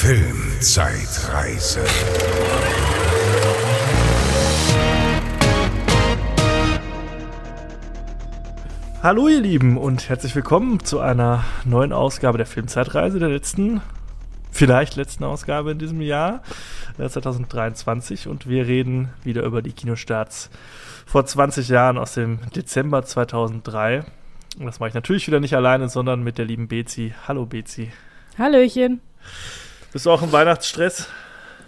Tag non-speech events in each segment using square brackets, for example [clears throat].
Filmzeitreise. Hallo ihr Lieben und herzlich willkommen zu einer neuen Ausgabe der Filmzeitreise, der letzten, vielleicht letzten Ausgabe in diesem Jahr, äh, 2023. Und wir reden wieder über die Kinostarts vor 20 Jahren aus dem Dezember 2003. Und das mache ich natürlich wieder nicht alleine, sondern mit der lieben Bezi. Hallo Bezi. Hallöchen. Bist du auch im Weihnachtsstress?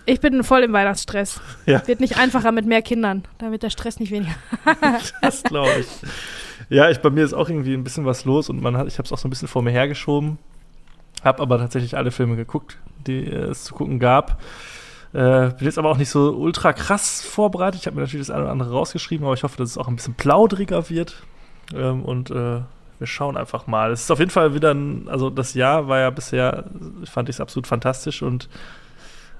Ich bin voll im Weihnachtsstress. Ja. Wird nicht einfacher mit mehr Kindern. Da wird der Stress nicht weniger. [laughs] Das glaube ich. Ja, ich, bei mir ist auch irgendwie ein bisschen was los und man hat, ich habe es auch so ein bisschen vor mir hergeschoben. Habe aber tatsächlich alle Filme geguckt, die äh, es zu gucken gab. Äh, bin jetzt aber auch nicht so ultra krass vorbereitet. Ich habe mir natürlich das eine oder andere rausgeschrieben, aber ich hoffe, dass es auch ein bisschen plaudriger wird. Ähm, und äh, wir schauen einfach mal. Es ist auf jeden Fall wieder ein, also das Jahr war ja bisher, fand ich es absolut fantastisch und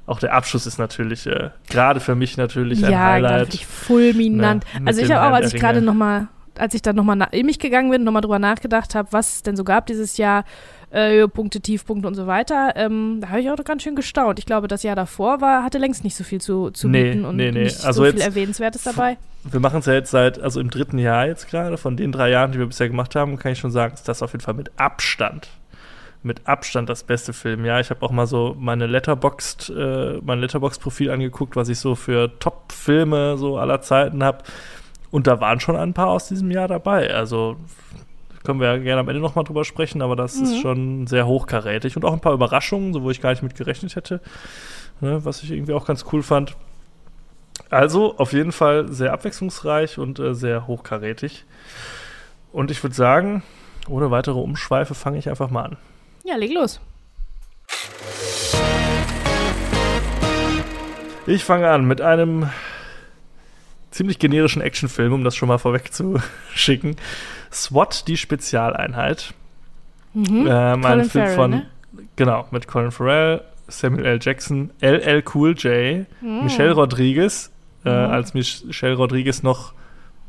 auch der Abschluss ist natürlich, äh, gerade für mich natürlich ein ja, Highlight. wirklich fulminant. Ne, also ich habe auch, als ich gerade Ringe. noch mal, als ich dann nochmal in mich gegangen bin, nochmal drüber nachgedacht habe, was es denn so gab dieses Jahr, äh, Höhepunkte, Tiefpunkte und so weiter, ähm, da habe ich auch ganz schön gestaunt. Ich glaube, das Jahr davor war, hatte längst nicht so viel zu, zu Nee, bieten und nee, nee. nicht Also so viel Erwähnenswertes dabei. wir machen es ja jetzt seit, also im dritten Jahr jetzt gerade, von den drei Jahren, die wir bisher gemacht haben, kann ich schon sagen, ist das auf jeden Fall mit Abstand, mit Abstand das beste Film. Ja, ich habe auch mal so meine Letterboxd, äh, mein Letterboxd-Profil angeguckt, was ich so für Top-Filme so aller Zeiten habe. Und da waren schon ein paar aus diesem Jahr dabei. Also können wir ja gerne am Ende nochmal drüber sprechen, aber das ist schon sehr hochkarätig. Und auch ein paar Überraschungen, so wo ich gar nicht mit gerechnet hätte, ne, was ich irgendwie auch ganz cool fand. Also auf jeden Fall sehr abwechslungsreich und äh, sehr hochkarätig. Und ich würde sagen, ohne weitere Umschweife fange ich einfach mal an. Ja, leg los. Ich fange an mit einem ziemlich generischen Actionfilm, um das schon mal vorweg zu [laughs] schicken. SWAT, die Spezialeinheit. Mhm. Ähm, ein Colin Film Farrell, von, ne? genau, mit Colin Farrell, Samuel L. Jackson, LL Cool J, Mhm. Michelle Rodriguez, äh, als Michelle Rodriguez noch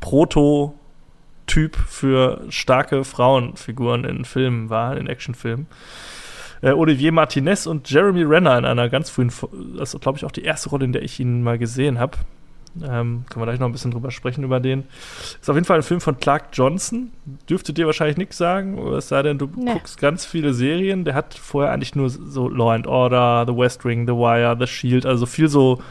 Prototyp für starke Frauenfiguren in Filmen war, in Actionfilmen. Äh, Olivier Martinez und Jeremy Renner in einer ganz frühen, das ist, glaube ich, auch die erste Rolle, in der ich ihn mal gesehen habe. Ähm, können wir gleich noch ein bisschen drüber sprechen über den. Ist auf jeden Fall ein Film von Clark Johnson. Dürfte dir wahrscheinlich nichts sagen, es sei denn, du Nee. guckst ganz viele Serien. Der hat vorher eigentlich nur so Law and Order, The West Wing, The Wire, The Shield, also viel so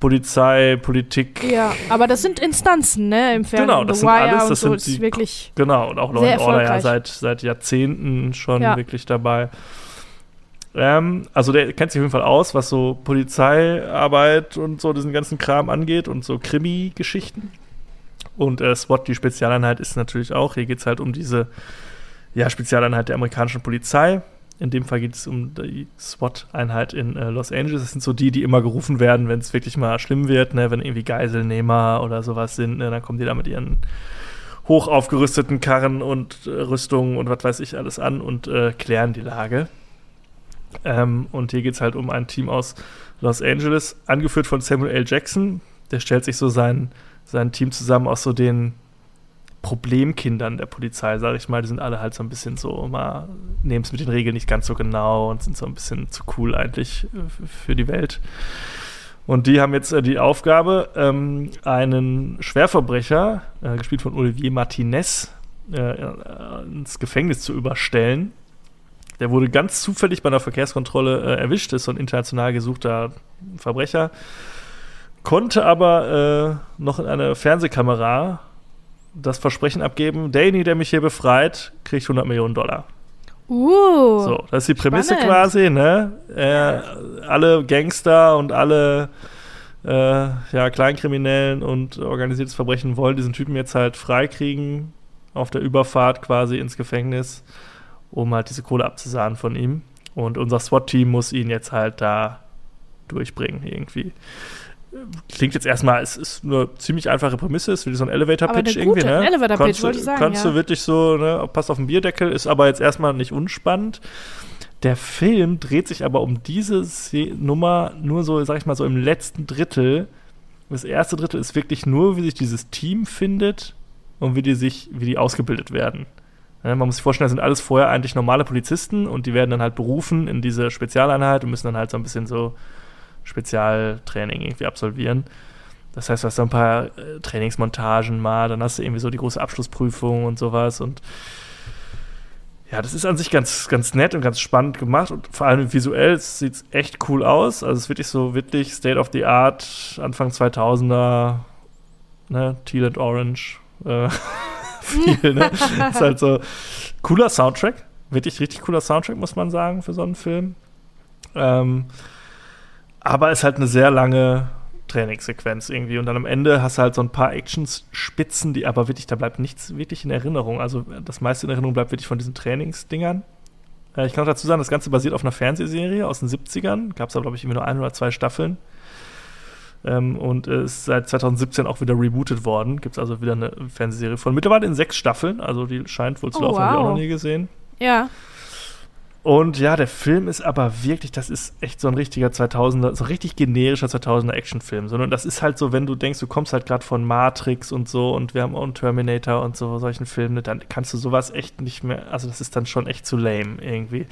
Polizei, Politik. Ja, aber das sind Instanzen, ne, im Fernsehen. Genau, das The sind Wire alles, das so sind die- wirklich Genau, und auch Law and Order ja seit, seit Jahrzehnten schon Ja. wirklich dabei. Ähm, also der kennt sich auf jeden Fall aus, was so Polizeiarbeit und so diesen ganzen Kram angeht und so Krimi-Geschichten. Und äh, SWAT, die Spezialeinheit, ist natürlich auch. Hier geht es halt um diese ja, Spezialeinheit der amerikanischen Polizei. In dem Fall geht es um die SWAT-Einheit in äh, Los Angeles. Das sind so die, die immer gerufen werden, wenn es wirklich mal schlimm wird, ne? wenn irgendwie Geiselnehmer oder sowas sind. Ne? Dann kommen die da mit ihren hoch aufgerüsteten Karren und äh, Rüstungen und was weiß ich alles an und äh, klären die Lage. Ähm, und hier geht es halt um ein Team aus Los Angeles, angeführt von Samuel L. Jackson. Der stellt sich so sein, sein Team zusammen aus so den Problemkindern der Polizei, sage ich mal. Die sind alle halt so ein bisschen so, mal nehmen es mit den Regeln nicht ganz so genau und sind so ein bisschen zu cool eigentlich äh, für die Welt. Und die haben jetzt äh, die Aufgabe, ähm, einen Schwerverbrecher, äh, gespielt von Olivier Martinez, äh, äh, ins Gefängnis zu überstellen. Der wurde ganz zufällig bei einer Verkehrskontrolle äh, erwischt, ist so ein international gesuchter Verbrecher, konnte aber äh, noch in eine Fernsehkamera das Versprechen abgeben, derjenige, der mich hier befreit, kriegt 100 Millionen Dollar. Uh. So, das ist die Prämisse spannend. quasi, ne? Äh, alle Gangster und alle äh, ja, Kleinkriminellen und organisiertes Verbrechen wollen diesen Typen jetzt halt freikriegen auf der Überfahrt quasi ins Gefängnis, um halt diese Kohle abzusahnen von ihm. Und unser SWAT-Team muss ihn jetzt halt da durchbringen irgendwie. Klingt jetzt erstmal, es ist eine ziemlich einfache Prämisse, ist wie so ein Elevator-Pitch irgendwie, ne? Elevator-Pitch, wollte ich sagen, Kannst ja. du wirklich so, ne, passt auf den Bierdeckel, ist aber jetzt erstmal nicht unspannend. Der Film dreht sich aber um diese Se Nummer nur so, sag ich mal, so im letzten Drittel. Das erste Drittel ist wirklich nur, wie sich dieses Team findet und wie die sich, wie die ausgebildet werden. Man muss sich vorstellen, das sind alles vorher eigentlich normale Polizisten und die werden dann halt berufen in diese Spezialeinheit und müssen dann halt so ein bisschen so Spezialtraining irgendwie absolvieren. Das heißt, du hast so ein paar äh, Trainingsmontagen mal, dann hast du irgendwie so die große Abschlussprüfung und sowas und ja, das ist an sich ganz, ganz nett und ganz spannend gemacht und vor allem visuell sieht es echt cool aus. Also es ist wirklich so wirklich State of the Art, Anfang 2000er, ne, Teal and Orange, äh, [laughs] viel, ne? [laughs] ist halt so cooler Soundtrack, wirklich richtig cooler Soundtrack, muss man sagen, für so einen Film. Ähm, aber ist halt eine sehr lange Trainingssequenz irgendwie. Und dann am Ende hast du halt so ein paar Actionspitzen, die aber wirklich, da bleibt nichts wirklich in Erinnerung. Also das meiste in Erinnerung bleibt wirklich von diesen Trainingsdingern. Äh, ich kann auch dazu sagen, das Ganze basiert auf einer Fernsehserie aus den 70ern. Gab es da, glaube ich, irgendwie nur ein oder zwei Staffeln. Ähm, und ist seit 2017 auch wieder rebootet worden. Gibt es also wieder eine Fernsehserie von. Mittlerweile in sechs Staffeln, also die scheint wohl zu oh, laufen, wow. habe ich auch noch nie gesehen. Ja. Und ja, der Film ist aber wirklich, das ist echt so ein richtiger 2000er, so richtig generischer 2000er Actionfilm. Sondern das ist halt so, wenn du denkst, du kommst halt gerade von Matrix und so und wir haben auch einen Terminator und so, solchen Filmen, dann kannst du sowas echt nicht mehr, also das ist dann schon echt zu lame irgendwie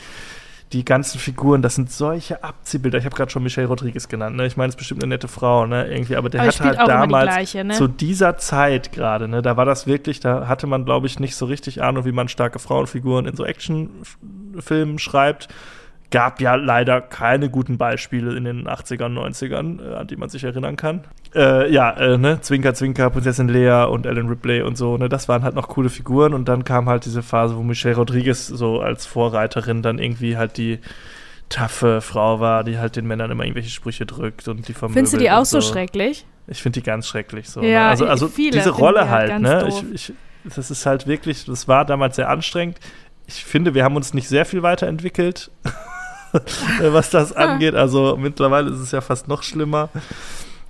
die ganzen Figuren, das sind solche Abziehbilder. Ich habe gerade schon Michelle Rodriguez genannt, ne? Ich meine, es ist bestimmt eine nette Frau, ne? Irgendwie, aber der aber hat halt damals die gleiche, ne? zu dieser Zeit gerade, ne? Da war das wirklich, da hatte man, glaube ich, nicht so richtig Ahnung, wie man starke Frauenfiguren in so Actionfilmen schreibt gab ja leider keine guten Beispiele in den 80ern, 90ern, äh, an die man sich erinnern kann. Äh, ja, äh, ne, Zwinker, Zwinker, Prinzessin Lea und Ellen Ripley und so, ne, das waren halt noch coole Figuren und dann kam halt diese Phase, wo Michelle Rodriguez so als Vorreiterin dann irgendwie halt die taffe Frau war, die halt den Männern immer irgendwelche Sprüche drückt und die vermöbelt. Findest du die auch so schrecklich? Ich finde die ganz schrecklich so. Ja, ne? Also, also diese Rolle halt, halt ne? Ich, ich, das ist halt wirklich, das war damals sehr anstrengend. Ich finde, wir haben uns nicht sehr viel weiterentwickelt. [laughs] [laughs] was das angeht. Also mittlerweile ist es ja fast noch schlimmer.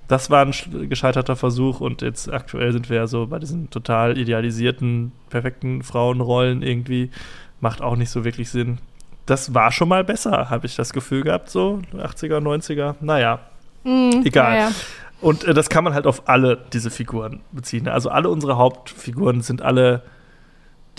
Das war ein gescheiterter Versuch und jetzt aktuell sind wir ja so bei diesen total idealisierten, perfekten Frauenrollen irgendwie. Macht auch nicht so wirklich Sinn. Das war schon mal besser, habe ich das Gefühl gehabt, so 80er, 90er. Naja, mm, egal. Ja. Und äh, das kann man halt auf alle diese Figuren beziehen. Also alle unsere Hauptfiguren sind alle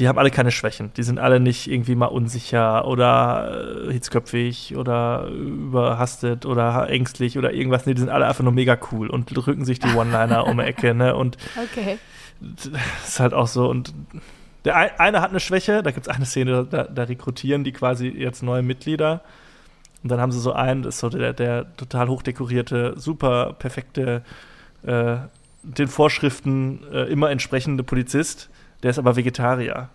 die haben alle keine Schwächen. Die sind alle nicht irgendwie mal unsicher oder äh, hitzköpfig oder überhastet oder ängstlich oder irgendwas. Nee, die sind alle einfach nur mega cool und drücken sich die [laughs] One-Liner um die Ecke, ne? Und okay. das ist halt auch so. Und der eine hat eine Schwäche, da gibt es eine Szene, da, da, rekrutieren die quasi jetzt neue Mitglieder. Und dann haben sie so einen, das ist so der, der total hochdekorierte, super perfekte, äh, den Vorschriften äh, immer entsprechende Polizist der ist aber Vegetarier.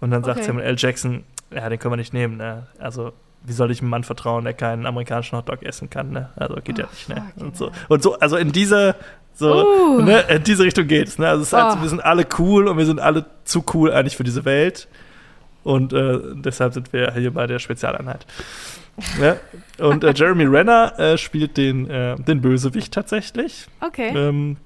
Und dann sagt Samuel L. Jackson, ja, den können wir nicht nehmen, ne? Also, wie soll ich einem Mann vertrauen, der keinen amerikanischen Hotdog essen kann, ne? Also geht oh, ja nicht, ne? Und so. Und so, also in diese, so, uh. ne, in diese Richtung geht's, ne? Also es ist halt, oh. wir sind alle cool und wir sind alle zu cool eigentlich für diese Welt. Und äh, deshalb sind wir hier bei der Spezialeinheit. ja? Und äh, [laughs] Jeremy Renner äh, spielt den, äh, den Bösewicht tatsächlich. Okay. Ähm,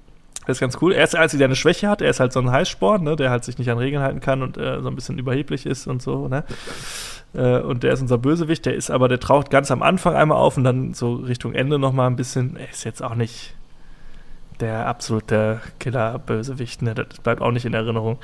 das ist ganz cool. Er ist der Einzige, der eine Schwäche hat. Er ist halt so ein Heißsport, ne, der halt sich nicht an Regeln halten kann und äh, so ein bisschen überheblich ist und so, ne? Äh, und der ist unser Bösewicht. Der ist aber, der taucht ganz am Anfang einmal auf und dann so Richtung Ende nochmal ein bisschen. Er ist jetzt auch nicht der absolute Killer-Bösewicht, ne? Das bleibt auch nicht in Erinnerung.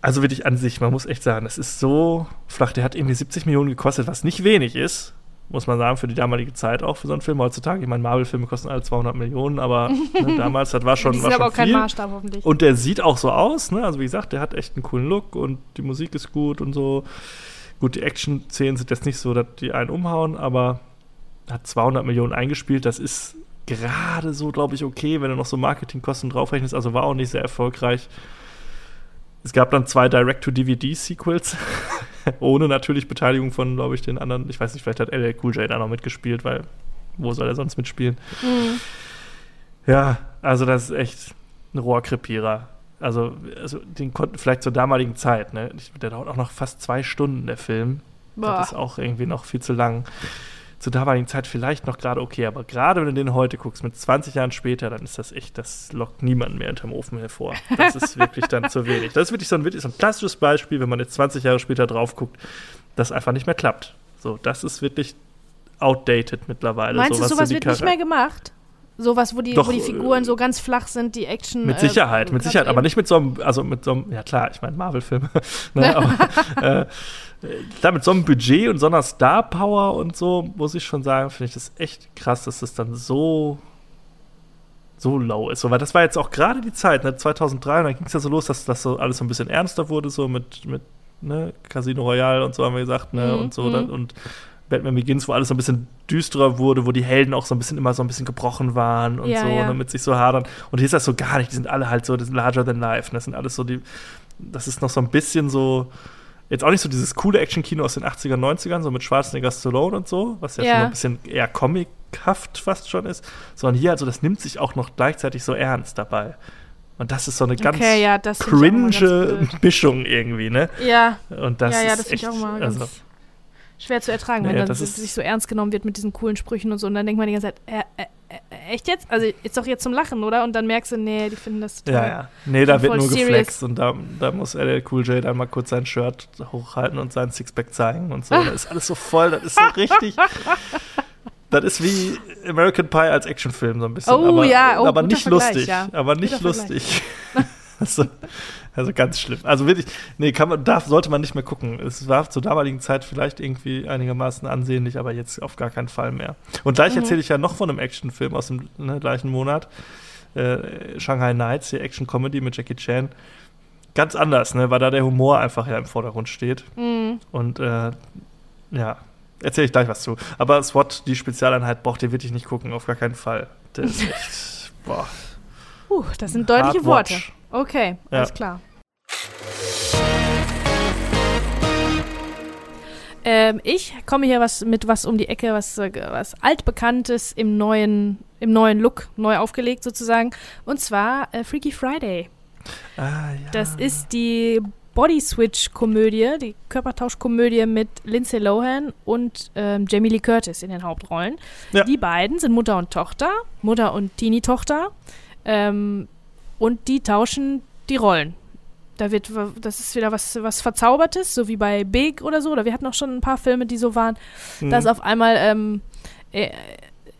Also wirklich an sich, man muss echt sagen, das ist so flach. Der hat irgendwie 70 Millionen gekostet, was nicht wenig ist muss man sagen, für die damalige Zeit auch für so einen Film heutzutage. Ich meine, Marvel-Filme kosten alle 200 Millionen, aber [laughs] ne, damals, das war schon, das schon aber auch viel. kein Maßstab hoffentlich. Und der sieht auch so aus, ne? Also wie gesagt, der hat echt einen coolen Look und die Musik ist gut und so. Gut, die Action-Szenen sind jetzt nicht so, dass die einen umhauen, aber hat 200 Millionen eingespielt. Das ist gerade so, glaube ich, okay, wenn du noch so Marketingkosten draufrechnest. Also war auch nicht sehr erfolgreich. Es gab dann zwei Direct-to-DVD-Sequels, [laughs] ohne natürlich Beteiligung von, glaube ich, den anderen. Ich weiß nicht, vielleicht hat LL Cool J da noch mitgespielt, weil wo soll er sonst mitspielen? Mhm. Ja, also das ist echt ein Rohrkrepierer. Also, also den konnten vielleicht zur damaligen Zeit, ne? Der dauert auch noch fast zwei Stunden, der Film. Boah. Das ist auch irgendwie noch viel zu lang zur damaligen Zeit vielleicht noch gerade okay, aber gerade wenn du den heute guckst, mit 20 Jahren später, dann ist das echt, das lockt niemanden mehr hinterm Ofen hervor. Das ist wirklich dann zu wenig. Das ist wirklich so ein, wirklich so ein klassisches Beispiel, wenn man jetzt 20 Jahre später drauf guckt, das einfach nicht mehr klappt. So, das ist wirklich outdated mittlerweile. Meinst so, du, sowas so wird nicht mehr gemacht? Sowas, wo die, Doch, wo die Figuren äh, so ganz flach sind, die Action. Mit äh, Sicherheit, mit grad Sicherheit, aber nicht mit so einem, also mit so einem, ja klar, ich meine Marvel-Filme, [laughs] ne, aber [laughs] äh, da mit so einem Budget und so einer Star-Power und so, muss ich schon sagen, finde ich das echt krass, dass das dann so so low ist. So, weil das war jetzt auch gerade die Zeit, ne, 2003, und dann ging es ja so los, dass das so alles so ein bisschen ernster wurde, so mit, mit ne, Casino Royale und so haben wir gesagt, ne, Mhm, und so, mhm. dann, und Batman Begins, wo alles so ein bisschen düsterer wurde, wo die Helden auch so ein bisschen immer so ein bisschen gebrochen waren und Ja, so, ja. ne, mit sich so hadern. Und hier ist das so gar nicht, die sind alle halt so, das larger than life, ne, das sind alles so die, das ist noch so ein bisschen so, jetzt auch nicht so dieses coole Action-Kino aus den 80er, 90ern, so mit Schwarzenegger Stallone und so, was ja, Ja. schon so ein bisschen eher comichaft fast schon ist, sondern hier, also das nimmt sich auch noch gleichzeitig so ernst dabei. Und das ist so eine ganz Okay, ja, ganz cringe blöd. Mischung irgendwie, ne? Ja, Und das ja, ja, ist das ich echt, auch mal ganz also, schwer zu ertragen, Nee, wenn dann das ist- sich so ernst genommen wird mit diesen coolen Sprüchen und so. Und dann denkt man die ganze Zeit, äh, äh, äh, echt jetzt? Also ist doch jetzt zum Lachen, oder? Und dann merkst du, nee, die finden das total. ja, ja. Nee, da wird nur serious. geflext und da, da muss LL Cool J dann mal kurz sein Shirt hochhalten und sein Sixpack zeigen und so. Da ist alles so voll, das ist so [laughs] richtig. Das ist wie American Pie als Actionfilm so ein bisschen. Oh, aber, ja, oh, aber nicht Vergleich, lustig. ja. Aber nicht Guter lustig. [laughs] also, also ganz schlimm. Also wirklich, nee, kann man, darf, sollte man nicht mehr gucken. Es war zur damaligen Zeit vielleicht irgendwie einigermaßen ansehnlich, aber jetzt auf gar keinen Fall mehr. Und gleich Mhm. erzähle ich ja noch von einem Actionfilm aus dem ne, gleichen Monat. Äh, Shanghai Nights, die Action-Comedy mit Jackie Chan. Ganz anders, ne, weil da der Humor einfach ja im Vordergrund steht. Mhm. Und äh, ja, erzähle ich gleich was zu. Aber SWAT, die Spezialeinheit, braucht ihr wirklich nicht gucken, auf gar keinen Fall. Der ist [laughs] echt, boah. Uh, das sind deutliche Worte. Okay, Ja. alles klar. Ähm, ich komme hier was mit was um die Ecke, was, äh, was altbekanntes im neuen, im neuen Look, neu aufgelegt sozusagen. Und zwar äh, Freaky Friday. Ah, ja. Das ist die Body Switch Komödie, die Körpertauschkomödie mit Lindsay Lohan und ähm, Jamie Lee Curtis in den Hauptrollen. Ja. Die beiden sind Mutter und Tochter, Mutter und Teenie-Tochter. Ähm, und die tauschen die Rollen. Da wird, das ist wieder was, was Verzaubertes, so wie bei Big oder so. Oder wir hatten auch schon ein paar Filme, die so waren, Hm. dass auf einmal ähm, äh,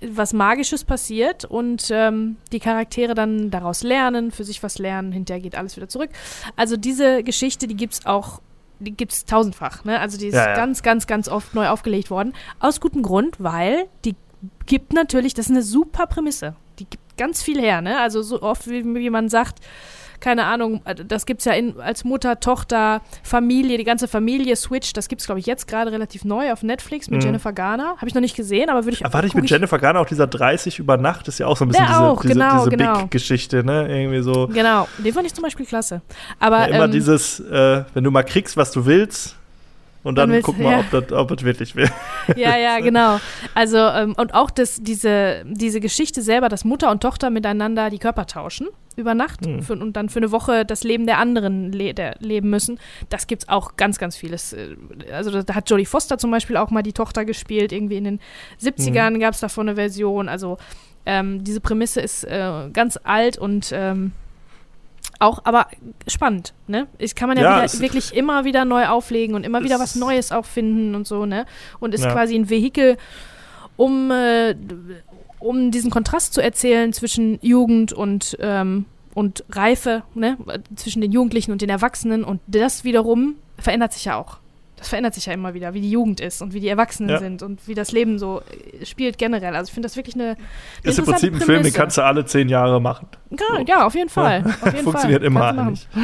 was Magisches passiert und ähm, die Charaktere dann daraus lernen, für sich was lernen, hinterher geht alles wieder zurück. Also diese Geschichte, die gibt's auch, die gibt's tausendfach, ne? Also die ist Ja, ja. ganz, ganz, ganz oft neu aufgelegt worden. Aus gutem Grund, weil die gibt natürlich, das ist eine super Prämisse. Gibt ganz viel her, ne? Also so oft, wie, wie man sagt, keine Ahnung, äh, das gibt's ja in, als Mutter, Tochter, Familie, die ganze Familie Switch, das gibt's glaube ich jetzt gerade relativ neu auf Netflix mit Mhm. Jennifer Garner. Habe ich noch nicht gesehen, aber würde ich Aber war nicht mit ich- Jennifer Garner auch dieser 30 über Nacht? Ist ja auch so ein bisschen Der diese, auch, diese, genau, diese genau. Big-Geschichte, ne? Irgendwie so. Genau, den fand ich zum Beispiel klasse. Aber Ja, immer ähm, dieses, äh, wenn du mal kriegst, was du willst, und dann, Dann willst- guck mal, ja. ob das ob das wirklich will. [laughs] ja, ja, [laughs] genau. Also, ähm, und auch das, diese, diese Geschichte selber, dass Mutter und Tochter miteinander die Körper tauschen über Nacht Hm. für, und dann für eine Woche das Leben der anderen le der leben müssen, das gibt's auch ganz, ganz vieles. Äh, Also da, hat Jodie Foster zum Beispiel auch mal die Tochter gespielt, irgendwie in den 70ern gab's davon eine Version. Also ähm, diese Prämisse ist äh, ganz alt und ähm, auch aber spannend, ne? Ich kann man ja, Ja, wieder, wirklich immer wieder neu auflegen und immer wieder was Neues auch finden und so, ne? Und ist Ja. quasi ein Vehikel, um, äh, um diesen Kontrast zu erzählen zwischen Jugend und, ähm, und Reife, ne? Zwischen den Jugendlichen und den Erwachsenen. Und das wiederum verändert sich ja auch. Das verändert sich ja immer wieder, wie die Jugend ist und wie die Erwachsenen Ja. sind und wie das Leben so äh, spielt generell. Also ich finde das wirklich eine, eine Ist im Prinzip ein Film, den Prämisse. kannst du alle zehn Jahre machen. Ja, So. ja, auf jeden Fall. Auf jeden [laughs] Funktioniert Fall. immer eigentlich. [laughs]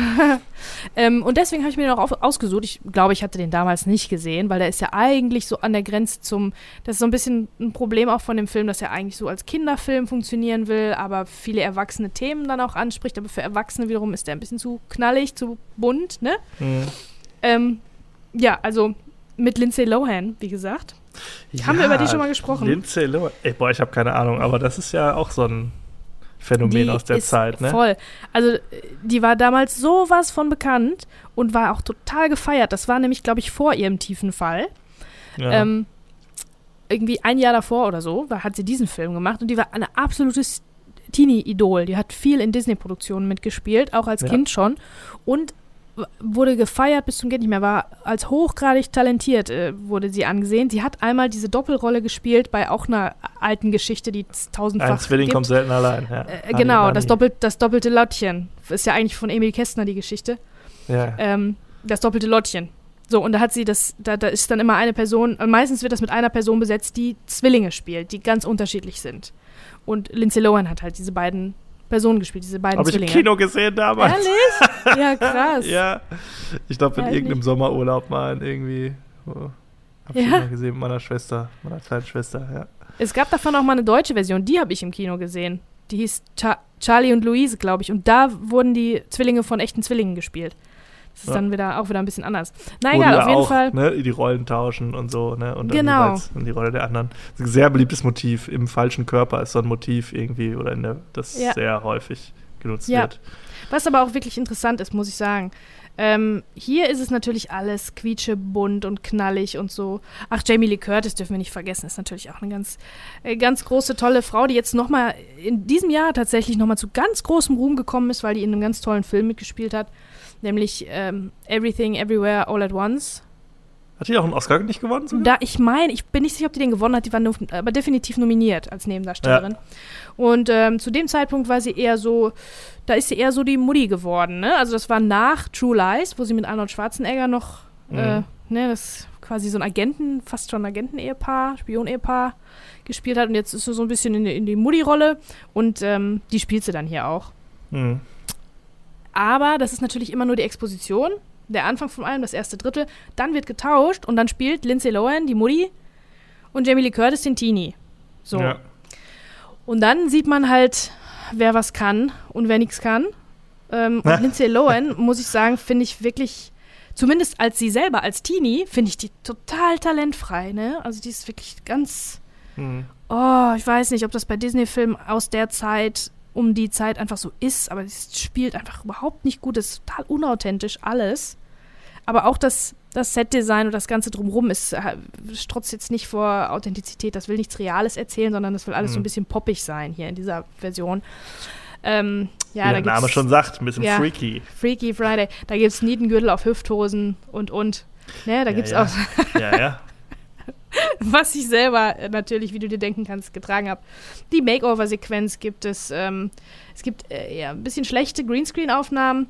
Ähm, und deswegen habe ich mir den auch auf, ausgesucht. Ich glaube, ich hatte den damals nicht gesehen, weil der ist ja eigentlich so an der Grenze zum. Das ist so ein bisschen ein Problem auch von dem Film, dass er eigentlich so als Kinderfilm funktionieren will, aber viele erwachsene Themen dann auch anspricht. Aber für Erwachsene wiederum ist der ein bisschen zu knallig, zu bunt, ne? Hm. Ähm, ja, also mit Lindsay Lohan, wie gesagt. Haben wir über die schon mal gesprochen? Lindsay Lohan. Ey, boah, ich habe keine Ahnung, aber das ist ja auch so ein Phänomen Die aus der Zeit, ne? Voll. Also, die war damals sowas von bekannt und war auch total gefeiert. Das war nämlich, glaube ich, vor ihrem tiefen Fall. Ja. Ähm, irgendwie ein Jahr davor oder so war, hat sie diesen Film gemacht und die war ein absolutes Teenie-Idol. Die hat viel in Disney-Produktionen mitgespielt, auch als Ja. Kind schon. Und wurde gefeiert bis zum geht nicht mehr, war als hochgradig talentiert äh, wurde sie angesehen. Sie hat einmal diese Doppelrolle gespielt bei auch einer alten Geschichte, die tausendfach Ein Zwilling gibt. kommt selten allein. Ja. Äh, genau, Nani, das, Doppel, das doppelte Lottchen. Ist ja eigentlich von Emil Kästner die Geschichte. Ja. Ähm, das doppelte Lottchen. So, und da hat sie das, da, da ist dann immer eine Person, und meistens wird das mit einer Person besetzt, die Zwillinge spielt, die ganz unterschiedlich sind. Und Lindsay Lohan hat halt diese beiden Personen gespielt, diese beiden Habe ich im. Kino gesehen damals. Ehrlich? Ja, [laughs] krass. Ja, ich glaube in Ehrlich? irgendeinem Sommerurlaub mal irgendwie. Oh, hab ich Ja? mal gesehen mit meiner Schwester, meiner kleinen Schwester, ja. Es gab davon auch mal eine deutsche Version, die habe ich im Kino gesehen. Die hieß Cha Charlie und Louise, glaube ich. Und da wurden die Zwillinge von echten Zwillingen gespielt. Das ist Ja. dann wieder auch wieder ein bisschen anders. Na Wo egal, auf jeden auch, Fall. Ne, die Rollen tauschen und so, ne? Und dann Genau. jeweils in die Rolle der anderen. Das ist ein sehr beliebtes Motiv. Im falschen Körper ist so ein Motiv irgendwie, oder in der, das Ja. sehr häufig genutzt Ja. wird. Was aber auch wirklich interessant ist, muss ich sagen. Ähm, hier ist es natürlich alles quietschebunt und knallig und so. Ach, Jamie Lee Curtis dürfen wir nicht vergessen, ist natürlich auch eine ganz, äh, ganz große, tolle Frau, die jetzt nochmal in diesem Jahr tatsächlich nochmal zu ganz großem Ruhm gekommen ist, weil die in einem ganz tollen Film mitgespielt hat. Nämlich ähm, Everything, Everywhere, All at Once. Hat die auch einen Oscar nicht gewonnen? sogar? Da, ich meine, ich bin nicht sicher, ob die den gewonnen hat, die war nur, aber definitiv nominiert als Nebendarstellerin. Und ähm, zu dem Zeitpunkt war sie eher so, da ist sie eher so die Mutti geworden, ne? Also das war nach True Lies, wo sie mit Arnold Schwarzenegger noch, äh, Mhm. ne, das quasi so ein Agenten, fast schon ein Agenten-Ehepaar, Spion-Ehepaar gespielt hat. Und jetzt ist sie so ein bisschen in die, in die Mutti-Rolle und ähm, die spielt sie dann hier auch. Mhm. Aber das ist natürlich immer nur die Exposition, der Anfang von allem, das erste Drittel. Dann wird getauscht und dann spielt Lindsay Lohan die Mutti und Jamie Lee Curtis den Teenie. So. Ja. Und dann sieht man halt, wer was kann und wer nichts kann. Ähm, und [laughs] Lindsay Lohan, muss ich sagen, finde ich wirklich, zumindest als sie selber, als Teenie, finde ich die total talentfrei. Ne? Also die ist wirklich ganz, Mhm. oh, ich weiß nicht, ob das bei Disney-Filmen aus der Zeit, um die Zeit einfach so ist, aber sie spielt einfach überhaupt nicht gut, das ist total unauthentisch, alles. Aber auch das, das Set-Design und das Ganze drumherum ist, äh, strotzt jetzt nicht vor Authentizität, das will nichts Reales erzählen, sondern das will alles so ein Mhm. bisschen poppig sein hier in dieser Version. Ähm, ja, Wie der Name schon sagt, ein bisschen Ja. freaky. Freaky Friday, da gibt es Nietengürtel auf Hüfthosen und und. Ne, da Ja, gibt es ja. auch Ja, ja. [laughs] [laughs] was ich selber äh, natürlich, wie du dir denken kannst, getragen habe. Die Makeover-Sequenz gibt es. Ähm, es gibt äh, ja, ein bisschen schlechte Greenscreen-Aufnahmen.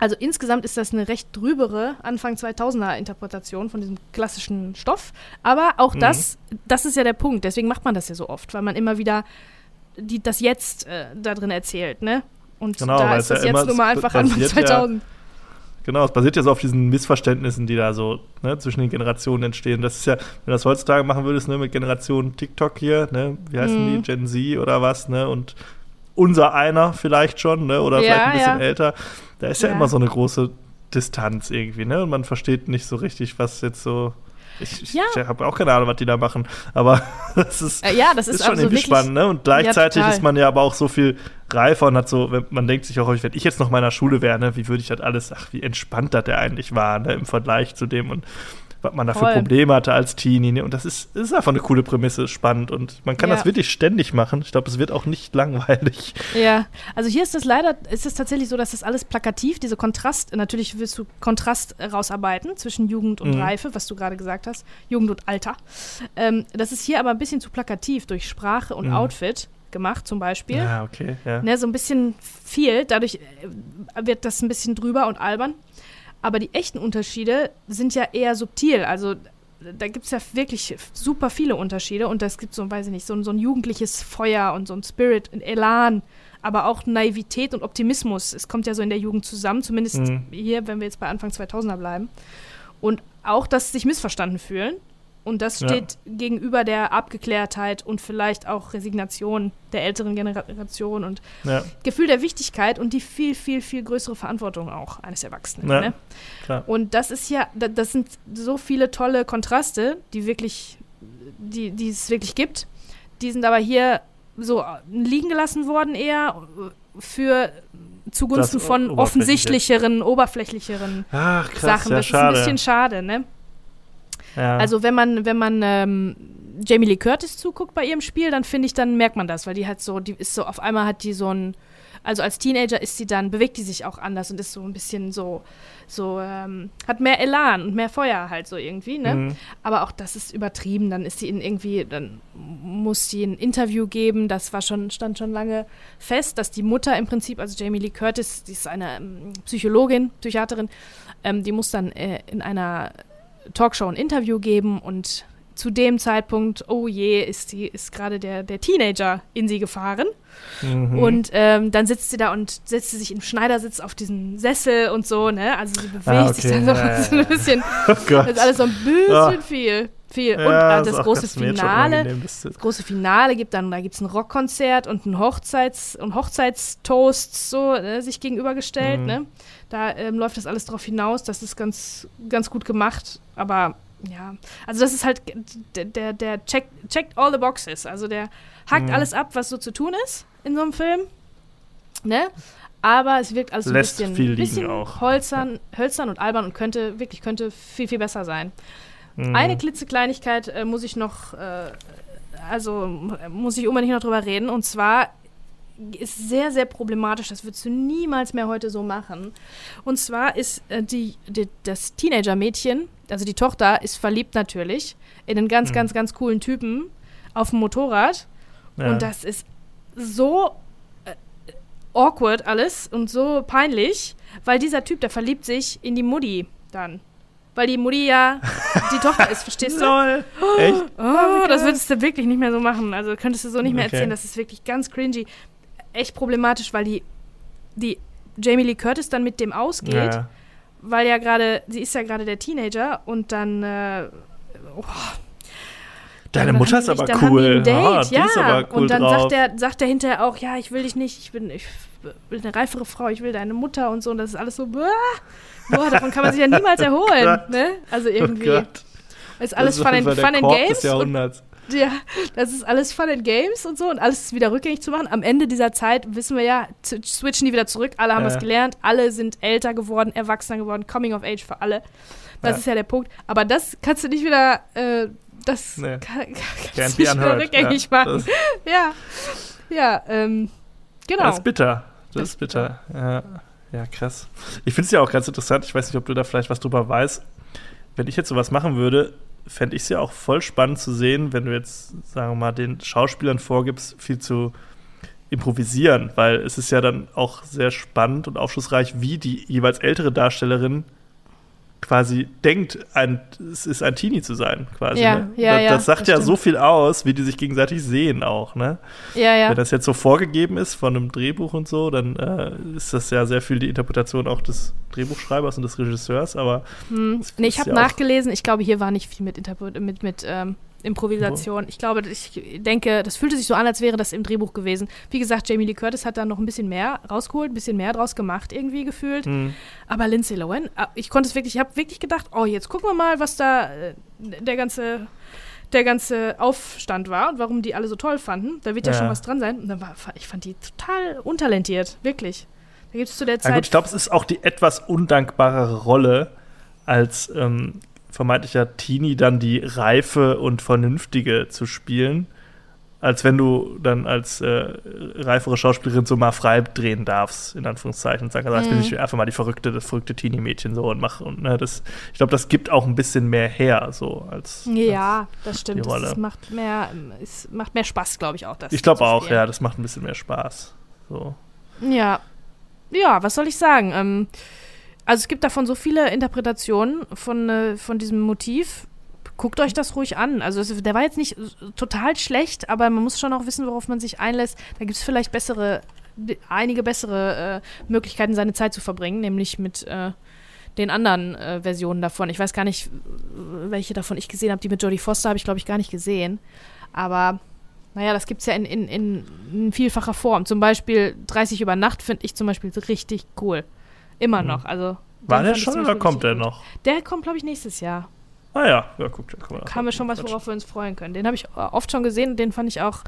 Also insgesamt ist das eine recht drübere Anfang 2000er-Interpretation von diesem klassischen Stoff. Aber auch Mhm. das, das ist ja der Punkt. Deswegen macht man das ja so oft, weil man immer wieder die, das Jetzt äh, da drin erzählt, ne? Und Genau, da ist es ja das jetzt nun mal einfach Anfang basiert ja- 2000. Genau, es basiert ja so auf diesen Missverständnissen, die da so ne, zwischen den Generationen entstehen. Das ist ja, wenn du das heutzutage machen würdest, ne, mit Generation TikTok hier, ne, wie heißen Mhm. die, Gen Z oder was, ne, und unser einer vielleicht schon, ne, oder Ja, vielleicht ein bisschen ja. älter, da ist ja, Ja. immer so eine große Distanz irgendwie, ne, und man versteht nicht so richtig, was jetzt so, ich, Ja. ich habe auch keine Ahnung, was die da machen, aber [laughs] das ist, Äh, ja, das ist, ist schon also irgendwie spannend, ne? Und gleichzeitig total. ist man ja aber auch so viel reifer und hat so, wenn, man denkt sich auch wenn ich jetzt noch in meiner Schule wäre, ne, wie würde ich das alles, ach, wie entspannt das der eigentlich war, ne, im Vergleich zu dem und was man da für. Probleme hatte als Teenie. Ne? Und das ist, ist einfach eine coole Prämisse, spannend und man kann Ja. das wirklich ständig machen. Ich glaube, es wird auch nicht langweilig. Ja, also hier ist es leider, ist es tatsächlich so, dass das alles plakativ, diese Kontrast, natürlich willst du Kontrast rausarbeiten zwischen Jugend und Mhm. Reife, was du gerade gesagt hast, Jugend und Alter. Ähm, das ist hier aber ein bisschen zu plakativ durch Sprache und Mhm. Outfit gemacht zum Beispiel. Ja, okay, ja. Ne, so ein bisschen viel, dadurch äh, wird das ein bisschen drüber und albern. Aber die echten Unterschiede sind ja eher subtil. Also da gibt es ja wirklich super viele Unterschiede und das gibt so, weiß ich nicht, so, ein- so ein jugendliches Feuer und so ein Spirit, ein Elan, aber auch Naivität und Optimismus. Es kommt ja so in der Jugend zusammen, zumindest Mhm. hier, wenn wir jetzt bei Anfang 2000er bleiben. Und auch, dass sich missverstanden fühlen. Und das Ja. steht gegenüber der Abgeklärtheit und vielleicht auch Resignation der älteren Generation und ja, Gefühl der Wichtigkeit und die viel, viel, viel größere Verantwortung auch eines Erwachsenen. Ja, ne? Und das ist ja, da- das sind so viele tolle Kontraste, die wirklich, die, die es wirklich gibt. Die sind aber hier so liegen gelassen worden eher für zugunsten Das von Oberflächliche. offensichtlicheren, oberflächlicheren Ach, krass, Sachen. ja, Das ist ein bisschen schade, ne? Ja. Also wenn man, wenn man ähm, Jamie Lee Curtis zuguckt bei ihrem Spiel, dann finde ich, dann merkt man das, weil die hat so, die ist so, auf einmal hat die so ein, also als Teenager ist sie dann, bewegt die sich auch anders und ist so ein bisschen so, so, ähm, hat mehr Elan und mehr Feuer halt so irgendwie, ne? Mhm. Aber auch das ist übertrieben. Dann ist sie in irgendwie, dann muss sie ein Interview geben. Das war schon, stand schon lange fest, dass die Mutter im Prinzip, also Jamie Lee Curtis, die ist eine ähm, Psychologin, Psychiaterin, ähm, die muss dann äh, in einer Talkshow ein Interview geben und zu dem Zeitpunkt, oh je, ist, die, ist gerade der, der Teenager in sie gefahren. Mhm. Und ähm, dann sitzt sie da und setzt sie sich im Schneidersitz auf diesen Sessel und so, ne? Also sie bewegt Ah, sich okay. dann so, [laughs] Ja, ja, ein bisschen. [laughs] oh Gott. Das ist alles so ein bisschen Ja. viel. Viel. Und Ja, äh, das große Finale. das große Finale gibt dann, da gibt es ein Rockkonzert und ein Hochzeits- und Hochzeitstoast so äh, sich gegenübergestellt, Mhm. ne? Da ähm, läuft das alles drauf hinaus, das ist ganz, ganz gut gemacht, aber ja, also das ist halt, der, der, der check, checkt all the boxes, also der hakt Mhm. alles ab, was so zu tun ist in so einem Film, ne? Aber es wirkt alles so ein Lässt bisschen, viel liegen bisschen auch. Holzern, hölzern und albern und könnte, wirklich könnte viel, viel besser sein. Mhm. Eine klitzekleinigkeit äh, muss ich noch, äh, also äh, muss ich unbedingt noch drüber reden. Und zwar ist sehr, sehr problematisch. Das würdest du niemals mehr heute so machen. Und zwar ist äh, die, die, das Teenager-Mädchen, also die Tochter, ist verliebt natürlich in einen ganz, Mhm. ganz, ganz coolen Typen auf dem Motorrad. Ja. Und das ist so äh, awkward alles und so peinlich, weil dieser Typ, der verliebt sich in die Mutti dann. Weil die Mutti ja die Tochter ist, verstehst du? Lol. Echt? Oh, das würdest du wirklich nicht mehr so machen. Also könntest du so nicht mehr Okay. erzählen. Das ist wirklich ganz cringy. Echt problematisch, weil die, die Jamie Lee Curtis dann mit dem ausgeht, Ja. weil ja gerade, sie ist ja gerade der Teenager und dann, äh, oh, Deine Mutter ist aber cool. Date, ja. ist aber cool und dann drauf. sagt er, sagt er hinterher auch, ja, ich will dich nicht, ich bin, ich will eine reifere Frau, ich will deine Mutter und so. Und das ist alles so, boah, boah davon kann man sich ja niemals erholen. Gott. [laughs] ne? Also irgendwie. Oh ist alles das Fun ist and, der Fun and Games. Und, ja, das ist alles Fun and Games und so und alles ist wieder rückgängig zu machen. Am Ende dieser Zeit wissen wir ja, switchen die wieder zurück. Alle haben Ja. was gelernt, alle sind älter geworden, erwachsener geworden, Coming of Age für alle. Das Ja. ist ja der Punkt. Aber das kannst du nicht wieder, äh, das Nee. kann, [laughs] kannst du nicht wieder rückgängig Ja, machen. [laughs] Ja, ja, ähm, genau. Das ist bitter. Das, ist bitter. Ja. Ja, krass. Ich finde es ja auch ganz interessant. Ich weiß nicht, ob du da vielleicht was drüber weißt. Wenn ich jetzt sowas machen würde, fände ich es ja auch voll spannend zu sehen, wenn du jetzt, sagen wir mal, den Schauspielern vorgibst, viel zu improvisieren, weil es ist ja dann auch sehr spannend und aufschlussreich, wie die jeweils ältere Darstellerin quasi denkt, ein, es ist ein Teenie zu sein, quasi. Ja, ne? ja, das, ja, das sagt das ja stimmt. so viel aus, wie die sich gegenseitig sehen auch, ne? ja, ja. Wenn das jetzt so vorgegeben ist von einem Drehbuch und so, dann äh, ist das ja sehr viel die Interpretation auch des Drehbuchschreibers und des Regisseurs, aber Hm. Nee, ich habe ja nachgelesen. Ich glaube, hier war nicht viel mit, Interpre mit, mit ähm, Improvisation. Ich glaube, ich denke, das fühlte sich so an, als wäre das im Drehbuch gewesen. Wie gesagt, Jamie Lee Curtis hat da noch ein bisschen mehr rausgeholt, ein bisschen mehr draus gemacht, irgendwie gefühlt. hm, Aber Lindsay Lohan, ah, ich konnte es wirklich, ich habe wirklich gedacht, oh, jetzt gucken wir mal, was da äh, der ganze der ganze Aufstand war und warum die alle so toll fanden. Da wird ja, Ja. schon was dran sein. Und dann war, ich fand die total untalentiert, wirklich. Da gibt es zu der ja Zeit gut, ich glaube, es ist auch die etwas undankbarere Rolle als ähm, vermeintlicher Teenie dann die reife und vernünftige zu spielen, als wenn du dann als äh, reifere Schauspielerin so mal frei drehen darfst, in Anführungszeichen, und sagen, also, jetzt bin Mhm. ich einfach mal die verrückte, das verrückte Teenie-Mädchen so und mach und ne, das, ich glaube, das gibt auch ein bisschen mehr her, so als Ja, das stimmt. Das, macht mehr, es macht mehr Spaß, glaube ich auch. Das Ich glaube auch, spielen. ja, das macht ein bisschen mehr Spaß. So. Ja. Ja, was soll ich sagen? Ähm, also es gibt davon so viele Interpretationen von, äh, von diesem Motiv. Guckt euch das ruhig an. Also es, der war jetzt nicht total schlecht, aber man muss schon auch wissen, worauf man sich einlässt. Da gibt es vielleicht bessere, einige bessere äh, Möglichkeiten, seine Zeit zu verbringen, nämlich mit äh, den anderen äh, Versionen davon. Ich weiß gar nicht, welche davon ich gesehen habe. Die mit Jodie Foster habe ich, glaube ich, gar nicht gesehen. Aber naja, das gibt es ja in, in, in, in vielfacher Form. Zum Beispiel 30 über Nacht finde ich zum Beispiel richtig cool. Immer Mhm. noch. Also, War der schon oder kommt der noch? Der kommt, glaube ich, nächstes Jahr. Ah ja, ja, guck, da kann man Haben wir schon was, worauf wir uns freuen können. Den habe ich oft schon gesehen und den fand ich auch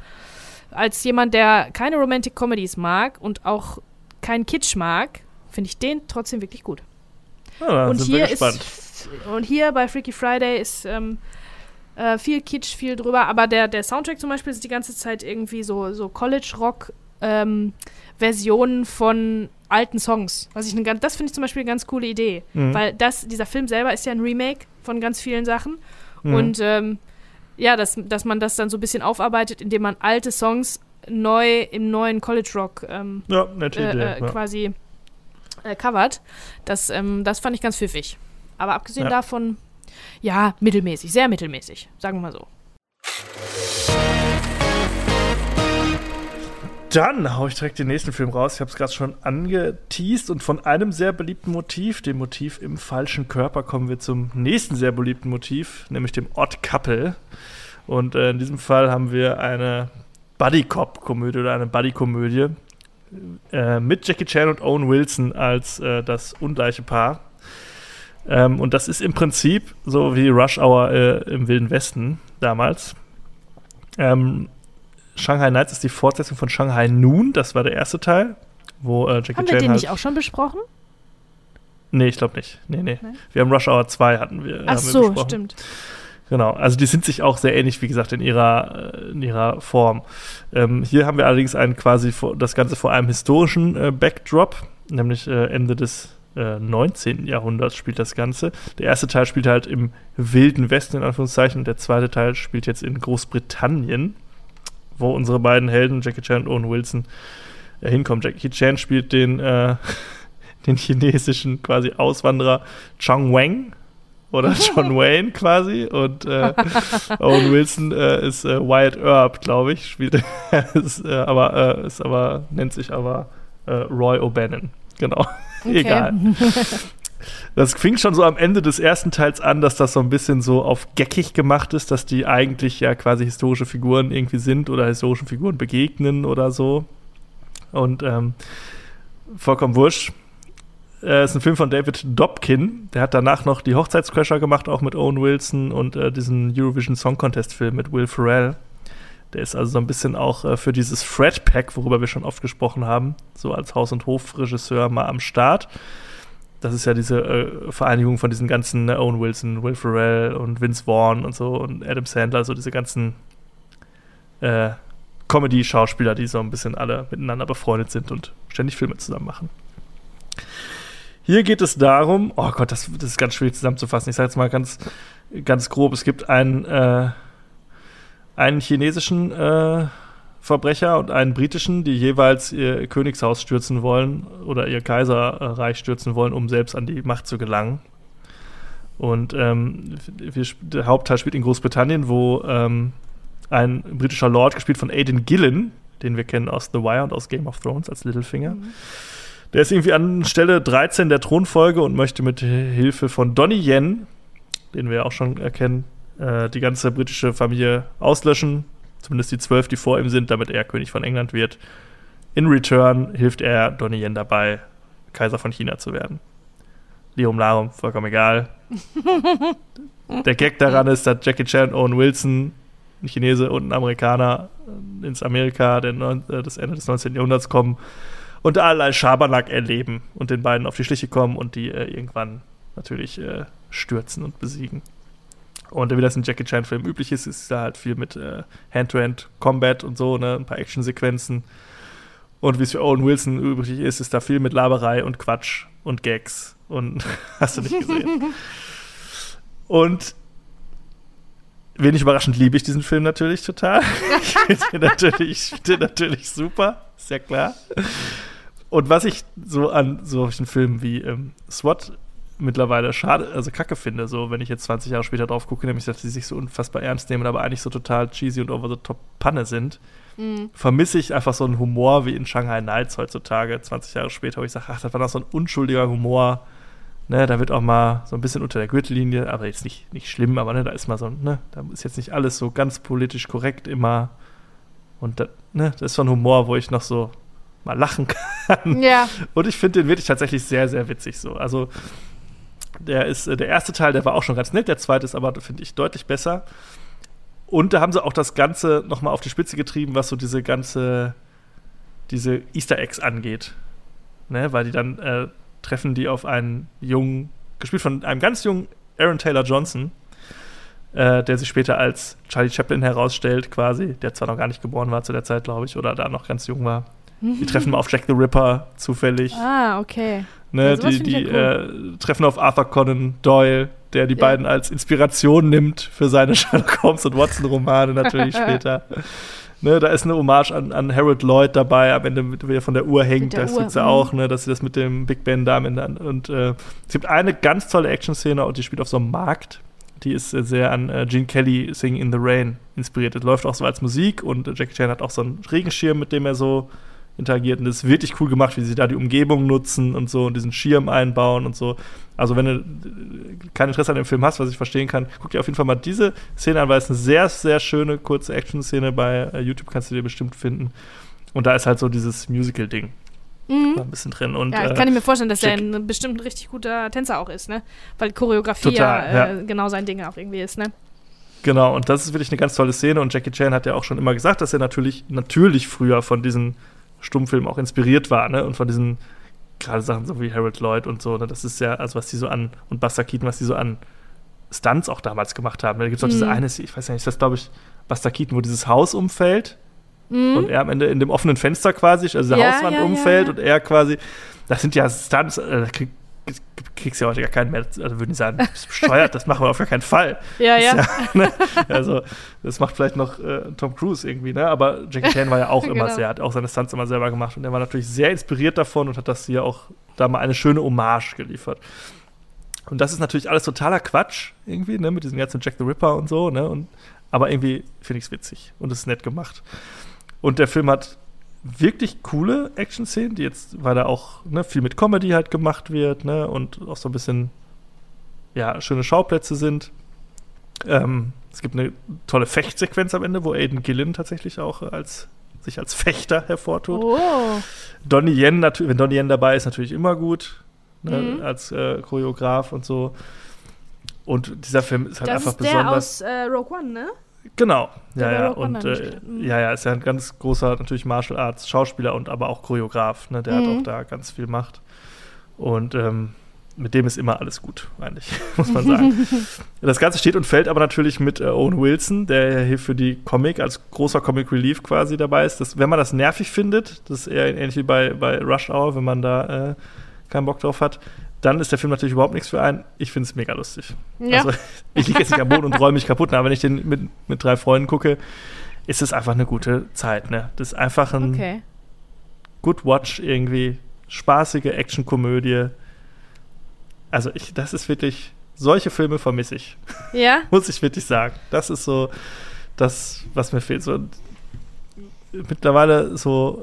als jemand, der keine Romantic Comedies mag und auch keinen Kitsch mag, finde ich den trotzdem wirklich gut. Ja, da und hier ist und hier bei Freaky Friday ist ähm, äh, viel Kitsch, viel drüber, aber der, der Soundtrack zum Beispiel ist die ganze Zeit irgendwie so, so College-Rock ähm, Versionen von alten Songs. Was ich ganz, das finde ich zum Beispiel eine ganz coole Idee. Mhm. Weil das, dieser Film selber ist ja ein Remake von ganz vielen Sachen. Mhm. Und ähm, ja, dass, dass man das dann so ein bisschen aufarbeitet, indem man alte Songs neu im neuen College Rock ähm, Ja, äh, äh, ja. quasi äh, covert. Das, ähm, das fand ich ganz pfiffig. Aber abgesehen Ja. davon, ja, mittelmäßig, sehr mittelmäßig, sagen wir mal so. Dann hau ich direkt den nächsten Film raus. Ich habe es gerade schon angeteased und von einem sehr beliebten Motiv, dem Motiv im falschen Körper, kommen wir zum nächsten sehr beliebten Motiv, nämlich dem Odd Couple. Und äh, in diesem Fall haben wir eine Buddy-Cop-Komödie oder eine Buddy-Komödie äh, mit Jackie Chan und Owen Wilson als äh, das ungleiche Paar. Ähm, und das ist im Prinzip so wie Rush Hour äh, im Wilden Westen damals. Ähm, Shanghai Nights ist die Fortsetzung von Shanghai Noon, das war der erste Teil, wo äh, Jackie Haben wir Chan den halt nicht auch schon besprochen? Nee, ich glaube nicht. Nee, nee, Nein? Wir haben Rush Hour 2 hatten wir. Ach haben wir so, besprochen. stimmt. Genau, also die sind sich auch sehr ähnlich, wie gesagt, in ihrer, äh, in ihrer Form. Ähm, hier haben wir allerdings einen quasi das Ganze vor einem historischen äh, Backdrop, nämlich äh, Ende des äh, 19. Jahrhunderts spielt das Ganze. Der erste Teil spielt halt im wilden Westen, in Anführungszeichen, und der zweite Teil spielt jetzt in Großbritannien, wo unsere beiden Helden, Jackie Chan und Owen Wilson, äh, hinkommen. Jackie Chan spielt den, äh, [laughs] den chinesischen quasi Auswanderer Chong Wang oder [laughs] John Wayne quasi und äh, [laughs] Owen Wilson äh, ist äh, Wyatt Earp, glaube ich, spielt ist, äh, aber äh, ist aber nennt sich aber Roy O'Bannon. Genau. Egal. Das fing schon so am Ende des ersten Teils an, dass das so ein bisschen so auf geckig gemacht ist, dass die eigentlich ja quasi historische Figuren irgendwie sind oder historischen Figuren begegnen oder so. Und ähm, vollkommen wurscht. Äh, ist ein Film von David Dobkin. Der hat danach noch die Hochzeitscrasher gemacht, auch mit Owen Wilson und äh, diesen Eurovision Song Contest Film mit Will Ferrell. Der ist also so ein bisschen auch äh, für dieses Fred Pack, worüber wir schon oft gesprochen haben, so als Haus- und Hofregisseur mal am Start. Das ist ja diese äh, Vereinigung von diesen ganzen ne, Owen Wilson, Will Ferrell und Vince Vaughn und so und Adam Sandler, so diese ganzen äh, Comedy-Schauspieler, die so ein bisschen alle miteinander befreundet sind und ständig Filme zusammen machen. Hier geht es darum, oh Gott, das, das ist ganz schwierig zusammenzufassen. Ich sage jetzt mal ganz, ganz grob: Es gibt einen, äh, einen chinesischen äh, Verbrecher und einen britischen, die jeweils ihr Königshaus stürzen wollen oder ihr Kaiserreich stürzen wollen, um selbst an die Macht zu gelangen. Und ähm, wir, der Hauptteil spielt in Großbritannien, wo ähm, ein britischer Lord, gespielt von Aidan Gillen, den wir kennen aus The Wire und aus Game of Thrones als Littlefinger, der ist irgendwie an Stelle 13 der Thronfolge und möchte mit Hilfe von Donnie Yen, den wir auch schon erkennen, äh, die ganze britische Familie auslöschen. Zumindest die zwölf, die vor ihm sind, damit er König von England wird. In return hilft er Donnie Yen dabei, Kaiser von China zu werden. Lirum Larum, vollkommen egal. [laughs] Der Gag daran ist, dass Jackie Chan und Owen Wilson, ein Chinese und ein Amerikaner, ins Amerika äh, des Ende des 19. Jahrhunderts kommen und allerlei Schabernack erleben und den beiden auf die Schliche kommen und die äh, irgendwann natürlich äh, stürzen und besiegen. Und wie das in Jackie Chan-Filmen üblich ist, ist da halt viel mit äh, Hand-to-Hand-Combat und so, ne, ein paar Actionsequenzen. Und wie es für Owen Wilson üblich ist, ist da viel mit Laberei und Quatsch und Gags. Und [laughs] hast du nicht gesehen. [laughs] und wenig überraschend liebe ich diesen Film natürlich total. ich finde den natürlich, find den natürlich super, ist ja klar. Und was ich so an solchen Filmen wie ähm, SWAT mittlerweile schade, also kacke finde, so wenn ich jetzt 20 Jahre später drauf gucke, nämlich dass die sich so unfassbar ernst nehmen, aber eigentlich so total cheesy und over the top Panne sind, vermisse ich einfach so einen Humor wie in Shanghai Nights heutzutage, 20 Jahre später, wo ich sage, ach, das war noch so ein unschuldiger Humor. Ne, da wird auch mal so ein bisschen unter der Gürtellinie, aber jetzt nicht, nicht schlimm, aber ne, da ist mal so, ne, da ist jetzt nicht alles so ganz politisch korrekt immer. Und da, ne, das ist so ein Humor, wo ich noch so mal lachen [laughs] kann. Ja. Und ich finde den wirklich tatsächlich sehr, sehr witzig so. Also der ist, äh, der erste Teil, der war auch schon ganz nett, der zweite ist aber, finde ich, deutlich besser. Und da haben sie auch das Ganze nochmal auf die Spitze getrieben, was so diese ganze, diese Easter Eggs angeht. Ne, weil die dann äh, treffen die auf einen jungen, gespielt von einem ganz jungen Aaron Taylor Johnson, äh, der sich später als Charlie Chaplin herausstellt, quasi, der zwar noch gar nicht geboren war zu der Zeit, glaube ich, oder da noch ganz jung war. Die treffen [laughs] mal auf Jack the Ripper zufällig. Ah, okay. Ne, Ja, die die ja äh, treffen auf Arthur Conan Doyle, der die Ja. beiden als Inspiration nimmt für seine [laughs] Sherlock Holmes und Watson Romane natürlich [laughs] später. Ne, da ist eine Hommage an, an Harold Lloyd dabei, am Ende, mit, wie er von der Uhr hängt, der da Uhr, sieht sie mhm. auch, ne, dass sie das mit dem Big Ben da am Ende an. Und äh, es gibt eine ganz tolle Action-Szene und die spielt auf so einem Markt. Die ist äh, sehr an äh, Gene Kelly Singing in the Rain inspiriert. Das läuft auch so als Musik und äh, Jackie Chan hat auch so einen Regenschirm, mit dem er so interagiert. Und das ist wirklich cool gemacht, wie sie da die Umgebung nutzen und so und diesen Schirm einbauen und so. Also, wenn du äh, kein Interesse an dem Film hast, was ich verstehen kann, guck dir auf jeden Fall mal diese Szene an, weil es eine sehr, sehr schöne, kurze Action-Szene bei äh, YouTube kannst du dir bestimmt finden. Und da ist halt so dieses Musical-Ding Mhm. ein bisschen drin. Und, Ja, äh, ich kann mir vorstellen, dass er Jack- ein bestimmt richtig guter Tänzer auch ist, ne? Weil Choreografie Total, ja, äh, genau sein Ding auch irgendwie ist, ne? Genau, und das ist wirklich eine ganz tolle Szene. Und Jackie Chan hat ja auch schon immer gesagt, dass er natürlich, natürlich früher von diesen Stummfilmen auch inspiriert war, ne? Und von diesen, gerade Sachen so wie Harold Lloyd und so, ne? Das ist ja, also was die so an, und Buster Keaton, was die so an Stunts auch damals gemacht haben. Da gibt es auch diese Mhm. eine, ich weiß ja nicht, das glaube ich, Buster Keaton, wo dieses Haus umfällt Mhm. und er am Ende in dem offenen Fenster quasi, also die Ja, Hauswand ja, umfällt ja. und er quasi, das sind ja Stunts, äh, da krieg, kriegst du ja heute gar keinen mehr, also würden die sagen, das ist bescheuert, das machen wir auf gar keinen Fall. [laughs] ja, Ist ja. ne? Also, das macht vielleicht noch äh, Tom Cruise irgendwie, ne? Aber Jackie Chan war ja auch [laughs] immer Genau. sehr, hat auch seine Stunts immer selber gemacht und er war natürlich sehr inspiriert davon und hat das hier auch da mal eine schöne Hommage geliefert. Und das ist natürlich alles totaler Quatsch irgendwie, ne? Mit diesem ganzen Jack the Ripper und so, ne? Und, aber irgendwie finde ich es witzig und es ist nett gemacht. Und der Film hat wirklich coole Action-Szenen, die jetzt, weil da auch ne, viel mit Comedy halt gemacht wird, ne? Und auch so ein bisschen, ja, schöne Schauplätze sind. Ähm, es gibt eine tolle Fechtsequenz am Ende, wo Aiden Gillen tatsächlich auch als sich als Fechter hervortut. Oh. Donnie Yen, natürlich, wenn Donnie Yen dabei ist, natürlich immer gut, ne, Mhm. als äh, Choreograf und so. Und dieser Film ist halt Das einfach ist der besonders. aus äh, Rogue One, ne? Genau, ja, ja. Und äh. Mhm. ja, ja, ist ja ein ganz großer natürlich Martial Arts Schauspieler und aber auch Choreograf, ne? Der Mhm. hat auch da ganz viel Macht. Und ähm, mit dem ist immer alles gut, eigentlich, [laughs] muss man sagen. [laughs] das Ganze steht und fällt aber natürlich mit äh, Owen Wilson, der ja hier für die Comic als großer Comic Relief quasi dabei ist. Das, wenn man das nervig findet, das ist eher ähnlich wie bei, bei Rush Hour, wenn man da äh, keinen Bock drauf hat, dann ist der Film natürlich überhaupt nichts für einen. Ich finde es mega lustig. Ja. Also, ich liege jetzt nicht am Boden und räume mich kaputt, aber wenn ich den mit, mit drei Freunden gucke, ist es einfach eine gute Zeit. Ne? Das ist einfach ein okay. Good Watch irgendwie, spaßige Actionkomödie. Also ich, das ist wirklich, solche Filme vermisse ich, Ja? [laughs] muss ich wirklich sagen. Das ist so das, was mir fehlt. So, mittlerweile so,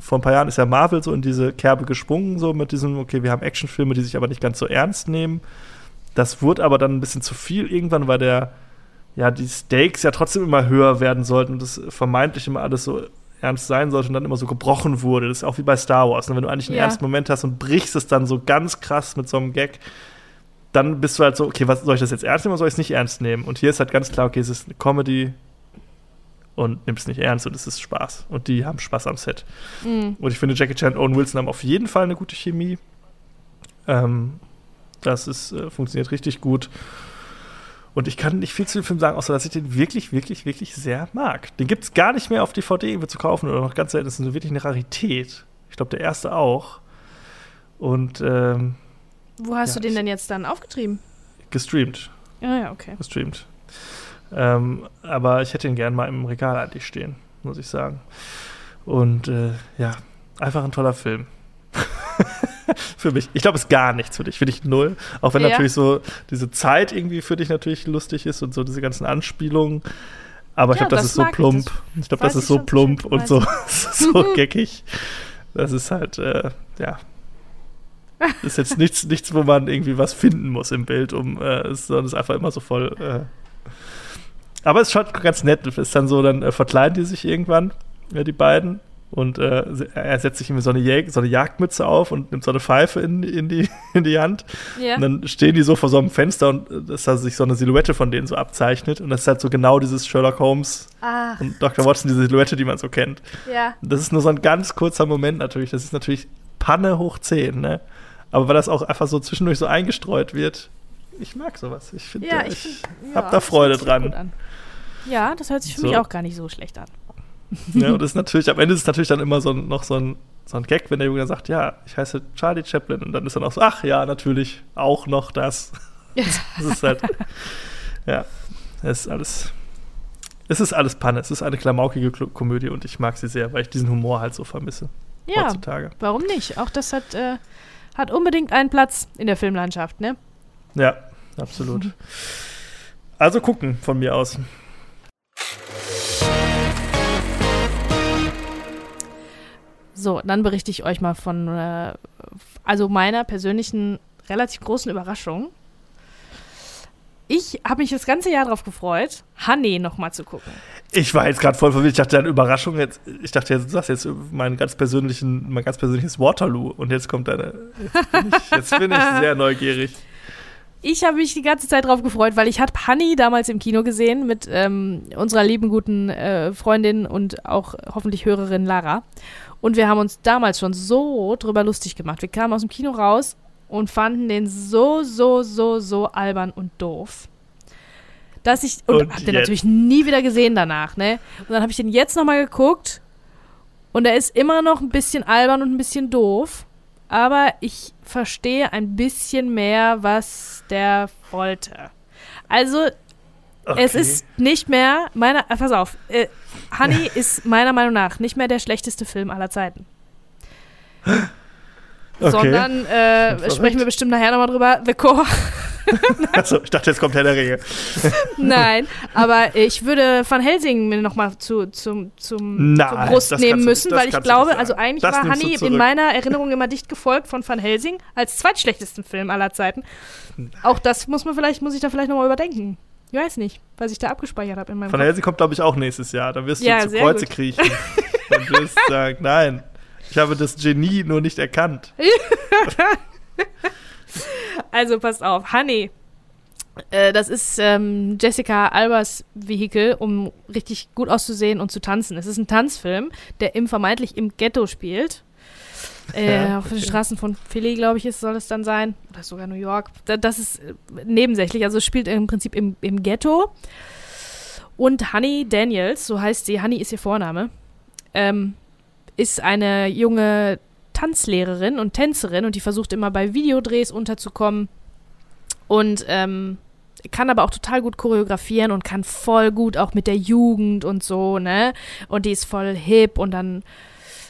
vor ein paar Jahren ist ja Marvel so in diese Kerbe gesprungen, so mit diesem, okay, wir haben Actionfilme, die sich aber nicht ganz so ernst nehmen. Das wurde aber dann ein bisschen zu viel irgendwann, weil der, ja, die Stakes ja trotzdem immer höher werden sollten und das vermeintlich immer alles so ernst sein sollte und dann immer so gebrochen wurde. Das ist auch wie bei Star Wars. Ne? Wenn du eigentlich einen Ja. ernsten Moment hast und brichst es dann so ganz krass mit so einem Gag, dann bist du halt so, okay, was soll ich das jetzt ernst nehmen oder soll ich es nicht ernst nehmen? Und hier ist halt ganz klar, okay, es ist eine Comedy und nimm es nicht ernst und es ist Spaß. Und die haben Spaß am Set. Mhm. Und ich finde, Jackie Chan und Owen Wilson haben auf jeden Fall eine gute Chemie. Ähm, das ist, äh, funktioniert richtig gut. Und ich kann nicht viel zu dem Film sagen, außer dass ich den wirklich, wirklich, wirklich sehr mag. Den gibt es gar nicht mehr auf DVD zu kaufen oder noch ganz selten. Das ist wirklich eine Rarität. Ich glaube, der erste auch. Und ähm, Wo hast Ja, du den denn jetzt dann aufgetrieben? gestreamt. Ja, ja, okay. Gestreamt. Ähm, aber ich hätte ihn gern mal im Regal eigentlich stehen, muss ich sagen. Und äh, ja, einfach ein toller Film. [laughs] für mich. Ich glaube, es ist gar nichts für dich. Für dich null. Auch wenn Ja. natürlich so diese Zeit irgendwie für dich natürlich lustig ist und so diese ganzen Anspielungen. Aber ich Ja, glaube, das, das ist so ich, plump. das Ich glaube, das ist ich so plump und so, [laughs] so [laughs] geckig. Das ist halt, äh, ja. Ist jetzt nichts, nichts, wo man irgendwie was finden muss im Bild, um, äh, es- sondern es ist einfach immer so voll. Äh. Aber es ist schon ganz nett. Es ist dann so, dann äh, verkleiden die sich irgendwann, äh, die beiden. Und äh, er setzt sich irgendwie so eine, Jag so eine Jagdmütze auf und nimmt so eine Pfeife in, in, die, [laughs] in die Hand. Ja. Und dann stehen die so vor so einem Fenster und äh, dass da sich so eine Silhouette von denen so abzeichnet. Und das ist halt so genau dieses Sherlock Holmes Ach, und Dr. Watson, diese Silhouette, die man so kennt. ja. Das ist nur so ein ganz kurzer Moment natürlich. Das ist natürlich Panne hoch 10, ne? Aber weil das auch einfach so zwischendurch so eingestreut wird, ich mag sowas. Ich finde, Ja, ich, ich find, ja, da das Freude dran. Ja, das hört sich für So. mich auch gar nicht so schlecht an. ja, und das ist natürlich, am Ende ist es natürlich dann immer so noch so ein, so ein Gag, wenn der Junge dann sagt, ja, ich heiße Charlie Chaplin. Und dann ist dann auch so, ach ja, natürlich, auch noch das. [laughs] das ist halt, ja, es ist alles, es ist alles Panne. Es ist eine klamaukige Komödie und ich mag sie sehr, weil ich diesen Humor halt so vermisse. Ja, heutzutage. warum nicht? Auch das hat, äh, hat unbedingt einen Platz in der Filmlandschaft, ne? Ja, absolut. Also gucken von mir aus. So, dann berichte ich euch mal von, äh, also meiner persönlichen relativ großen Überraschung. Ich habe mich das ganze Jahr darauf gefreut, Honey nochmal zu gucken. Ich war jetzt gerade voll verwirrt. Ich dachte, eine Überraschung jetzt. Ich dachte, du sagst jetzt mein ganz persönlichen, mein ganz persönliches Waterloo. Und jetzt kommt deine. Jetzt bin ich, jetzt bin ich [laughs] sehr neugierig. Ich habe mich die ganze Zeit darauf gefreut, weil ich habe Honey damals im Kino gesehen mit ähm, unserer lieben guten äh, Freundin und auch hoffentlich Hörerin Lara. Und wir haben uns damals schon so drüber lustig gemacht. Wir kamen aus dem Kino raus und fanden den so, so, so, so albern und doof. Dass ich. Und, und hab den natürlich nie wieder gesehen danach, ne? Und dann habe ich den jetzt nochmal geguckt. Und er ist immer noch ein bisschen albern und ein bisschen doof. Aber ich verstehe ein bisschen mehr, was der wollte. Also, Okay. Es ist nicht mehr, meiner, äh, pass auf, äh, Honey ist meiner Meinung nach nicht mehr der schlechteste Film aller Zeiten. [gasps] Okay. Sondern äh, sprechen wir bestimmt nachher nochmal drüber. The Core. [laughs] Achso, ich dachte, jetzt kommt Herr der Ringe. Nein, aber ich würde Van Helsing mir nochmal zu, zum, zum, Nein, zur Brust nehmen müssen, du, weil ich glaube, also eigentlich das war Honey in meiner Erinnerung immer dicht gefolgt von Van Helsing als zweitschlechtesten Film aller Zeiten. Auch das muss man vielleicht, muss ich da vielleicht nochmal überdenken. Ich weiß nicht, was ich da abgespeichert habe in meinem Von Helsing kommt, glaube ich, auch nächstes Jahr. Da wirst du ja, zu Kreuze gut. kriechen und wirst sagen, nein, ich habe das Genie nur nicht erkannt. [laughs] [laughs] also passt auf, Honey. Äh, das ist ähm, Jessica Albers Vehikel, um richtig gut auszusehen und zu tanzen. Es ist ein Tanzfilm, der im vermeintlich im Ghetto spielt. Äh, ja, auf den Straßen von Philly, glaube ich, ist, soll es dann sein. Oder sogar New York. Das ist äh, nebensächlich. Also es spielt im Prinzip im, im Ghetto. Und Honey Daniels, so heißt sie, Honey ist ihr Vorname, ähm, ist eine junge Tanzlehrerin und Tänzerin und die versucht immer bei Videodrehs unterzukommen. Und ähm, kann aber auch total gut choreografieren und kann voll gut auch mit der Jugend und so, ne? Und die ist voll hip und dann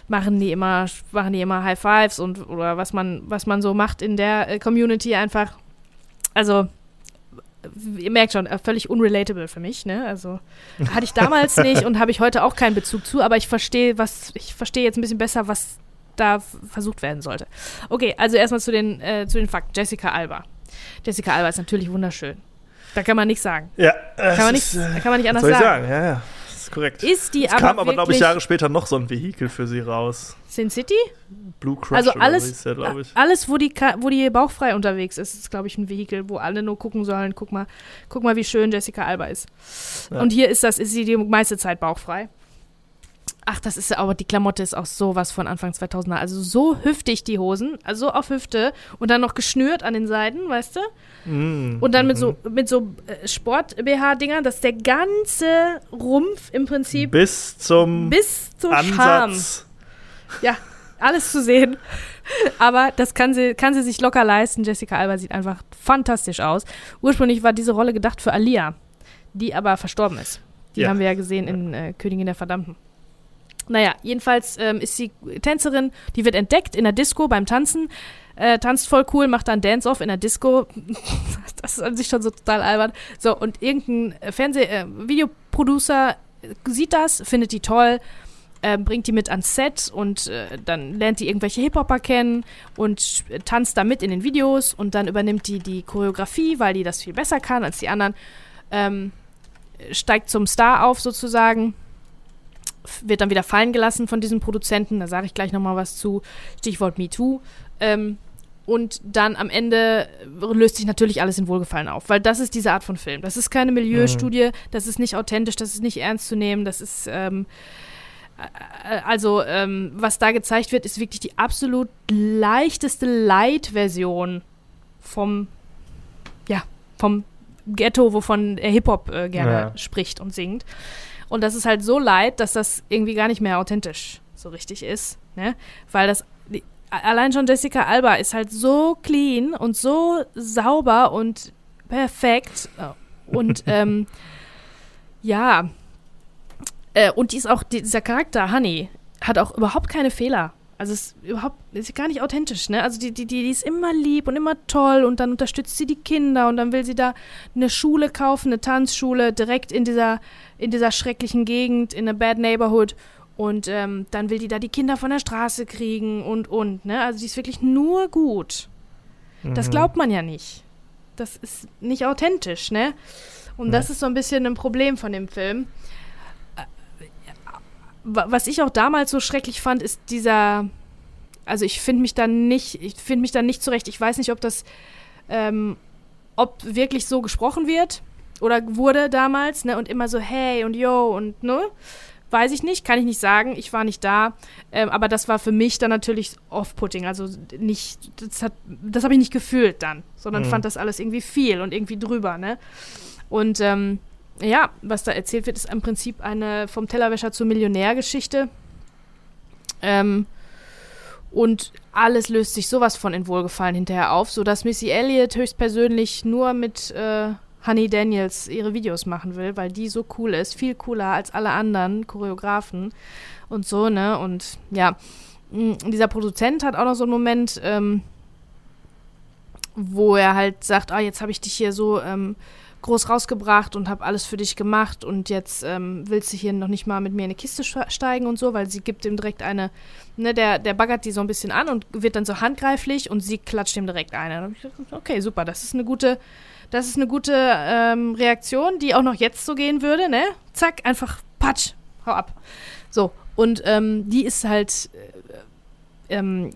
machen die immer, machen die immer High Fives und oder was man, was man so macht in der äh, Community einfach. Also, ihr merkt schon, äh, völlig unrelatable für mich, ne? Also hatte ich damals [laughs] nicht und habe ich heute auch keinen Bezug zu, aber ich verstehe, was, ich verstehe jetzt ein bisschen besser, was da versucht werden sollte. Okay, also erstmal zu den, äh, zu den Fakten. Jessica Alba. Jessica Alba ist natürlich wunderschön. Da kann man nichts sagen. Ja, kann man, nicht, äh, kann man nicht anders sagen. sagen. Ja, ja ist korrekt. Ist die es aber kam aber, glaube ich, Jahre später noch so ein Vehikel für sie raus. Sin City? Blue Crush also alles, ja, alles wo, die, wo die bauchfrei unterwegs ist, ist, glaube ich, ein Vehikel, wo alle nur gucken sollen, guck mal, guck mal, wie schön Jessica Alba ist. Ja. Und hier ist das, ist sie die meiste Zeit bauchfrei. Ach, das ist aber die Klamotte ist auch sowas von Anfang 2000er. Also so hüftig die Hosen, also so auf Hüfte und dann noch geschnürt an den Seiten, weißt du? Mm, und dann mit so mhm. mit so äh, Sport-BH-Dingern, dass der ganze Rumpf im Prinzip bis zum bis zum Ansatz. Charme. Ja, alles zu sehen. Aber das kann sie, kann sie sich locker leisten. Jessica Alba sieht einfach fantastisch aus. Ursprünglich war diese Rolle gedacht für Alia, die aber verstorben ist. Die ja. haben wir ja gesehen in äh, Königin der Verdammten. Naja, jedenfalls ähm, ist sie Tänzerin, die wird entdeckt in der Disco beim Tanzen, äh, tanzt voll cool, macht dann Dance-Off in der Disco. [laughs] das ist an sich schon so total albern. So, und irgendein Fernseh-, äh, Videoproducer sieht das, findet die toll, äh, bringt die mit ans Set und äh, dann lernt die irgendwelche Hip-Hopper kennen und tanzt da mit in den Videos und dann übernimmt die die Choreografie, weil die das viel besser kann als die anderen. Ähm, steigt zum Star auf sozusagen wird dann wieder fallen gelassen von diesem Produzenten. Da sage ich gleich nochmal was zu. Stichwort MeToo. Ähm, und dann am Ende löst sich natürlich alles in Wohlgefallen auf, weil das ist diese Art von Film. Das ist keine Milieustudie, mhm. das ist nicht authentisch, das ist nicht ernst zu nehmen, das ist. Ähm, äh, also, ähm, was da gezeigt wird, ist wirklich die absolut leichteste Light-Version vom, ja, vom Ghetto, wovon Hip-Hop äh, gerne ja. spricht und singt. Und das ist halt so leid, dass das irgendwie gar nicht mehr authentisch so richtig ist, ne? Weil das die, allein schon Jessica Alba ist halt so clean und so sauber und perfekt und [laughs] ähm, ja äh, und die ist auch dieser Charakter Honey hat auch überhaupt keine Fehler. Also es ist überhaupt ist gar nicht authentisch, ne? Also die, die, die ist immer lieb und immer toll und dann unterstützt sie die Kinder und dann will sie da eine Schule kaufen, eine Tanzschule direkt in dieser, in dieser schrecklichen Gegend, in a bad neighborhood. Und ähm, dann will die da die Kinder von der Straße kriegen und und, ne? Also die ist wirklich nur gut. Mhm. Das glaubt man ja nicht. Das ist nicht authentisch, ne? Und nee. das ist so ein bisschen ein Problem von dem Film was ich auch damals so schrecklich fand, ist dieser, also ich finde mich dann nicht, ich finde mich dann nicht zurecht. Ich weiß nicht, ob das, ähm, ob wirklich so gesprochen wird oder wurde damals, ne, und immer so hey und yo und ne, weiß ich nicht, kann ich nicht sagen. Ich war nicht da, ähm, aber das war für mich dann natürlich off-putting, also nicht, das hat, das habe ich nicht gefühlt dann, sondern mhm. fand das alles irgendwie viel und irgendwie drüber, ne, und ähm, ja, was da erzählt wird, ist im Prinzip eine vom Tellerwäscher zur Millionärgeschichte. Ähm, und alles löst sich sowas von in Wohlgefallen hinterher auf, sodass Missy Elliott höchstpersönlich nur mit äh, Honey Daniels ihre Videos machen will, weil die so cool ist, viel cooler als alle anderen Choreografen und so, ne? Und ja, dieser Produzent hat auch noch so einen Moment, ähm, wo er halt sagt, ah, jetzt habe ich dich hier so ähm, groß rausgebracht und habe alles für dich gemacht und jetzt ähm, willst du hier noch nicht mal mit mir in eine Kiste steigen und so, weil sie gibt ihm direkt eine, ne, der, der baggert die so ein bisschen an und wird dann so handgreiflich und sie klatscht ihm direkt eine. Okay, super, das ist eine gute, das ist eine gute ähm, Reaktion, die auch noch jetzt so gehen würde, ne? Zack, einfach patsch, hau ab. So, und ähm, die ist halt, äh, ähm,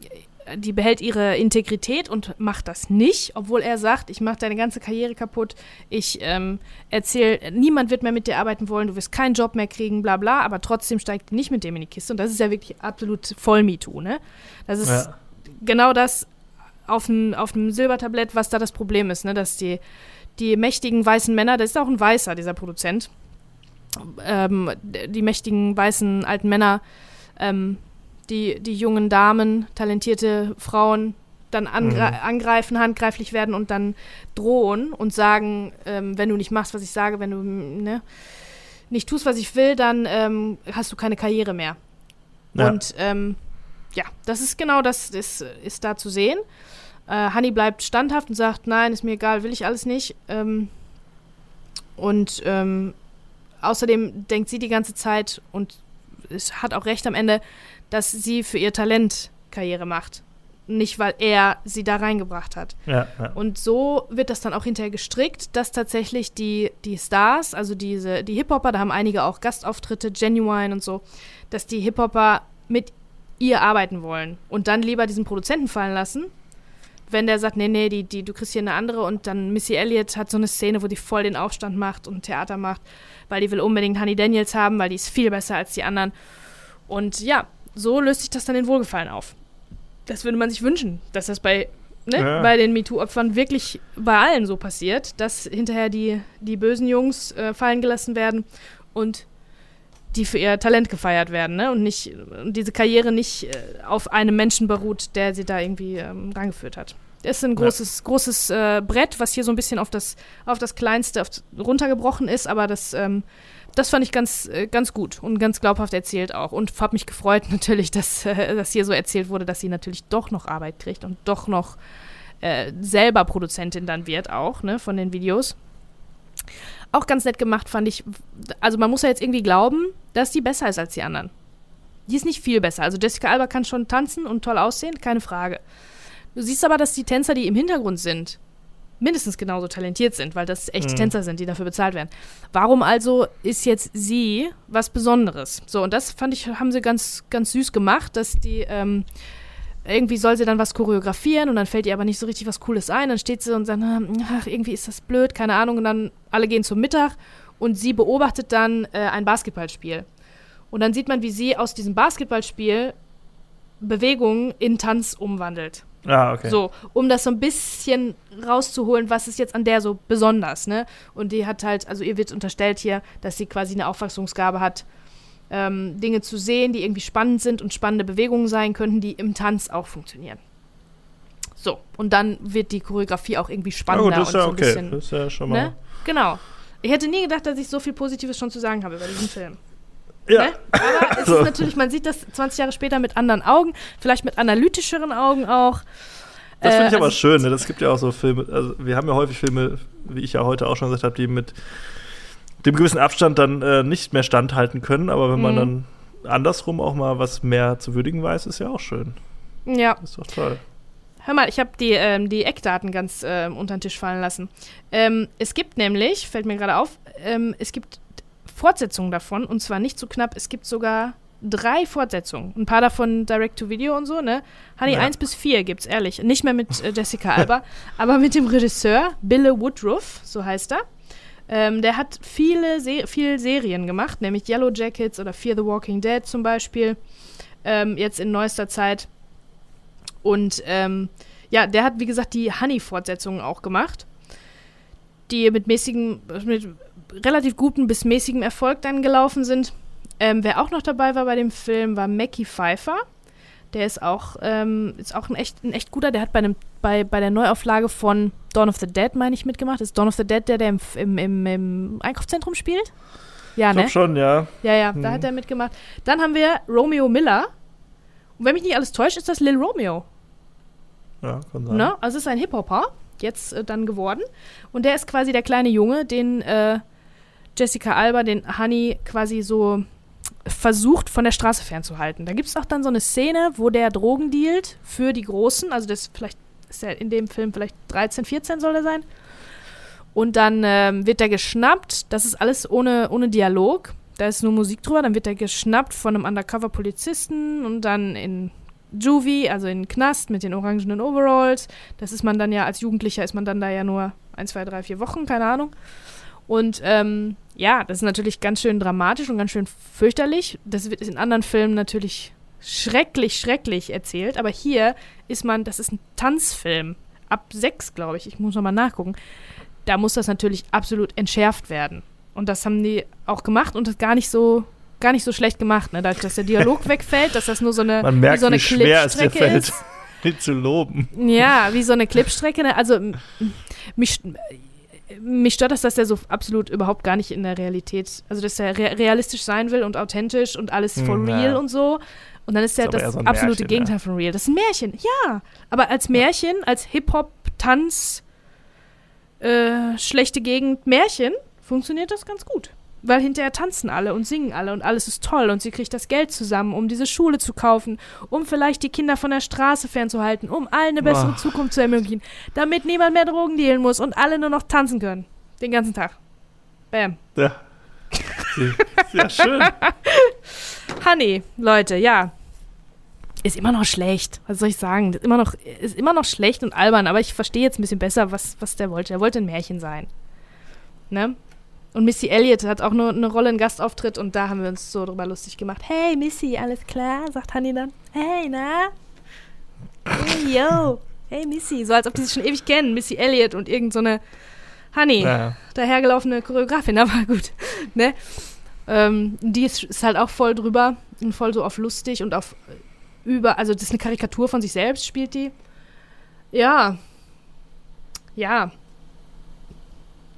die behält ihre Integrität und macht das nicht, obwohl er sagt, ich mache deine ganze Karriere kaputt, ich ähm, erzähle, niemand wird mehr mit dir arbeiten wollen, du wirst keinen Job mehr kriegen, bla bla, aber trotzdem steigt die nicht mit dem in die Kiste und das ist ja wirklich absolut voll MeToo, ne? Das ist ja. genau das auf einem auf Silbertablett, was da das Problem ist, ne? Dass die, die mächtigen weißen Männer, das ist auch ein Weißer, dieser Produzent, ähm, die mächtigen weißen alten Männer, ähm, die, die jungen Damen, talentierte Frauen dann angre mhm. angreifen, handgreiflich werden und dann drohen und sagen, ähm, wenn du nicht machst, was ich sage, wenn du ne, nicht tust, was ich will, dann ähm, hast du keine Karriere mehr. Ja. Und ähm, ja, das ist genau das, ist, ist da zu sehen. Äh, Honey bleibt standhaft und sagt, nein, ist mir egal, will ich alles nicht. Ähm, und ähm, außerdem denkt sie die ganze Zeit und es hat auch recht am Ende, dass sie für ihr Talent Karriere macht. Nicht, weil er sie da reingebracht hat. Ja, ja. Und so wird das dann auch hinterher gestrickt, dass tatsächlich die, die Stars, also diese, die Hip-Hopper, da haben einige auch Gastauftritte, Genuine und so, dass die Hip-Hopper mit ihr arbeiten wollen und dann lieber diesen Produzenten fallen lassen, wenn der sagt, nee, nee, die, die, du kriegst hier eine andere und dann Missy Elliott hat so eine Szene, wo die voll den Aufstand macht und Theater macht, weil die will unbedingt Honey Daniels haben, weil die ist viel besser als die anderen. Und ja, so löst sich das dann in Wohlgefallen auf. Das würde man sich wünschen, dass das bei, ne, ja. bei den MeToo-Opfern wirklich bei allen so passiert, dass hinterher die, die bösen Jungs äh, fallen gelassen werden und die für ihr Talent gefeiert werden, ne? Und nicht und diese Karriere nicht äh, auf einem Menschen beruht, der sie da irgendwie ähm, rangeführt hat. Das ist ein großes, ja. großes äh, Brett, was hier so ein bisschen auf das, auf das Kleinste auf, runtergebrochen ist, aber das ähm, das fand ich ganz, äh, ganz gut und ganz glaubhaft erzählt auch. Und habe mich gefreut [laughs] natürlich, dass, äh, dass hier so erzählt wurde, dass sie natürlich doch noch Arbeit kriegt und doch noch äh, selber Produzentin dann wird auch, ne, von den Videos. Auch ganz nett gemacht fand ich, also man muss ja jetzt irgendwie glauben, dass die besser ist als die anderen. Die ist nicht viel besser. Also Jessica Alba kann schon tanzen und toll aussehen, keine Frage. Du siehst aber, dass die Tänzer, die im Hintergrund sind, mindestens genauso talentiert sind, weil das echte mhm. Tänzer sind, die dafür bezahlt werden. Warum also ist jetzt sie was Besonderes? So, und das fand ich, haben sie ganz, ganz süß gemacht, dass die, ähm, irgendwie soll sie dann was choreografieren und dann fällt ihr aber nicht so richtig was Cooles ein. Dann steht sie und sagt, ach, irgendwie ist das blöd, keine Ahnung. Und dann alle gehen zum Mittag und sie beobachtet dann äh, ein Basketballspiel. Und dann sieht man, wie sie aus diesem Basketballspiel Bewegungen in Tanz umwandelt. Ah, okay. So, um das so ein bisschen rauszuholen, was ist jetzt an der so besonders, ne? Und die hat halt, also ihr wird unterstellt hier, dass sie quasi eine Auffassungsgabe hat, ähm, Dinge zu sehen, die irgendwie spannend sind und spannende Bewegungen sein könnten, die im Tanz auch funktionieren. So, und dann wird die Choreografie auch irgendwie spannender gut, das ist und ja so ein okay. bisschen. Das ist ja schon mal. Ne? Genau. Ich hätte nie gedacht, dass ich so viel Positives schon zu sagen habe über diesen Film. Ja. Ne? Aber es So. ist natürlich, man sieht das 20 Jahre später mit anderen Augen, vielleicht mit analytischeren Augen auch. Das finde ich Äh, aber also- schön. Ne? Das gibt ja auch so Filme. Also wir haben ja häufig Filme, wie ich ja heute auch schon gesagt habe, die mit dem gewissen Abstand dann äh, nicht mehr standhalten können. Aber wenn man Mhm. dann andersrum auch mal was mehr zu würdigen weiß, ist ja auch schön. Ja, Ist doch toll. hör mal, ich habe die, ähm, die Eckdaten ganz ähm, unter den Tisch fallen lassen. Ähm, es gibt nämlich, fällt mir gerade auf, ähm, es gibt Fortsetzungen davon und zwar nicht so knapp, es gibt sogar drei Fortsetzungen. Ein paar davon Direct-to-Video und so, ne? Honey, Ja. 1 bis 4 gibt's, ehrlich. Nicht mehr mit äh, Jessica Alba, [laughs] aber mit dem Regisseur Bill Woodruff, so heißt er. Ähm, der hat viele Se viel Serien gemacht, nämlich Yellow Jackets oder Fear the Walking Dead zum Beispiel, ähm, jetzt in neuester Zeit. Und ähm, ja, der hat, wie gesagt, die Honey-Fortsetzungen auch gemacht, die mit mäßigem, mit relativ gutem bis mäßigem Erfolg dann gelaufen sind. Ähm, wer auch noch dabei war bei dem Film, war Mackie Pfeiffer. Der ist auch, ähm, ist auch ein echt, ein echt guter. Der hat bei, einem, bei, bei der Neuauflage von Dawn of the Dead, meine ich, mitgemacht. Ist Dawn of the Dead der, der im, im, im, im Einkaufszentrum spielt? Ja, Ich ne? schon, ja. Ja, ja, Mhm. da hat er mitgemacht. Dann haben wir Romeo Miller. Und wenn mich nicht alles täuscht, ist das Lil Romeo. Ja, kann sein. Ne? Also es ist ein Hip-Hopper, jetzt äh, dann geworden. Und der ist quasi der kleine Junge, den äh, Jessica Alba, den Honey quasi so versucht, von der Straße fernzuhalten. Da gibt es auch dann so eine Szene, wo der Drogen dealt für die Großen. Also das vielleicht ist er in dem Film vielleicht 13, 14 soll er sein. Und dann ähm, wird er geschnappt. Das ist alles ohne, ohne Dialog. Da ist nur Musik drüber. Dann wird er geschnappt von einem Undercover-Polizisten und dann in Juvie, also in den Knast mit den orangenen Overalls. Das ist man dann ja, als Jugendlicher ist man dann da ja nur ein, zwei, drei, vier Wochen, keine Ahnung. Und ähm, ja, das ist natürlich ganz schön dramatisch und ganz schön fürchterlich. Das wird in anderen Filmen natürlich schrecklich, schrecklich erzählt. Aber hier ist man, das ist ein Tanzfilm. Ab sechs, glaube ich. Ich muss nochmal nachgucken. Da muss das natürlich absolut entschärft werden. Und das haben die auch gemacht und das gar nicht so, gar nicht so schlecht gemacht, ne? Dadurch, dass der Dialog [laughs] wegfällt, dass das nur so eine, Man merkt, wie so eine wie schwer es dir fällt, ist. [laughs] zu loben. Ja, wie so eine Clipstrecke. Ne? Also mich, mich stört das, dass der so absolut überhaupt gar nicht in der Realität, also dass er re realistisch sein will und authentisch und alles for Hm, ja. real und so. Und dann ist aber das eher so absolute Märchen, Gegenteil von real. Das ist ein Märchen, ja. Aber als Märchen, als Hip-Hop, Tanz, äh, schlechte Gegend, Märchen, funktioniert das ganz gut. Weil hinterher tanzen alle und singen alle und alles ist toll und sie kriegt das Geld zusammen, um diese Schule zu kaufen, um vielleicht die Kinder von der Straße fernzuhalten, um allen eine bessere Boah. Zukunft zu ermöglichen, damit niemand mehr Drogen dealen muss und alle nur noch tanzen können. Den ganzen Tag. Bam. Ja. [laughs] Ja, schön. Honey, Leute, ja. Ist immer noch schlecht. Was soll ich sagen? Ist immer noch, ist immer noch schlecht und albern, aber ich verstehe jetzt ein bisschen besser, was, was der wollte. Er wollte ein Märchen sein. Ne? Und Missy Elliott hat auch nur eine Rolle, einen Gastauftritt und da haben wir uns so drüber lustig gemacht. Hey Missy, alles klar? sagt Honey dann. Hey, na? Hey, yo. Hey Missy. So als ob die sich schon ewig kennen. Missy Elliott und irgend so eine Honey Ja. dahergelaufene Choreografin, [laughs] aber gut, ne? Ähm, die ist, ist halt auch voll drüber und voll so auf lustig und auf äh, über, also das ist eine Karikatur von sich selbst, spielt die. Ja. Ja.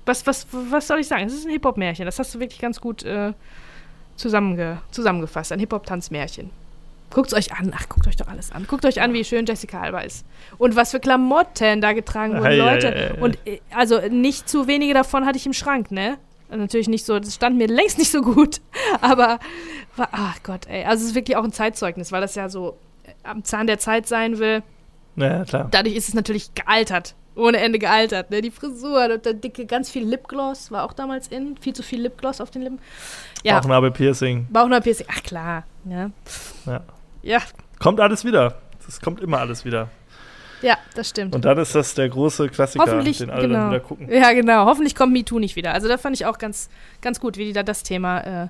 Was, was, was soll ich sagen? Es ist ein Hip-Hop-Märchen. Das hast du wirklich ganz gut äh, zusammenge zusammengefasst. Ein Hip-Hop-Tanzmärchen. Guckt es euch an. Ach, guckt euch doch alles an. Guckt euch an, wie schön Jessica Alba ist. Und was für Klamotten da getragen wurden, ei, Leute. ei, ei. Und äh, also nicht zu wenige davon hatte ich im Schrank, ne? Natürlich nicht so, das stand mir längst nicht so gut. [laughs] Aber, war, ach Gott, ey. Also es ist wirklich auch ein Zeitzeugnis, weil das ja so äh, am Zahn der Zeit sein will. Ja, klar. Dadurch ist es natürlich gealtert. Ohne Ende gealtert, ne? Die Frisur und der dicke, ganz viel Lipgloss war auch damals in. Viel zu viel Lipgloss auf den Lippen. Ja, Bauchnabel-Piercing. Bauchnabelpiercing. Ach klar, ja. Ja. Ja, Kommt alles wieder. Es kommt immer alles wieder. ja, das stimmt. Und dann ist das der große Klassiker, den alle dann genau. wieder gucken. Ja, genau. Hoffentlich kommt MeToo nicht wieder. Also da fand ich auch ganz, ganz gut, wie die da das Thema äh,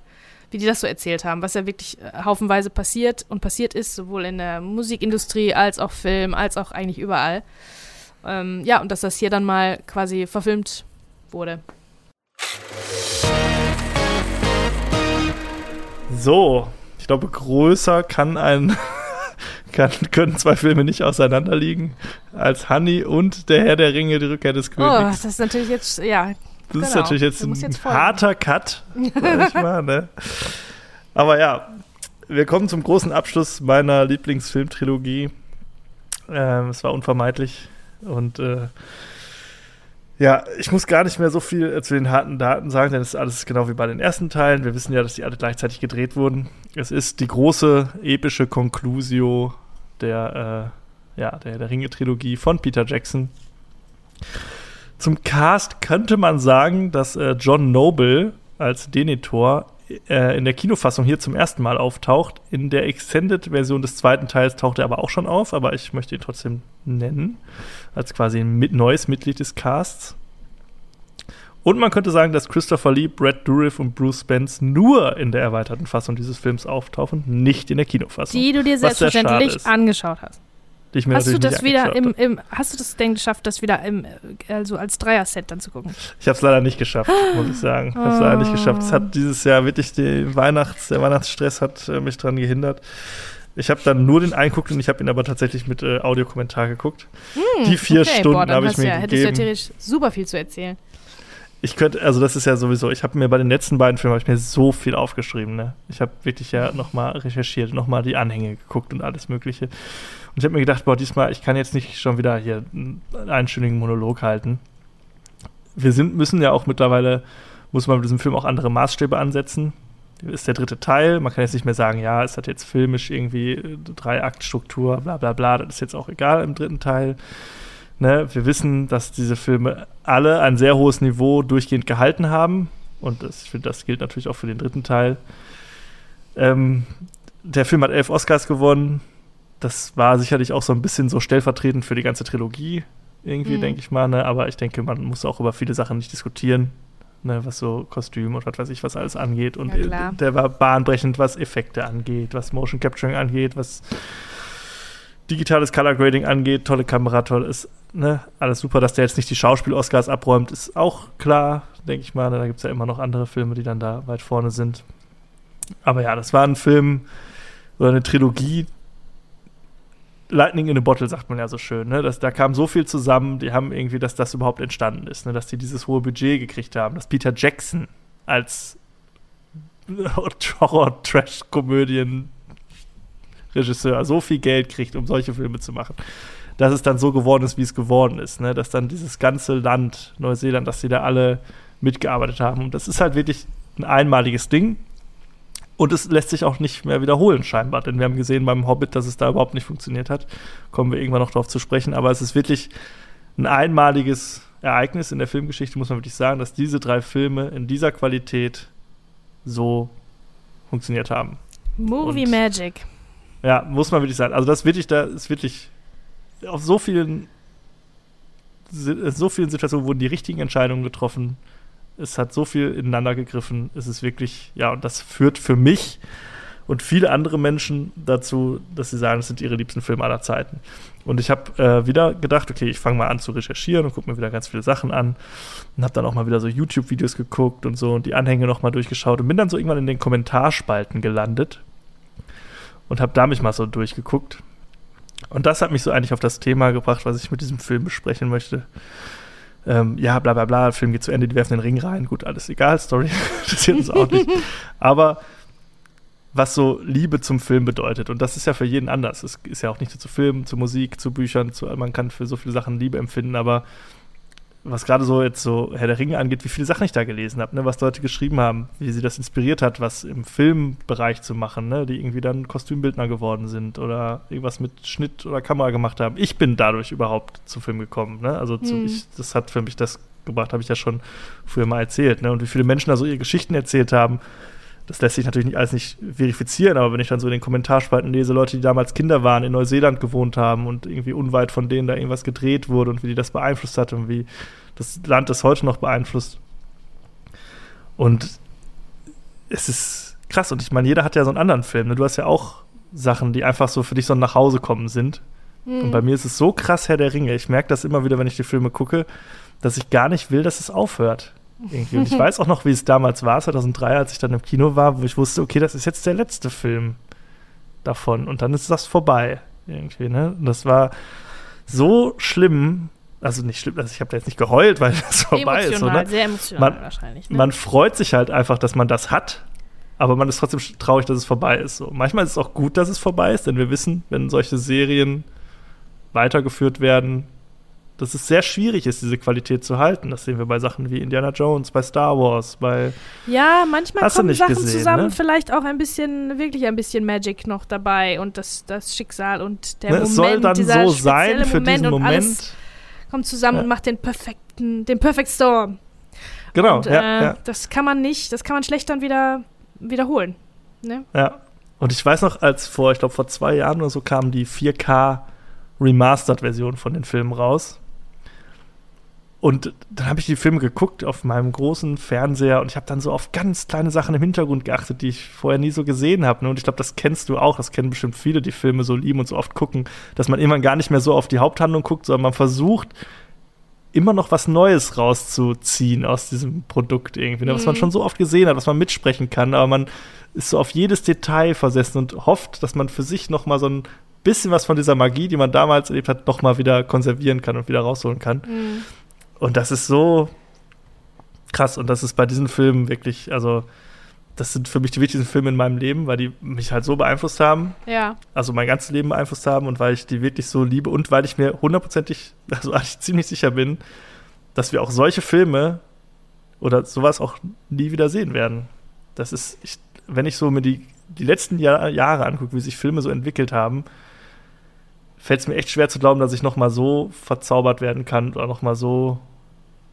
wie die das so erzählt haben, was ja wirklich äh, haufenweise passiert und passiert ist, sowohl in der Musikindustrie als auch Film, als auch eigentlich überall. Ähm, ja, und dass das hier dann mal quasi verfilmt wurde. So, ich glaube, größer kann ein [laughs] kann, können zwei Filme nicht auseinanderliegen als Honey und Der Herr der Ringe, die Rückkehr des Königs. Oh, das ist natürlich jetzt, ja. Das genau, ist natürlich jetzt ein jetzt harter Cut, sag ich mal, ne? Aber ja, wir kommen zum großen Abschluss meiner Lieblingsfilmtrilogie. Ähm, es war unvermeidlich und äh, ja, ich muss gar nicht mehr so viel zu den harten Daten sagen, denn es ist alles genau wie bei den ersten Teilen. Wir wissen ja, dass die alle gleichzeitig gedreht wurden. Es ist die große epische Conclusio der, äh, ja, der, der Ringe-Trilogie von Peter Jackson. Zum Cast könnte man sagen, dass äh, John Noble als Denethor äh, in der Kinofassung hier zum ersten Mal auftaucht. In der Extended-Version des zweiten Teils taucht er aber auch schon auf, aber ich möchte ihn trotzdem nennen, als quasi ein mit neues Mitglied des Casts. Und man könnte sagen, dass Christopher Lee, Brad Dourif und Bruce Spence nur in der erweiterten Fassung dieses Films auftauchen, nicht in der Kinofassung. Die du dir selbstverständlich angeschaut hast die ich mir hast du das wieder im, im, Hast du das denn geschafft, das wieder im, also als Dreier-Set dann zu gucken? Ich habe es leider nicht geschafft, muss ich sagen. Ich habe es leider nicht geschafft. Es hat dieses Jahr wirklich die Weihnachts, der Weihnachtsstress hat äh, mich daran gehindert. Ich habe dann nur den eingeguckt und ich habe ihn aber tatsächlich mit äh, Audiokommentar geguckt. Hm, die vier okay. Stunden habe ich mir ja, gegeben. Hättest du ja super viel zu erzählen. Ich könnte, also das ist ja sowieso, ich habe mir bei den letzten beiden Filmen ich mir so viel aufgeschrieben, ne? Ich habe wirklich ja nochmal recherchiert, nochmal die Anhänge geguckt und alles mögliche. Und ich habe mir gedacht, boah, diesmal, ich kann jetzt nicht schon wieder hier einen einstündigen Monolog halten. Wir sind, müssen ja auch mittlerweile, muss man mit diesem Film auch andere Maßstäbe ansetzen. Ist der dritte Teil. Man kann jetzt nicht mehr sagen, ja, es hat jetzt filmisch irgendwie drei Aktstruktur, bla bla bla. Das ist jetzt auch egal im dritten Teil. Ne? Wir wissen, dass diese Filme alle ein sehr hohes Niveau durchgehend gehalten haben. Und das, ich finde, das gilt natürlich auch für den dritten Teil. Ähm, der Film hat elf Oscars gewonnen das war sicherlich auch so ein bisschen so stellvertretend für die ganze Trilogie, irgendwie, mhm. denke ich mal. Ne? Aber ich denke, man muss auch über viele Sachen nicht diskutieren, ne? was so Kostüm und was weiß ich, was alles angeht. Und ja, der war bahnbrechend, was Effekte angeht, was Motion Capturing angeht, was digitales Color Grading angeht, tolle Kamera, toll ist, ne? Alles super, dass der jetzt nicht die Schauspiel-Oscars abräumt, ist auch klar, denke ich mal. Da gibt es ja immer noch andere Filme, die dann da weit vorne sind. Aber ja, das war ein Film oder eine Trilogie, Lightning in a Bottle, sagt man ja so schön. Ne? Das, da kam so viel zusammen, die haben irgendwie, dass das überhaupt entstanden ist, ne? dass die dieses hohe Budget gekriegt haben, dass Peter Jackson als [laughs] Horror-Trash-Komödien-Regisseur so viel Geld kriegt, um solche Filme zu machen. Dass es dann so geworden ist, wie es geworden ist. Ne? Dass dann dieses ganze Land, Neuseeland, dass sie da alle mitgearbeitet haben. Und das ist halt wirklich ein einmaliges Ding. Und es lässt sich auch nicht mehr wiederholen, scheinbar. Denn wir haben gesehen beim Hobbit, dass es da überhaupt nicht funktioniert hat. Kommen wir irgendwann noch darauf zu sprechen. Aber es ist wirklich ein einmaliges Ereignis in der Filmgeschichte, muss man wirklich sagen, dass diese drei Filme in dieser Qualität so funktioniert haben. Movie Und, Magic. Ja, muss man wirklich sagen. Also, das wirklich, da ist wirklich auf so vielen, so vielen Situationen wurden die richtigen Entscheidungen getroffen es hat so viel ineinander gegriffen. Es ist wirklich, ja, und das führt für mich und viele andere Menschen dazu, dass sie sagen, es sind ihre liebsten Filme aller Zeiten. Und ich habe äh, wieder gedacht, okay, ich fange mal an zu recherchieren und gucke mir wieder ganz viele Sachen an und habe dann auch mal wieder so YouTube-Videos geguckt und so und die Anhänge noch mal durchgeschaut und bin dann so irgendwann in den Kommentarspalten gelandet und habe da mich mal so durchgeguckt. Und das hat mich so eigentlich auf das Thema gebracht, was ich mit diesem Film besprechen möchte ähm, ja, bla bla bla, Film geht zu Ende, die werfen den Ring rein, gut, alles egal, Story [laughs] interessiert uns auch nicht. Aber was so Liebe zum Film bedeutet. Und das ist ja für jeden anders. Es ist ja auch nicht nur zu Filmen, zu Musik, zu Büchern, zu, man kann für so viele Sachen Liebe empfinden, aber was gerade so jetzt so Herr der Ringe angeht, wie viele Sachen ich da gelesen habe, ne, was Leute geschrieben haben, wie sie das inspiriert hat, was im Filmbereich zu machen, ne, die irgendwie dann Kostümbildner geworden sind oder irgendwas mit Schnitt oder Kamera gemacht haben. Ich bin dadurch überhaupt zum Film gekommen, ne? Also zu, mhm. ich, das hat für mich das gebracht, habe ich ja schon früher mal erzählt, ne? Und wie viele Menschen da so ihre Geschichten erzählt haben, das lässt sich natürlich nicht alles nicht verifizieren, aber wenn ich dann so in den Kommentarspalten lese, Leute, die damals Kinder waren, in Neuseeland gewohnt haben und irgendwie unweit von denen da irgendwas gedreht wurde und wie die das beeinflusst hat und wie das Land das heute noch beeinflusst. Und es ist krass. Und ich meine, jeder hat ja so einen anderen Film. Ne? Du hast ja auch Sachen, die einfach so für dich so ein Nachhausekommen sind. Mhm. Und bei mir ist es so krass, Herr der Ringe. Ich merke das immer wieder, wenn ich die Filme gucke, dass ich gar nicht will, dass es aufhört. Irgendwie. Und ich weiß auch noch, wie es damals war, 2003, als ich dann im Kino war, wo ich wusste, okay, das ist jetzt der letzte Film davon. Und dann ist das vorbei. Irgendwie, ne? Und das war so schlimm. Also nicht schlimm, also ich habe da jetzt nicht geheult, weil [laughs] das vorbei ist. Emotional, ne? sehr emotional Man- wahrscheinlich. Ne? Man freut sich halt einfach, dass man das hat, aber man ist trotzdem traurig, dass es vorbei ist. So. Manchmal ist es auch gut, dass es vorbei ist, denn wir wissen, wenn solche Serien weitergeführt werden, dass es sehr schwierig ist, diese Qualität zu halten. Das sehen wir bei Sachen wie Indiana Jones, bei Star Wars, bei Ja, manchmal Hast du kommen Sachen gesehen, zusammen, ne? vielleicht auch ein bisschen, wirklich ein bisschen Magic noch dabei und das, das Schicksal und der ne, Moment, es soll dann dieser so sein für diesen und Moment. alles kommt zusammen Ja. und macht den perfekten, den Perfect Storm. Genau, und, ja, äh, ja. Das kann man nicht, das kann man schlecht dann wieder wiederholen. Ne? Ja. Und ich weiß noch, als vor, ich glaube, vor zwei Jahren oder so kam die 4K Remastered-Version von den Filmen raus. Und dann habe ich die Filme geguckt auf meinem großen Fernseher und ich habe dann so auf ganz kleine Sachen im Hintergrund geachtet, die ich vorher nie so gesehen habe. ne? Und ich glaube, das kennst du auch, das kennen bestimmt viele, die Filme so lieben und so oft gucken, dass man irgendwann gar nicht mehr so auf die Haupthandlung guckt, sondern man versucht, immer noch was Neues rauszuziehen aus diesem Produkt irgendwie, ne? was man Mhm. schon so oft gesehen hat, was man mitsprechen kann, aber man ist so auf jedes Detail versessen und hofft, dass man für sich noch mal so ein bisschen was von dieser Magie, die man damals erlebt hat, noch mal wieder konservieren kann und wieder rausholen kann. Mhm. Und das ist so krass. Und das ist bei diesen Filmen wirklich, also das sind für mich die wichtigsten Filme in meinem Leben, weil die mich halt so beeinflusst haben, Ja, also mein ganzes Leben beeinflusst haben und weil ich die wirklich so liebe und weil ich mir hundertprozentig, [laughs] also eigentlich ziemlich sicher bin, dass wir auch solche Filme oder sowas auch nie wieder sehen werden. Das ist, ich, wenn ich so mir die, die letzten Jahr, Jahre angucke, wie sich Filme so entwickelt haben, fällt es mir echt schwer zu glauben, dass ich noch mal so verzaubert werden kann oder noch mal so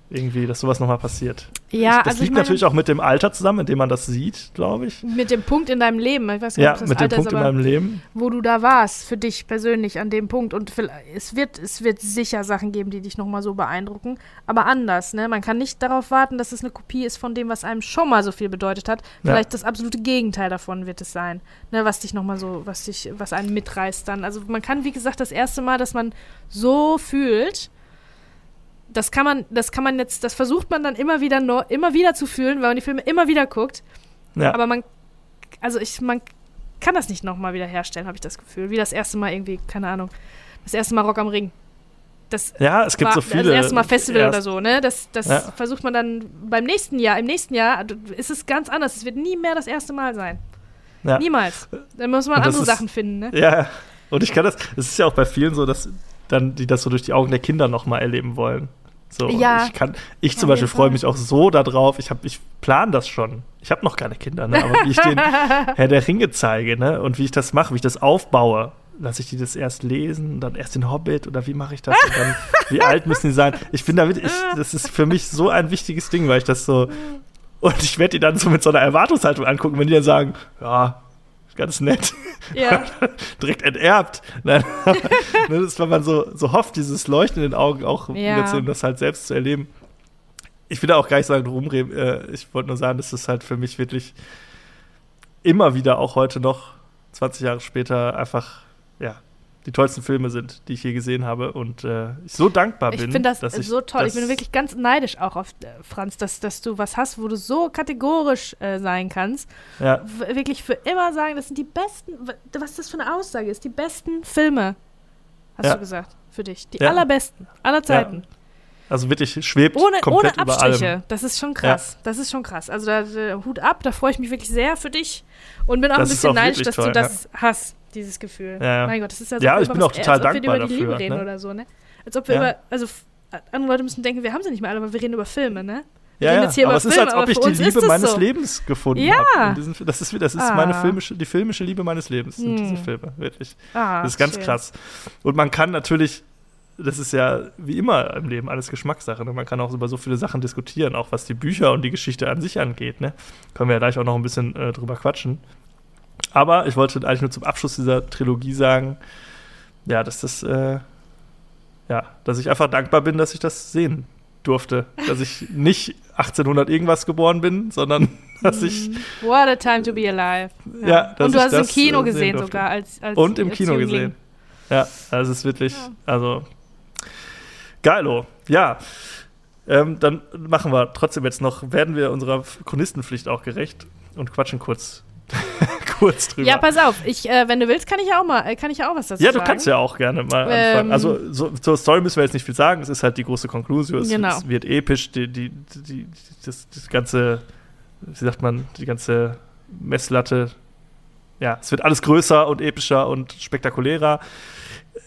irgendwie, dass sowas noch mal passiert. ja das also ich liegt meine, natürlich auch mit dem Alter zusammen, in dem man das sieht, glaube ich. mit dem Punkt in deinem Leben, ich weiß gar nicht, Ja, ob das mit dem Alter Punkt ist, in meinem Leben. wo du da warst, für dich persönlich an dem Punkt. Und es wird, es wird sicher Sachen geben, die dich nochmal so beeindrucken, aber anders. Ne? Man kann nicht darauf warten, dass es eine Kopie ist von dem, was einem schon mal so viel bedeutet hat. Ja. Vielleicht das absolute Gegenteil davon wird es sein, ne? was dich nochmal so, was dich, was einen mitreißt dann. Also man kann, wie gesagt, das erste Mal, dass man so fühlt, das kann man, das kann man jetzt, das versucht man dann immer wieder, neu- immer wieder zu fühlen, weil man die Filme immer wieder guckt. Ja. Aber man, also ich, man kann das nicht nochmal wieder herstellen, habe ich das Gefühl. Wie das erste Mal irgendwie, keine Ahnung, das erste Mal Rock am Ring. Das Ja, es gibt war so viele. das erste Mal Festival erst- oder so, ne? Das, das Ja. versucht man dann beim nächsten Jahr. Im nächsten Jahr ist es ganz anders. Es wird nie mehr das erste Mal sein. Ja. Niemals. Dann muss man andere ist- Sachen finden, ne? Ja, und ich kann das, es ist ja auch bei vielen so, dass dann die das so durch die Augen der Kinder nochmal erleben wollen. So, Ja, ich kann, ich zum Beispiel freue mich auch so darauf. Ich ich plane das schon. Ich habe noch keine Kinder, ne? aber wie ich den [laughs] Herr der Ringe zeige, ne, und wie ich das mache, wie ich das aufbaue, lasse ich die das erst lesen, dann erst den Hobbit oder wie mache ich das? Und dann, wie [laughs] alt müssen die sein? Ich bin damit, ich, das ist für mich so ein wichtiges Ding, weil ich das so und ich werde die dann so mit so einer Erwartungshaltung angucken, wenn die dann sagen, ja, ganz nett Ja. [laughs] direkt enterbt. Nein, ne, das ist, wenn man so, so hofft, dieses Leuchten in den Augen auch Ja. wiederzunehmen, das halt selbst zu erleben. Ich will da auch gar nicht sagen, rumreden. Äh, ich wollte nur sagen, dass das halt für mich wirklich immer wieder, auch heute noch, 20 Jahre später, einfach, ja, die tollsten Filme sind, die ich je gesehen habe. Und äh, ich so dankbar Ich bin. finde das dass ich so toll. Ich bin wirklich ganz neidisch auch auf äh, Franz, dass, dass du was hast, wo du so kategorisch äh, sein kannst. Ja, wirklich für immer sagen, das sind die besten, was das für eine Aussage ist, die besten Filme, hast Ja. du gesagt, für dich. Die Ja. allerbesten, aller Zeiten. also wirklich schwebt Ohne, ohne komplett über allem. Abstriche. Das ist schon krass. Das ist schon krass. Also da, da, Hut ab, da freue ich mich wirklich sehr für dich und bin auch Das ein bisschen neidisch, dass du toll, das hast, dieses Gefühl. Ja, ja. Mein Gott, das ist ja Ja, ob ich bin auch total als ob wir dankbar über die Liebe dafür, reden ne? oder so, ne? Als ob wir Ja. über, also andere Leute müssen denken, wir haben sie nicht mehr alle, aber wir reden über Filme, ne? Wir Ja, ja. jetzt hier aber über es ist, als ob ich die Liebe es meines so. Lebens gefunden Ja. habe. Das ist, das ist Ah. meine filmische, die filmische Liebe meines Lebens, sind diese Hm. Filme, wirklich. Ah, Das ist ganz schön. krass. Und man kann natürlich, das ist ja wie immer im Leben alles Geschmackssache. Ne? Man kann auch über so viele Sachen diskutieren, auch was die Bücher und die Geschichte an sich angeht. Ne? Können wir ja gleich auch noch ein bisschen äh, drüber quatschen. Aber ich wollte eigentlich nur zum Abschluss dieser Trilogie sagen, ja, dass das, äh, ja, dass ich einfach dankbar bin, dass ich das sehen durfte. Dass ich nicht 1800 irgendwas geboren bin, sondern [laughs] was ich. What a time to be alive. Ja, ja Und du hast es im Kino äh, gesehen sogar als, als Und im als Kino Jüngling. gesehen. Ja, also es ist wirklich, ja. also geilo. Ja. Ähm, dann machen wir trotzdem jetzt noch, werden wir unserer Chronistenpflicht auch gerecht und quatschen kurz [laughs] kurz drüber. Ja, pass auf, ich, äh, wenn du willst, kann ich ja auch mal, äh, kann ich ja auch was dazu sagen. Ja, du kannst ja auch gerne mal ähm, anfangen. Also so, zur Story müssen wir jetzt nicht viel sagen. Es ist halt die große Konklusion. Es, genau. es wird episch. Die, die, die, das, das ganze, wie sagt man, die ganze Messlatte. Ja, es wird alles größer und epischer und spektakulärer.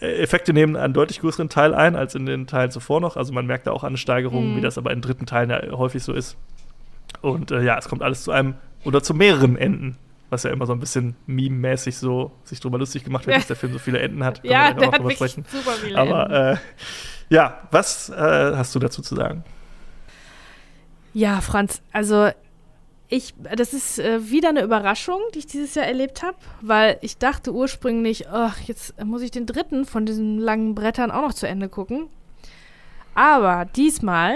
Äh, Effekte nehmen einen deutlich größeren Teil ein als in den Teilen zuvor noch. Also man merkt da auch eine Steigerung, mhm. wie das aber in dritten Teilen ja häufig so ist. Und äh, ja, es kommt alles zu einem oder zu mehreren Enden was ja immer so ein bisschen meme-mäßig so sich drüber lustig gemacht wird, [laughs] dass der Film so viele Enden hat. ja, der hat wirklich sprechen. super viele Aber äh, ja, was äh, hast du dazu zu sagen? Ja, Franz, also ich, das ist äh, wieder eine Überraschung, die ich dieses Jahr erlebt habe, weil ich dachte ursprünglich, ach, jetzt muss ich den dritten von diesen langen Brettern auch noch zu Ende gucken. Aber diesmal,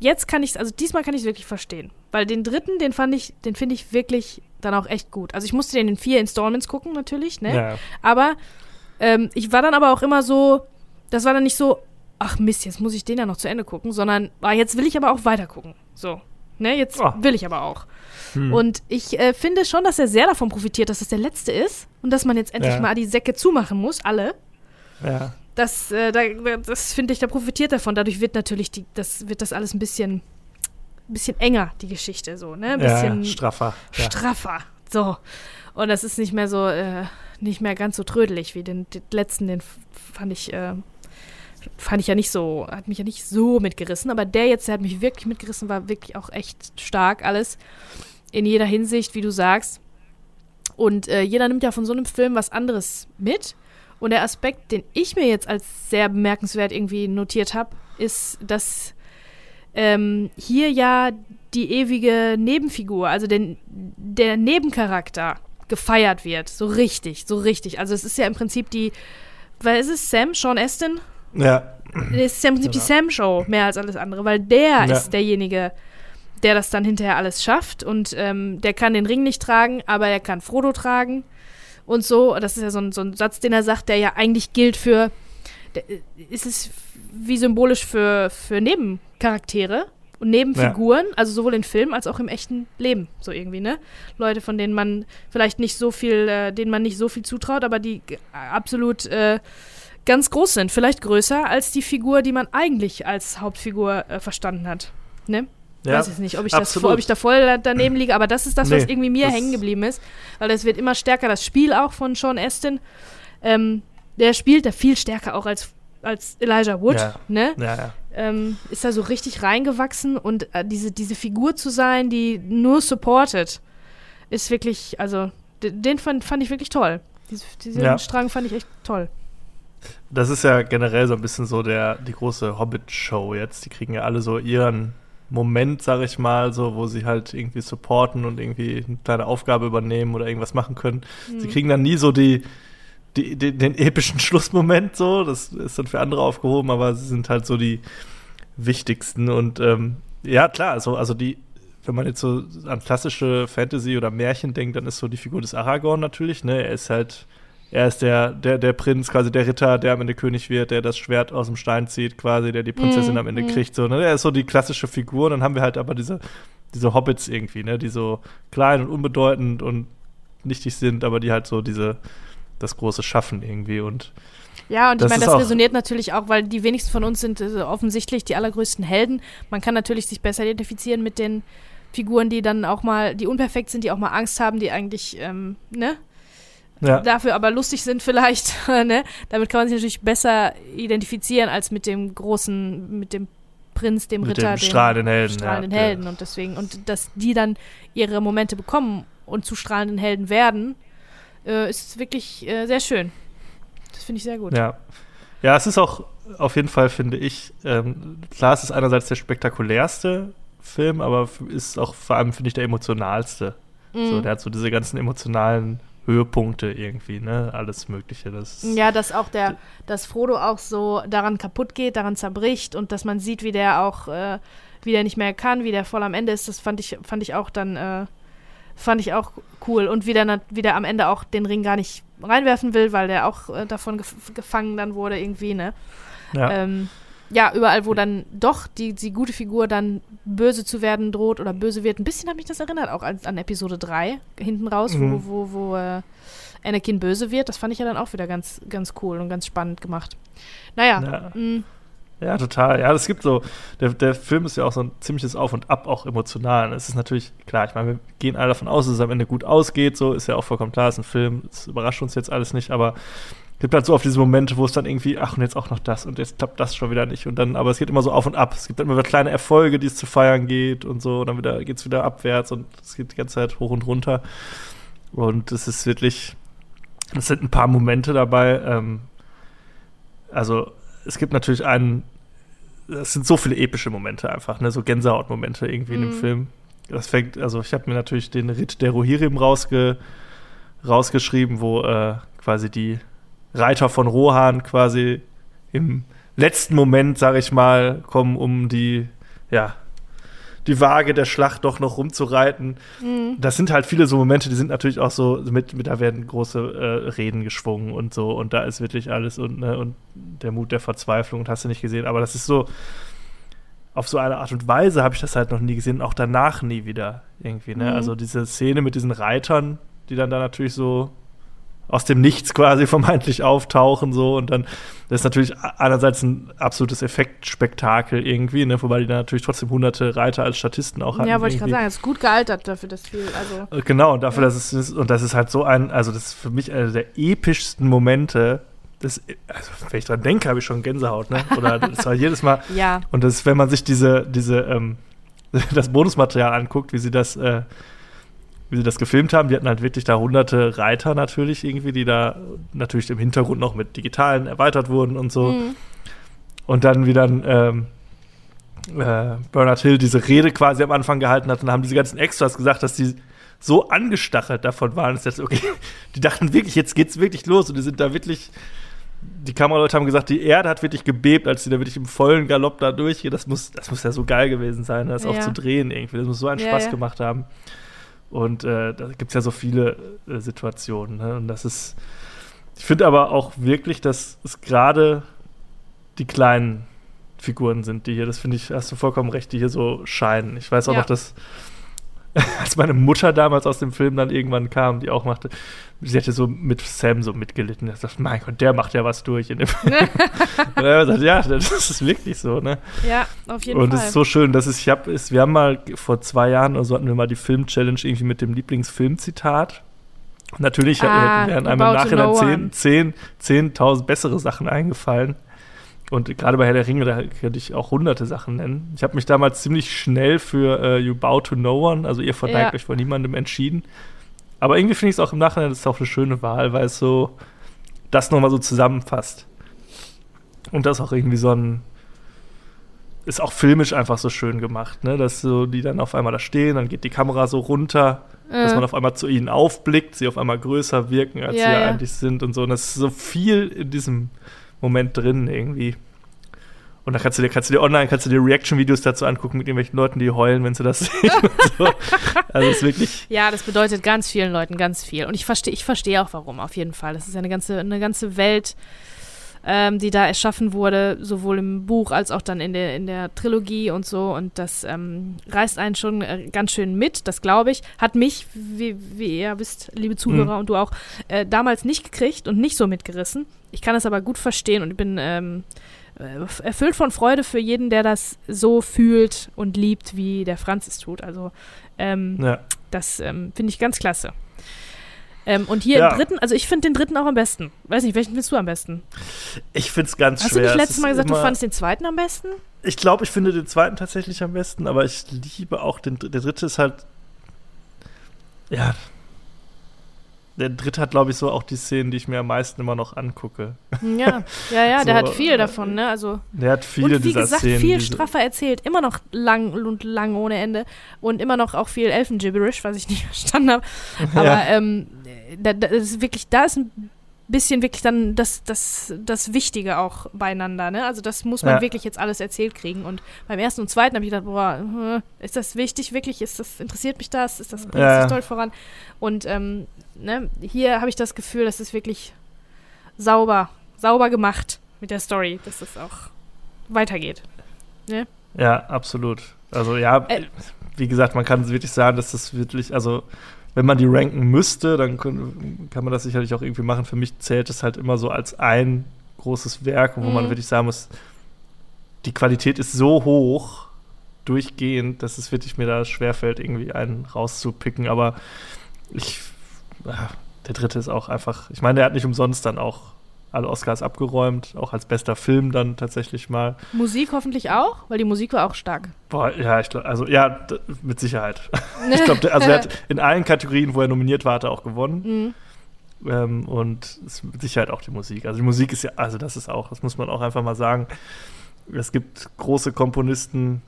jetzt kann ich also diesmal kann ich es wirklich verstehen. Weil den dritten, den fand ich, den finde ich wirklich dann auch echt gut. Also ich musste den in vier Installments gucken, natürlich, ne? Ja. Aber ähm, ich war dann aber auch immer so, das war dann nicht so, ach Mist, jetzt muss ich den ja noch zu Ende gucken, sondern ah, jetzt will ich aber auch weiter gucken. So. Ne, jetzt oh. will ich aber auch. Hm. Und ich äh, finde schon, dass er sehr davon profitiert, dass es das der letzte ist und dass man jetzt endlich ja. mal die Säcke zumachen muss, alle. Ja. Das, äh, da, das finde ich, da profitiert davon. Dadurch wird natürlich die, das, wird das alles ein bisschen ein bisschen enger, die Geschichte so, ne? Ein bisschen ja, straffer. Ja. Straffer. So. Und das ist nicht mehr so, äh, nicht mehr ganz so trödelig wie den, den letzten, den fand ich, äh, fand ich ja nicht so, hat mich ja nicht so mitgerissen, aber der jetzt, der hat mich wirklich mitgerissen, war wirklich auch echt stark alles. In jeder Hinsicht, wie du sagst. Und äh, jeder nimmt ja von so einem Film was anderes mit. Und der Aspekt, den ich mir jetzt als sehr bemerkenswert irgendwie notiert habe, ist, dass ähm, hier ja die ewige Nebenfigur, also den, der Nebencharakter gefeiert wird. So richtig, so richtig. Also es ist ja im Prinzip die, weil es ist Sam, Sean Astin. Ja. Es ist ja im Prinzip genau. die Sam-Show mehr als alles andere, weil der ja. ist derjenige, der das dann hinterher alles schafft und ähm, der kann den Ring nicht tragen, aber er kann Frodo tragen und so. Das ist ja so ein, so ein Satz, den er sagt, der ja eigentlich gilt für, der, ist es wie symbolisch für, für Nebencharaktere und Nebenfiguren, ja. also sowohl in Filmen als auch im echten Leben, so irgendwie, ne? Leute, von denen man vielleicht nicht so viel, äh, denen man nicht so viel zutraut, aber die absolut äh, ganz groß sind, vielleicht größer als die Figur, die man eigentlich als Hauptfigur äh, verstanden hat, ne? Ja, weiß ich nicht, ob ich, das, ob ich da voll daneben liege, aber das ist das, nee, was irgendwie mir hängen geblieben ist, weil es wird immer stärker, das Spiel auch von Sean Astin, ähm, der spielt da viel stärker auch als als Elijah Wood, ja. ne? Ja, ja. Ähm, ist da so richtig reingewachsen und äh, diese, diese Figur zu sein, die nur supportet, ist wirklich, also den fand, fand ich wirklich toll. Diese, diesen ja. Strang fand ich echt toll. Das ist ja generell so ein bisschen so der, die große Hobbit-Show jetzt. Die kriegen ja alle so ihren Moment, sag ich mal, so, wo sie halt irgendwie supporten und irgendwie eine kleine Aufgabe übernehmen oder irgendwas machen können. Mhm. Sie kriegen dann nie so die, die, die, den epischen [laughs] Schlussmoment so. Das ist dann für andere aufgehoben, aber sie sind halt so die wichtigsten. Und ähm, ja, klar, also, also die, wenn man jetzt so an klassische Fantasy oder Märchen denkt, dann ist so die Figur des Aragorn natürlich, ne? Er ist halt, er ist der, der, der Prinz, quasi der Ritter, der am Ende König wird, der das Schwert aus dem Stein zieht, quasi, der die Prinzessin mm, am Ende mm. kriegt. So, ne? Er ist so die klassische Figur. Dann haben wir halt aber diese, diese Hobbits irgendwie, ne? Die so klein und unbedeutend und nichtig sind, aber die halt so diese das große Schaffen irgendwie und ja, und ich meine, das resoniert natürlich auch, weil die wenigsten von uns sind äh, offensichtlich die allergrößten Helden. Man kann natürlich sich besser identifizieren mit den Figuren, die dann auch mal, die unperfekt sind, die auch mal Angst haben, die eigentlich, ähm, ne? Ja. Dafür aber lustig sind vielleicht, [laughs] ne? Damit kann man sich natürlich besser identifizieren als mit dem großen, mit dem Prinz, dem mit Ritter, dem strahlenden Helden. Strahlenden ja, Helden. Und deswegen, und dass die dann ihre Momente bekommen und zu strahlenden Helden werden, äh, ist wirklich äh, sehr schön. Das finde ich sehr gut. Ja. Ja, es ist auch auf jeden Fall, finde ich, ähm, klar, es ist einerseits der spektakulärste Film, aber ist auch vor allem, finde ich, der emotionalste. Mhm. So, der hat so diese ganzen emotionalen Höhepunkte irgendwie, ne? Alles Mögliche. Das ja, dass auch der, dass Frodo auch so daran kaputt geht, daran zerbricht und dass man sieht, wie der auch äh, wie der nicht mehr kann, wie der voll am Ende ist, das fand ich, fand ich auch dann, äh, fand ich auch cool. Und wie der, wie der am Ende auch den Ring gar nicht reinwerfen will, weil der auch äh, davon gef gefangen dann wurde irgendwie, ne? Ja. Ähm, ja, überall, wo dann doch die, die gute Figur dann böse zu werden droht oder böse wird. Ein bisschen hat mich das erinnert, auch an, an Episode 3 hinten raus, mhm. wo, wo, wo äh, Anakin böse wird. Das fand ich ja dann auch wieder ganz, ganz cool und ganz spannend gemacht. Naja. Ja. Mm. Ja, total. Ja, es gibt so, der, der Film ist ja auch so ein ziemliches Auf und Ab, auch emotional. Es ist natürlich, klar, ich meine, wir gehen alle davon aus, dass es am Ende gut ausgeht, so ist ja auch vollkommen klar, es ist ein Film, es überrascht uns jetzt alles nicht, aber es gibt halt so oft diese Momente, wo es dann irgendwie, ach, und jetzt auch noch das und jetzt klappt das schon wieder nicht. Und dann, aber es geht immer so auf und ab. Es gibt dann immer wieder kleine Erfolge, die es zu feiern geht und so, und dann wieder geht es wieder abwärts und es geht die ganze Zeit hoch und runter. Und es ist wirklich, es sind ein paar Momente dabei. Ähm, also es gibt natürlich einen, es sind so viele epische Momente einfach, ne, so Gänsehautmomente irgendwie mhm. in dem mhm. Film. Das fängt, also ich habe mir natürlich den Ritt der Rohirrim rausge, rausgeschrieben, wo äh, quasi die Reiter von Rohan quasi im letzten Moment, sage ich mal, kommen, um die, ja, die Waage der Schlacht doch noch rumzureiten. Mhm. Das sind halt viele so Momente, die sind natürlich auch so, mit, mit da werden große äh, Reden geschwungen und so und da ist wirklich alles und, ne, und der Mut der Verzweiflung und hast du nicht gesehen, aber das ist so, auf so eine Art und Weise habe ich das halt noch nie gesehen, auch danach nie wieder irgendwie, ne? Mhm. Also diese Szene mit diesen Reitern, die dann da natürlich so aus dem Nichts quasi [laughs] vermeintlich auftauchen so und dann das ist natürlich einerseits ein absolutes Effektspektakel irgendwie, ne, wobei die dann natürlich trotzdem hunderte Reiter als Statisten auch hatten. Ja, wollte ich gerade sagen, ist gut gealtert dafür das viel, also äh, genau und dafür, ja. dass es und das ist halt so ein, also das ist für mich einer der epischsten Momente. Das, also wenn ich dran denke, habe ich schon Gänsehaut, ne? Oder [laughs] das war jedes Mal. ja. Und das, wenn man sich diese, diese, ähm, [laughs] das Bonusmaterial anguckt, wie sie das äh, wie sie das gefilmt haben. Die hatten halt wirklich da hunderte Reiter natürlich irgendwie, die da natürlich im Hintergrund noch mit digitalen erweitert wurden und so. Mhm. Und dann wie dann ähm, äh, Bernard Hill diese Rede quasi am Anfang gehalten hat und haben diese ganzen Extras gesagt, dass die so angestachelt davon waren, dass jetzt, okay, [laughs] die dachten wirklich, jetzt geht's wirklich los und die sind da wirklich die Kameraleute haben gesagt, die Erde hat wirklich gebebt, als sie da wirklich im vollen Galopp da durchgehen. Das muss, das muss ja so geil gewesen sein, das ja. auch zu drehen irgendwie. Das muss so einen ja, Spaß ja. gemacht haben. Und äh, da gibt es ja so viele äh, Situationen. Ne? Und das ist, ich finde aber auch wirklich, dass es gerade die kleinen Figuren sind, die hier, das finde ich, hast du vollkommen recht, die hier so scheinen. Ich weiß auch ja. noch, dass [laughs] als meine Mutter damals aus dem Film dann irgendwann kam, die auch machte, sie hätte so mit Sam so mitgelitten. Er sagt, mein Gott, der macht ja was durch in dem Film. [laughs] und er gesagt, ja, das ist wirklich so, ne? Ja, auf jeden und Fall. Und es ist so schön, dass es, ich hab, ist, wir haben mal vor zwei Jahren oder so hatten wir mal die Film-Challenge irgendwie mit dem Lieblingsfilmzitat. Natürlich ah, wären einem im Nachhinein 10.000 10, 10 bessere Sachen eingefallen. Und gerade bei Herr der Ringe, da könnte ich auch hunderte Sachen nennen. Ich habe mich damals ziemlich schnell für uh, You Bow to No One, also ihr verneigt ja. euch vor niemandem entschieden. Aber irgendwie finde ich es auch im Nachhinein, das ist auch eine schöne Wahl, weil es so das nochmal so zusammenfasst. Und das auch irgendwie so ein. Ist auch filmisch einfach so schön gemacht, ne? Dass so die dann auf einmal da stehen, dann geht die Kamera so runter, äh. dass man auf einmal zu ihnen aufblickt, sie auf einmal größer wirken, als ja, sie ja, ja eigentlich sind und so. Und das ist so viel in diesem Moment drin irgendwie. Und dann kannst du dir, kannst du dir online, kannst du dir Reaction-Videos dazu angucken mit irgendwelchen Leuten, die heulen, wenn sie das sehen. [laughs] so. Also ist wirklich. Ja, das bedeutet ganz vielen Leuten ganz viel. Und ich verstehe, ich verstehe auch warum, auf jeden Fall. Das ist eine ganze, eine ganze Welt, ähm, die da erschaffen wurde, sowohl im Buch als auch dann in der, in der Trilogie und so. Und das ähm, reißt einen schon äh, ganz schön mit, das glaube ich. Hat mich, wie, wie ihr wisst, liebe Zuhörer mhm. und du auch, äh, damals nicht gekriegt und nicht so mitgerissen. Ich kann das aber gut verstehen und ich bin ähm, äh, erfüllt von Freude für jeden, der das so fühlt und liebt, wie der Franz es tut. Also ähm, ja. das ähm, finde ich ganz klasse. Ähm, und hier ja. im dritten, also ich finde den dritten auch am besten. Weiß nicht, welchen findest du am besten? Ich finde es ganz Hast schwer. Hast du nicht letztes Mal gesagt, du fandest den zweiten am besten? Ich glaube, ich finde den zweiten tatsächlich am besten, aber ich liebe auch den, der dritte ist halt, ja, der dritte hat, glaube ich, so auch die Szenen, die ich mir am meisten immer noch angucke. Ja, ja, ja, [laughs] so, der hat viel davon, ne? Also, der hat viele und wie gesagt, Szenen, viel straffer erzählt, immer noch lang und lang ohne Ende und immer noch auch viel Elfengibberish, was ich [laughs] nicht verstanden habe. Aber ja. ähm, da, da ist wirklich, da ist ein bisschen wirklich dann das, das, das Wichtige auch beieinander. Ne? Also das muss man Ja. wirklich jetzt alles erzählt kriegen. Und beim ersten und zweiten habe ich gedacht, boah, äh, ist das wichtig wirklich? Ist das, interessiert mich das? Ist das, bringt Ja, die Story voran? Und ähm, ne, hier habe ich das Gefühl, dass es wirklich sauber, sauber gemacht mit der Story, dass es auch weitergeht. Ja, absolut. Also ja, Äh. wie gesagt, man kann wirklich sagen, dass das wirklich, also wenn man die ranken müsste, dann können, kann man das sicherlich auch irgendwie machen. Für mich zählt es halt immer so als ein großes Werk, wo man Mhm. wirklich sagen muss, die Qualität ist so hoch durchgehend, dass es wirklich mir da schwerfällt, irgendwie einen rauszupicken. Aber ich, der dritte ist auch einfach, ich meine, der hat nicht umsonst dann auch alle Oscars abgeräumt, auch als bester Film dann tatsächlich mal. Musik hoffentlich auch, weil die Musik war auch stark. Boah, ja, ich glaube, also ja, mit Sicherheit. [laughs] ich glaube, also er hat [laughs] in allen Kategorien, wo er nominiert war, hat er auch gewonnen. Mhm. Ähm, und es ist mit Sicherheit auch die Musik. Also die Musik ist ja, also das ist auch, das muss man auch einfach mal sagen. Es gibt große Komponisten,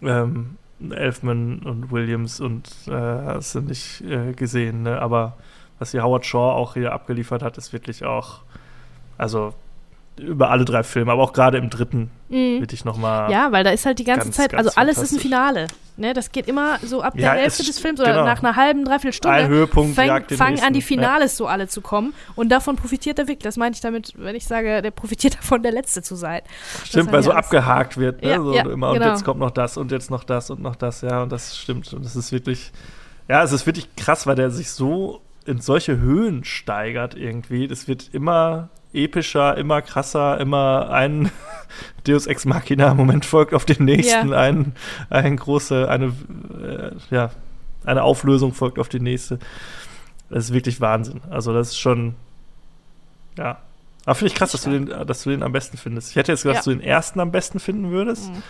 ähm, Elfman und Williams und äh, hast du nicht äh, gesehen, ne? aber was hier Howard Shaw auch hier abgeliefert hat, ist wirklich auch, also über alle drei Filme, aber auch gerade im dritten Mhm. wirklich nochmal. Ja, weil da ist halt die ganze Ganz, Zeit, ganz also alles ist ein. Finale. Ne, das geht immer so ab Ja, der Hälfte es- des Films oder genau. nach einer halben, dreiviertel Stunde. Ein Höhepunkt fang, fangen an, die. Finales so alle zu kommen. Und davon profitiert er wirklich. Das meine ich damit, wenn ich sage, der profitiert [laughs] davon, der Letzte zu sein. Stimmt, weil so abgehakt wird, ne? Ja, so ja, immer, genau. und jetzt kommt noch das und jetzt noch das und noch das, ja, und das stimmt. Und das ist wirklich, ja, es ist wirklich krass, weil der sich so in solche Höhen steigert irgendwie. Das wird immer epischer, immer krasser, immer ein [laughs] Deus Ex Machina Moment folgt auf den nächsten, Ja. ein, ein große, eine, äh, ja, eine Auflösung folgt auf die nächste. Das ist wirklich Wahnsinn. Also das ist schon, ja. Aber finde ich krass, dass du, den, dass du den am besten findest. Ich hätte jetzt gedacht, Ja. dass du den ersten am besten finden würdest, Mhm.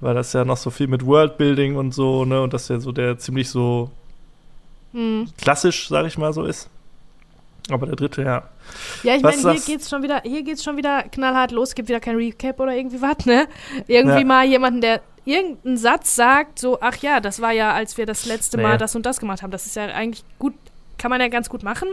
weil das ja noch so viel mit Worldbuilding und so, ne, und das ja so der ziemlich so Mhm. klassisch, sag ich mal, so ist. Aber der dritte, ja. Ja, ich meine, hier geht's schon wieder, hier geht's schon wieder knallhart los, gibt wieder kein Recap oder irgendwie was, ne? Irgendwie Ja. mal jemanden, der irgendeinen Satz sagt, so, ach ja, das war ja, als wir das letzte Nee. Mal das und das gemacht haben. Das ist ja eigentlich gut, kann man ja ganz gut machen.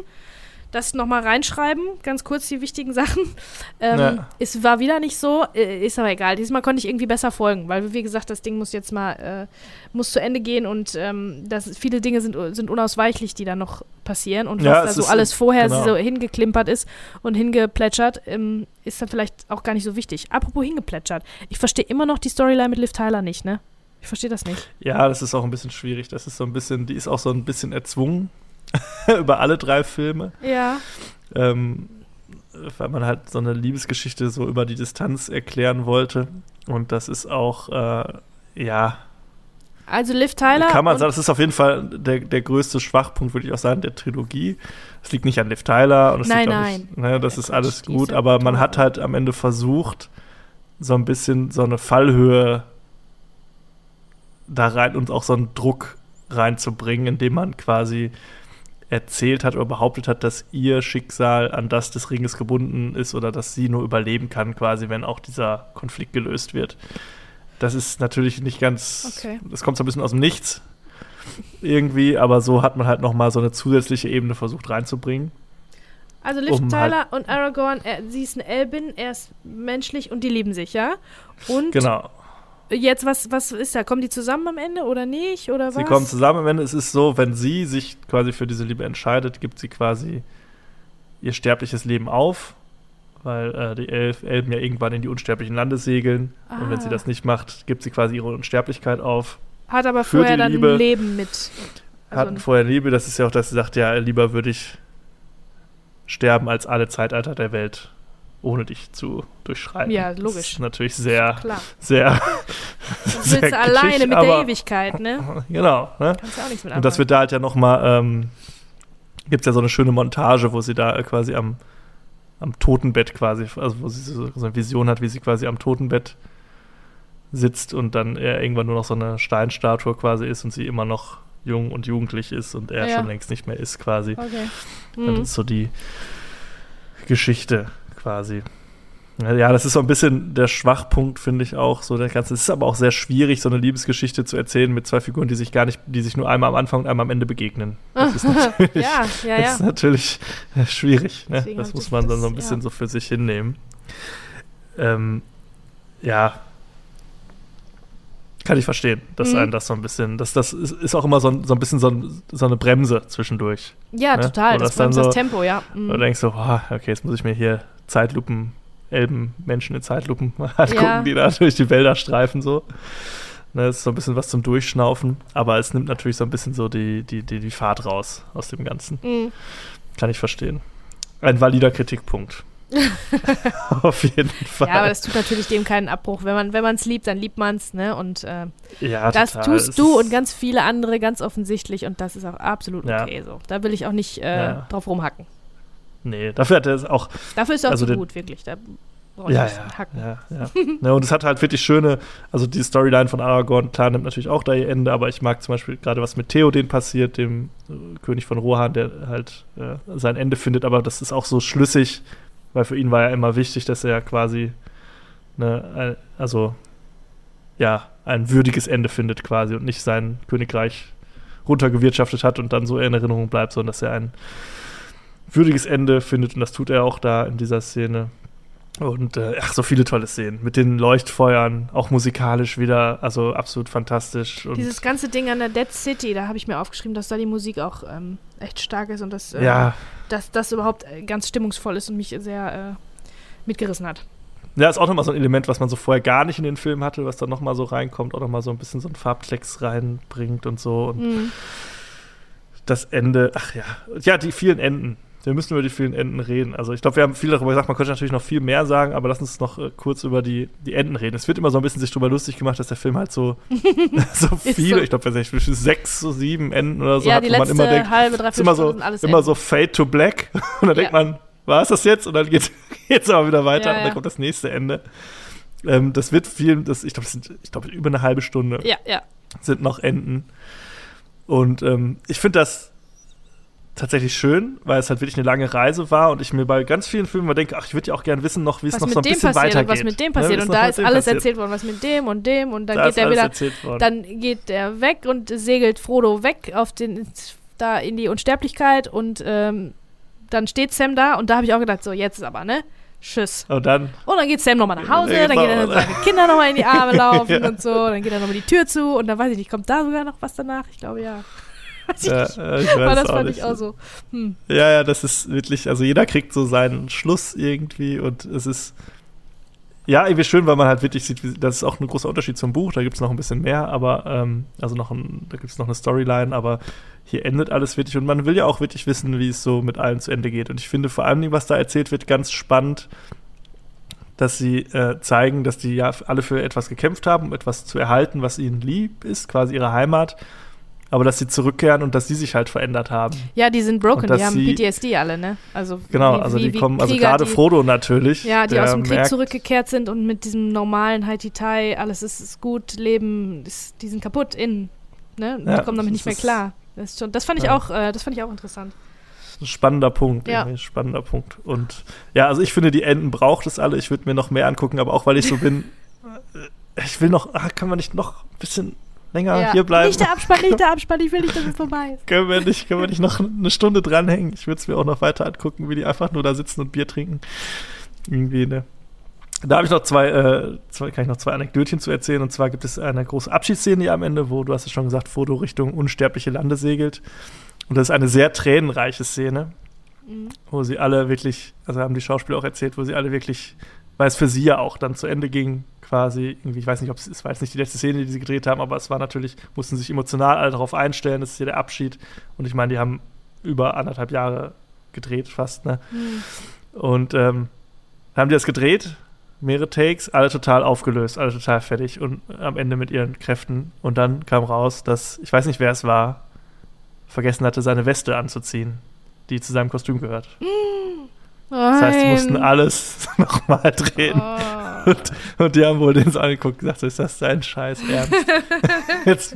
Das nochmal reinschreiben, ganz kurz die wichtigen Sachen. [laughs] Ähm, Ja. Es war wieder nicht so, äh, ist aber egal. Diesmal konnte ich irgendwie besser folgen, weil, wie gesagt, das Ding muss jetzt mal, äh, muss zu Ende gehen und ähm, das, viele Dinge sind, sind unausweichlich, die da noch passieren. Und Ja, was da so ist- alles vorher genau. so hingeklimpert ist und hingeplätschert, ähm, ist dann vielleicht auch gar nicht so wichtig. Apropos hingeplätschert, ich verstehe immer noch die Storyline mit Liv Tyler nicht, ne? Ich verstehe das nicht. Ja, das ist auch ein bisschen schwierig. Das ist so ein bisschen, die ist auch so ein bisschen erzwungen [laughs] über alle drei Filme. Ja. ähm, weil man halt so eine Liebesgeschichte so über die Distanz erklären wollte. Und das ist auch, äh, ja, Also Liv Tyler. kann man sagen, das ist auf jeden Fall der, der größte Schwachpunkt, würde ich auch sagen, der Trilogie. Es liegt nicht an Liv Tyler und es Nein, liegt auch nein. nicht, ne, das Ja, ist alles gut, aber man hat halt am Ende versucht, so ein bisschen so eine Fallhöhe da rein und auch so einen Druck reinzubringen, indem man quasi erzählt hat oder behauptet hat, dass ihr Schicksal an das des Ringes gebunden ist oder dass sie nur überleben kann, quasi, wenn auch dieser Konflikt gelöst wird. Das ist natürlich nicht ganz, Okay. das kommt so ein bisschen aus dem Nichts irgendwie, aber so hat man halt noch mal so eine zusätzliche Ebene versucht reinzubringen. Also Liv um Tyler und Aragorn, er, sie ist ein Elbin, er ist menschlich und die lieben sich, ja? Und Genau. Jetzt, was, was ist da? Kommen die zusammen am Ende oder nicht? Oder Sie was? kommen zusammen. Am Ende ist es so, wenn sie sich quasi für diese Liebe entscheidet, gibt sie quasi ihr sterbliches Leben auf, weil äh, die Elf Elben ja irgendwann in die unsterblichen Lande segeln. Und wenn sie Ah. das nicht macht, gibt sie quasi ihre Unsterblichkeit auf. Hat aber vorher dann Liebe- ein Leben mit. Hatten Also, vorher Liebe, das ist ja auch, dass sie sagt, ja, lieber würde ich sterben als alle Zeitalter der Welt, ohne dich zu durchschreiten. Ja, Das logisch. ist natürlich sehr, klar. sehr, [laughs] Das sehr du alleine mit aber- der Ewigkeit, ne? [laughs] Genau, ne? Kannst du auch nichts mit Und das wird da halt ja nochmal, ähm, gibt es ja so eine schöne Montage, wo sie da äh, quasi am, am Totenbett quasi, also wo sie so, so eine Vision hat, wie sie quasi am Totenbett sitzt und dann er irgendwann nur noch so eine Steinstatue quasi ist und sie immer noch jung und jugendlich ist und er Ja. schon längst nicht mehr ist quasi. Okay. Das Mhm. ist so die Geschichte quasi. Ja, das ist so ein bisschen der Schwachpunkt, finde ich auch. So der ganze. Es ist aber auch sehr schwierig, so eine Liebesgeschichte zu erzählen mit zwei Figuren, die sich gar nicht, die sich nur einmal am Anfang und einmal am Ende begegnen. Das ist [laughs] natürlich, ja, ja, das ja. ist natürlich äh, schwierig. Ne? Das muss man dann das- so ein bisschen ja. so für sich hinnehmen. Ähm, ja. Kann ich verstehen, dass Mhm. einen das so ein bisschen, dass das ist, ist auch immer so ein, so ein bisschen so, ein, so eine Bremse zwischendurch. Ja, Ne? total. Das das dann bremst das so- Tempo, ja. Und du Mhm. denkst so, boah, okay, jetzt muss ich mir hier Zeitlupen, Elben, Menschen in Zeitlupen [laughs] halt Ja. gucken, die da durch die Wälder streifen, so. Ne, das ist so ein bisschen was zum Durchschnaufen, aber es nimmt natürlich so ein bisschen so die, die, die, die Fahrt raus aus dem Ganzen. Mhm. Kann ich verstehen. Ein valider Kritikpunkt. [laughs] Auf jeden Fall. Ja, aber das tut natürlich dem keinen Abbruch. Wenn man wenn es liebt, dann liebt man es, ne? Und äh, Ja, das total. Es tust du ist- und ganz viele andere ganz offensichtlich und das ist auch absolut Ja. okay so. Da will ich auch nicht äh, Ja. drauf rumhacken. Nee, dafür hat er es auch Dafür ist er auch Also der- gut, wirklich. Da Ja, ja, ja, [laughs] ja. ne, und es hat halt wirklich schöne, also die Storyline von Aragorn, klar, nimmt natürlich auch da ihr Ende, aber ich mag zum Beispiel gerade, was mit Theoden passiert, dem äh, König von Rohan, der halt äh, sein Ende findet, aber das ist auch so schlüssig, weil für ihn war ja immer wichtig, dass er quasi, ne, ein- also, ja, ein würdiges Ende findet quasi und nicht sein Königreich runtergewirtschaftet hat und dann so in Erinnerung bleibt, sondern dass er ein würdiges Ende findet und das tut er auch da in dieser Szene. Und äh, ach, so viele tolle Szenen. Mit den Leuchtfeuern, auch musikalisch wieder, also absolut fantastisch. Und Dieses ganze Ding an der Dead City, da habe ich mir aufgeschrieben, dass da die Musik auch ähm, echt stark ist und dass, äh, ja, dass das überhaupt äh, ganz stimmungsvoll ist und mich sehr äh, mitgerissen hat. ja, ist auch nochmal so ein Element, was man so vorher gar nicht in den Film hatte, was dann nochmal so reinkommt, auch nochmal so ein bisschen so ein Farbklecks reinbringt und so. Und Mhm. das Ende, ach ja, ja, die vielen Enden. Wir müssen über die vielen Enden reden. Also ich glaube, wir haben viel darüber gesagt, man könnte natürlich noch viel mehr sagen, aber lass uns noch äh, kurz über die, die Enden reden. Es wird immer so ein bisschen sich darüber lustig gemacht, dass der Film halt so, [laughs] so Ist viele, so. ich glaube, sechs, so sieben Enden oder so ja, hat, die wo man immer denkt, halbe, ist dreiviertel immer so, alles immer Enden. so Fade to Black. [laughs] Und dann denkt Ja. man, war es das jetzt? Und dann geht [laughs] es aber wieder weiter Ja, und dann kommt das nächste Ende. Ähm, das wird viel, das, ich glaube, das sind ich glaub, über eine halbe Stunde Ja, ja. sind noch Enden. Und ähm, ich finde das tatsächlich schön, weil es halt wirklich eine lange Reise war und ich mir bei ganz vielen Filmen mal denke, ach, ich würde ja auch gerne wissen noch, wie es noch so ein dem bisschen passiert weitergeht. und was mit dem Ne, passiert. was und da ist alles passiert. erzählt worden, was mit dem und dem und dann Da geht er wieder, dann geht er weg und segelt Frodo weg auf den, da in die Unsterblichkeit und ähm, dann steht Sam da und da habe ich auch gedacht, so jetzt ist aber, ne? Tschüss. und dann, Und dann geht Sam nochmal nach Hause, Ja, dann geht er seine Kinder nochmal in die Arme [laughs] laufen Ja. und so, dann geht er nochmal die Tür zu und dann weiß ich nicht, kommt da sogar noch was danach? Ich glaube ja. Ja, äh, ich Aber weiß das auch fand nicht. ich auch so. Hm. Ja, ja, das ist wirklich, also jeder kriegt so seinen Schluss irgendwie und es ist ja irgendwie schön, weil man halt wirklich sieht, wie, das ist auch ein großer Unterschied zum Buch, da gibt es noch ein bisschen mehr, aber ähm, also noch ein, da gibt es noch eine Storyline, aber hier endet alles wirklich und man will ja auch wirklich wissen, wie es so mit allen zu Ende geht. Und ich finde vor allem, was da erzählt wird, ganz spannend, dass sie äh, zeigen, dass die ja alle für etwas gekämpft haben, um etwas zu erhalten, was ihnen lieb ist, quasi ihre Heimat, aber dass sie zurückkehren und dass sie sich halt verändert haben. Ja, die sind broken, die haben PTSD alle, ne? Also Genau, wie- also die wie kommen, also Krieger, gerade die- Frodo natürlich. Ja, die der aus dem Krieg merkt, zurückgekehrt sind und mit diesem normalen Haiti-Tai, alles ist, ist gut, Leben, ist, die sind kaputt innen. Ne? Ja, die kommen damit nicht mehr klar. Das, schon, das fand ich Ja. auch, äh, das fand ich auch interessant. Spannender Punkt, Ja. spannender Punkt. Und ja, also ich finde, die Enden braucht es alle. Ich würde mir noch mehr angucken, aber auch weil ich so bin, [laughs] äh, ich will noch, ah, kann man nicht noch ein bisschen länger Ja. hier bleiben? Nicht der Abspann, nicht der Abspann, ich will nicht, dass es vorbei ist. können, wir nicht, können wir nicht noch eine Stunde dranhängen? Ich würde es mir auch noch weiter angucken, wie die einfach nur da sitzen und Bier trinken. Irgendwie, ne? Da habe ich noch zwei, äh, zwei, kann ich noch zwei Anekdötchen zu erzählen. Und zwar gibt es eine große Abschiedsszene hier am Ende, wo du hast es schon gesagt, Foto Richtung unsterbliche Lande segelt. Und das ist eine sehr tränenreiche Szene, Mhm. wo sie alle wirklich, also haben die Schauspieler auch erzählt, wo sie alle wirklich, weil es für sie ja auch dann zu Ende ging, quasi, irgendwie, ich weiß nicht, ob es, es war jetzt nicht die letzte Szene, die sie gedreht haben, aber es war natürlich, mussten sich emotional alle darauf einstellen, das ist hier der Abschied. Und ich meine, die haben über anderthalb Jahre gedreht, fast, ne? Mhm. Und ähm, dann haben die das gedreht, mehrere Takes, alle total aufgelöst, alle total fertig und am Ende mit ihren Kräften. Und dann kam raus, dass, ich weiß nicht, wer es war, vergessen hatte, seine Weste anzuziehen, die zu seinem Kostüm gehört. Das heißt, die mussten alles [laughs] nochmal drehen. Oh. Und, und die haben wohl den so angeguckt und gesagt, ist das dein Scheiß Ernst? [laughs] Jetzt,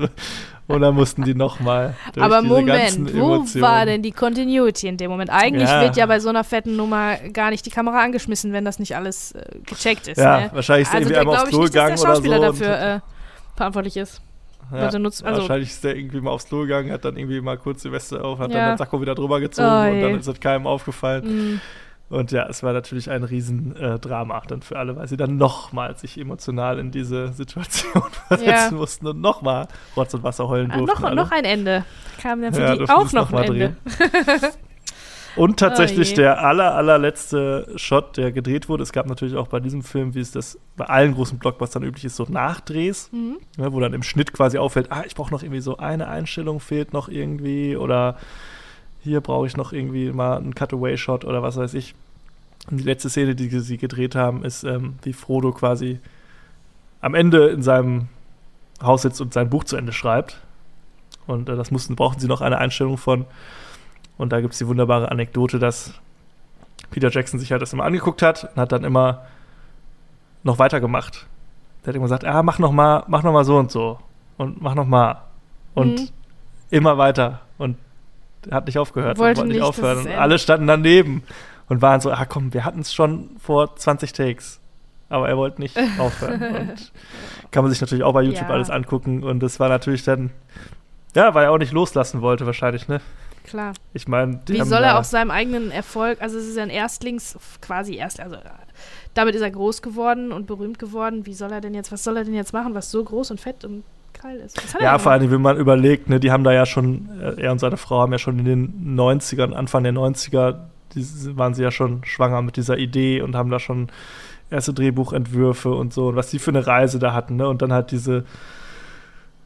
und dann mussten die nochmal durch Aber diese ganzen Moment, wo Emotionen. war denn die Continuity in dem Moment? Eigentlich Ja. wird ja bei so einer fetten Nummer gar nicht die Kamera angeschmissen, wenn das nicht alles äh, gecheckt ist. Ja, ne? wahrscheinlich ist er Also irgendwie einmal aufs ich Klo gegangen der oder so. dafür äh, verantwortlich ist. und, also nutzt- also- wahrscheinlich ist der irgendwie mal aufs Klo gegangen, hat dann irgendwie mal kurz die Weste auf, hat Ja. dann den Sakko wieder drüber gezogen Oh und dann ist es keinem aufgefallen. Mm, Und ja, es war natürlich ein Riesen-Drama äh, Drama dann für alle, weil sie dann nochmal sich emotional in diese Situation [laughs] versetzen Ja. mussten und nochmal Rotz und Wasser heulen ah, durften. noch, alle. noch ein Ende. Kam dann für Ja, die auch noch noch ein Ende. Und [laughs] tatsächlich Oh der aller, allerletzte Shot, der gedreht wurde. Es gab natürlich auch bei diesem Film, wie es das bei allen großen Blockbustern üblich ist, so Nachdrehs, Mhm. ne, wo dann im Schnitt quasi auffällt, ah, ich brauche noch irgendwie so eine Einstellung fehlt noch irgendwie oder hier brauche ich noch irgendwie mal einen Cutaway-Shot oder was weiß ich. Und die letzte Szene, die sie gedreht haben, ist, ähm, wie Frodo quasi am Ende in seinem Haus sitzt und sein Buch zu Ende schreibt. Und äh, das mussten, brauchten sie noch eine Einstellung von. Und da gibt es die wunderbare Anekdote, dass Peter Jackson sich halt das immer angeguckt hat und hat dann immer noch weitergemacht. Der hat immer gesagt, ah, mach noch mal, mach noch mal so und so und mach noch mal und Mhm. immer weiter und er hat nicht aufgehört, und Wollte wollte nicht aufhören und alle standen daneben und waren so, ah komm, wir hatten es schon vor 20 Takes, aber er wollte nicht [laughs] aufhören und kann man sich natürlich auch bei YouTube Ja. alles angucken und das war natürlich dann ja, weil er auch nicht loslassen wollte wahrscheinlich, ne? Klar. Ich meine, Wie soll er auf seinem eigenen Erfolg, also es ist ja ein Erstlings, quasi erst, also damit ist er groß geworden und berühmt geworden. Wie soll er denn jetzt, was soll er denn jetzt machen, was so groß und fett und geil ist? Ja, vor allem, wenn man überlegt, ne, die haben da ja schon, äh, er und seine Frau haben ja schon in den 90ern, Anfang der 90er, die, waren sie ja schon schwanger mit dieser Idee und haben da schon erste Drehbuchentwürfe und so und was die für eine Reise da hatten, ne? Und dann halt diese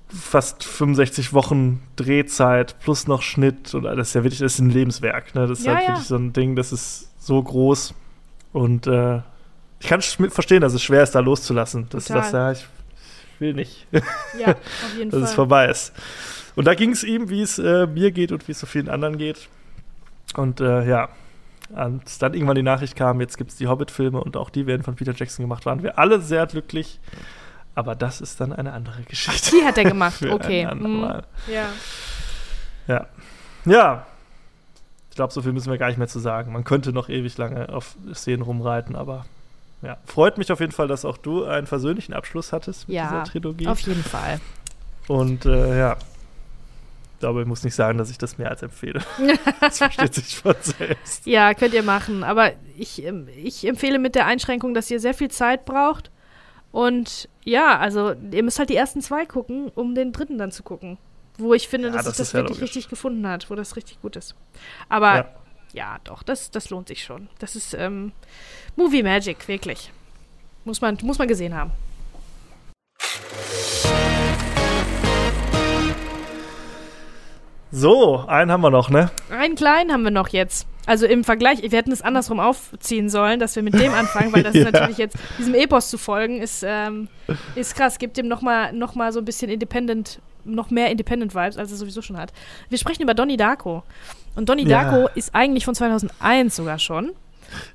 fast 65 Wochen Drehzeit plus noch Schnitt und das ist ja wirklich, das ist ein Lebenswerk, ne? Das ist Ja, halt ja. wirklich so ein Ding, das ist so groß und äh, ich kann verstehen, dass es schwer ist, da loszulassen. Dass Total. das ja, ich, ich will nicht Ja, [laughs] auf jeden dass Fall. es vorbei ist. Und da ging es ihm, wie es äh, mir geht und wie es so vielen anderen geht. Und äh, ja, als dann irgendwann die Nachricht kam, jetzt gibt es die Hobbit-Filme und auch die werden von Peter Jackson gemacht, waren wir alle sehr glücklich. Aber das ist dann eine andere Geschichte. Die hat er gemacht, [laughs] okay. andermal. Ja. Ja. Ja. Ich glaube, so viel müssen wir gar nicht mehr zu sagen. Man könnte noch ewig lange auf Szenen rumreiten, aber ja. Freut mich auf jeden Fall, dass auch du einen versöhnlichen Abschluss hattest mit Ja, dieser Trilogie. Auf jeden Fall. Und äh, ja, glaube, ich muss nicht sagen, dass ich das mehr als empfehle. [laughs] das versteht sich von selbst. Ja, könnt ihr machen. Aber ich, ähm, ich empfehle mit der Einschränkung, dass ihr sehr viel Zeit braucht. Und ja, also ihr müsst halt die ersten zwei gucken, um den dritten dann zu gucken. Wo ich finde, Ja, dass das es das ja wirklich logisch. richtig gefunden hat, wo das richtig gut ist. Aber ja, Ja. doch, das, das lohnt sich schon. Das ist ähm, Movie Magic, wirklich. Muss man, muss man gesehen haben. So, einen haben wir noch, ne? Einen kleinen haben wir noch jetzt. Also im Vergleich, wir hätten es andersrum aufziehen sollen, dass wir mit dem anfangen, weil das [laughs] Ja. ist natürlich jetzt, diesem Epos zu folgen, ist, ähm, ist krass, gibt dem nochmal noch mal so ein bisschen Independent, noch mehr Independent-Vibes, als er sowieso schon hat. Wir sprechen über Donnie Darko. Und Donnie Ja. Darko ist eigentlich von 2001 sogar schon.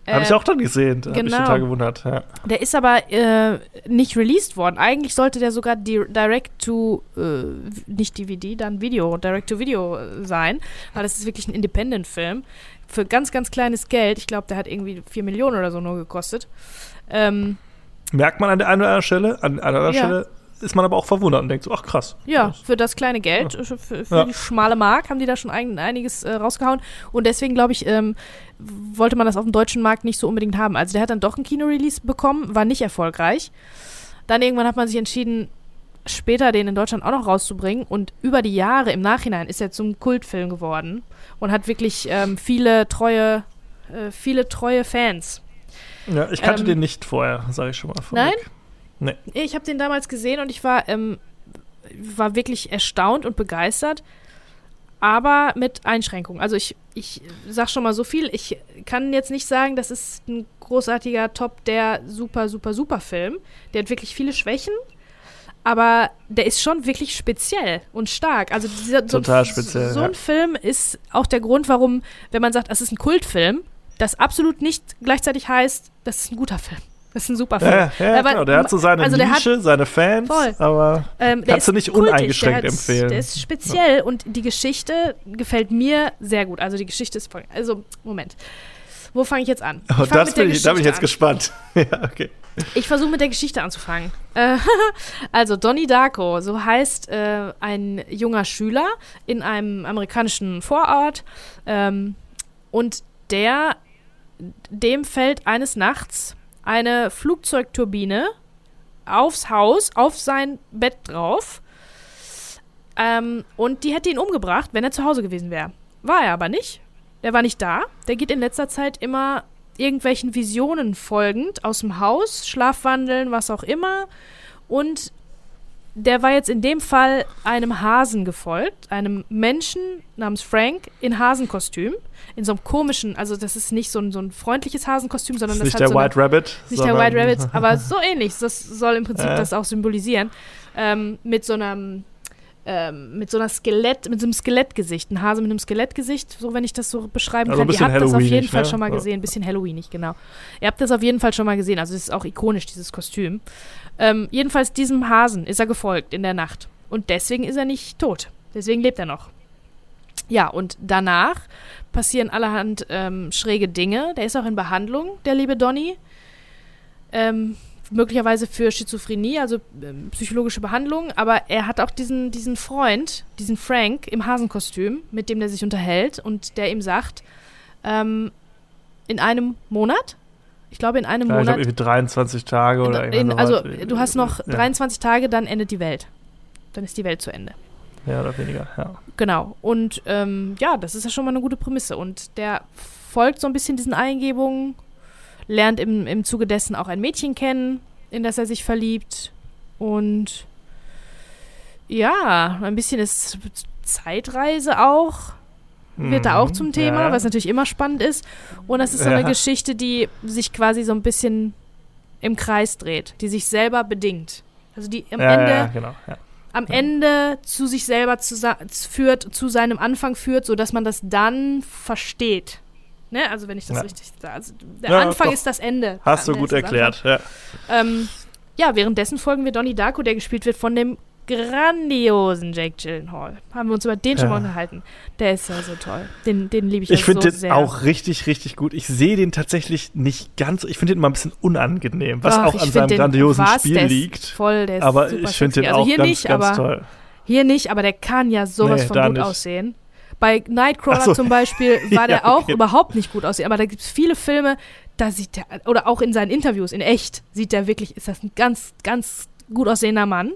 Habe ich Ähm, auch dann gesehen. Da habe ich genau. total gewundert. Ja. Der ist aber äh, nicht released worden. Eigentlich sollte der sogar di direct to, äh, nicht DVD, dann Video, direct to Video äh, sein, weil das ist wirklich ein Independent-Film. Für ganz, ganz kleines Geld. Ich glaube, der hat irgendwie 4 Millionen oder so nur gekostet. Ähm, Merkt man an der einen oder anderen Stelle, an einer anderen Ja. Stelle ist man aber auch verwundert und denkt so, ach krass. ja, für das kleine Geld, äh, für, für Ja. die schmale Mark, haben die da schon ein, einiges äh, rausgehauen. Und deswegen, glaube ich, ähm, wollte man das auf dem deutschen Markt nicht so unbedingt haben. Also der hat dann doch ein Kino-Release bekommen, war nicht erfolgreich. Dann irgendwann hat man sich entschieden, später den in Deutschland auch noch rauszubringen. Und über die Jahre im Nachhinein ist er zum Kultfilm geworden und hat wirklich ähm, viele treue, äh, viele treue Fans. Ja, ich kannte Ähm, den nicht vorher, sage ich schon mal vorweg. Ich habe den damals gesehen und ich war, ähm, war wirklich erstaunt und begeistert, aber mit Einschränkungen. Also ich, ich sag schon mal so viel, ich kann jetzt nicht sagen, das ist ein großartiger Top, der super, super, super Film. Der hat wirklich viele Schwächen, aber der ist schon wirklich speziell und stark. Also dieser, so, Total ein, speziell, so ja. ein Film ist auch der Grund, warum, wenn man sagt, es ist ein Kultfilm, das absolut nicht gleichzeitig heißt, das ist ein guter Film. Das ist ein super Film. Ja, ja, Aber- genau. Der hat so seine also der hat- Nische, seine Fans, Voll. aber Ähm, kannst du nicht kultig, uneingeschränkt der hat, empfehlen. Der ist speziell und die Geschichte gefällt mir sehr gut. Also die Geschichte ist voll. Also, Moment. Wo fange ich jetzt an? Oh, Ich fang das bin ich, da bin ich jetzt an. gespannt. [laughs] ja, okay. Ich versuche mit der Geschichte anzufangen. Äh, [laughs] also Donnie Darko, so heißt äh, ein junger Schüler in einem amerikanischen Vorort. Ähm, und der, dem fällt eines Nachts eine Flugzeugturbine aufs Haus, auf sein Bett drauf. Ähm, und die hätte ihn umgebracht, wenn er zu Hause gewesen wäre. War er aber nicht. Der war nicht da. Der geht in letzter Zeit immer irgendwelchen Visionen folgend aus dem Haus, Schlafwandeln, was auch immer. Und der war jetzt in dem Fall einem Hasen gefolgt, einem Menschen namens Frank in Hasenkostüm. In so einem komischen, also das ist nicht so ein, so ein freundliches Hasenkostüm, sondern Das ist das, nicht hat der so eine, White Rabbit. nicht der White Rabbit, [laughs] aber so ähnlich. Das soll im Prinzip Äh. das auch symbolisieren. Ähm, mit so einem, ähm, mit so einer Skelett, mit so einem Skelettgesicht. Ein Hase mit einem Skelettgesicht, so wenn ich das so beschreiben Also kann. Ihr habt das auf jeden Fall ne? schon mal gesehen. Ein bisschen Halloweenig, genau. Ihr habt das auf jeden Fall schon mal gesehen. Also es ist auch ikonisch, dieses Kostüm. Ähm, jedenfalls diesem Hasen ist er gefolgt in der Nacht. Und deswegen ist er nicht tot. Deswegen lebt er noch. Ja, und danach passieren allerhand ähm, schräge Dinge. Der ist auch in Behandlung, der liebe Donny. Ähm, möglicherweise für Schizophrenie, also ähm, psychologische Behandlung. Aber er hat auch diesen, diesen Freund, diesen Frank im Hasenkostüm, mit dem der sich unterhält und der ihm sagt, ähm, in einem Monat, ich glaube in einem Ja, ich Monat, glaube, irgendwie 23 Tage oder in, irgendwas. also sowas. du hast noch ja. 23 Tage, dann endet die Welt. Dann ist die Welt zu Ende. Ja, oder weniger, ja. Genau. Und ähm, ja, das ist ja schon mal eine gute Prämisse. Und der folgt so ein bisschen diesen Eingebungen, lernt im, im Zuge dessen auch ein Mädchen kennen, in das er sich verliebt. Und ja, ein bisschen ist Zeitreise auch, wird da auch Mhm, zum Thema, ja. was natürlich immer spannend ist. Und das ist so eine Ja. Geschichte, die sich quasi so ein bisschen im Kreis dreht, die sich selber bedingt. Also die am ja, Ende genau. Am Ende zu sich selber zu, führt, zu seinem Anfang führt, sodass man das dann versteht. Ne? Also wenn ich das richtig sage. Also der Anfang doch. ist das Ende. Hast du gut erklärt. Ähm, ja, währenddessen folgen wir Donnie Darko, der gespielt wird von dem grandiosen Jake Gyllenhaal. Haben wir uns über den schon mal Ja. unterhalten. Der ist ja so toll. Den, den liebe ich, Ich ja finde so den sehr. auch richtig, richtig gut. Ich sehe den tatsächlich nicht ganz, ich finde den immer ein bisschen unangenehm, was Ach, auch ich an seinem den- grandiosen was, Spiel der ist liegt. Voll, der ist Aber super ich finde den also auch hier ganz, nicht, ganz aber toll. Hier nicht, aber der kann ja sowas Nee, von gut nicht. aussehen. Bei Nightcrawler so. zum Beispiel [laughs] war der Ja, auch okay. überhaupt nicht gut aussehen. Aber da gibt es viele Filme, da sieht der, oder auch in seinen Interviews, in echt, sieht der wirklich, ist das ein ganz, ganz gut aussehender Mann.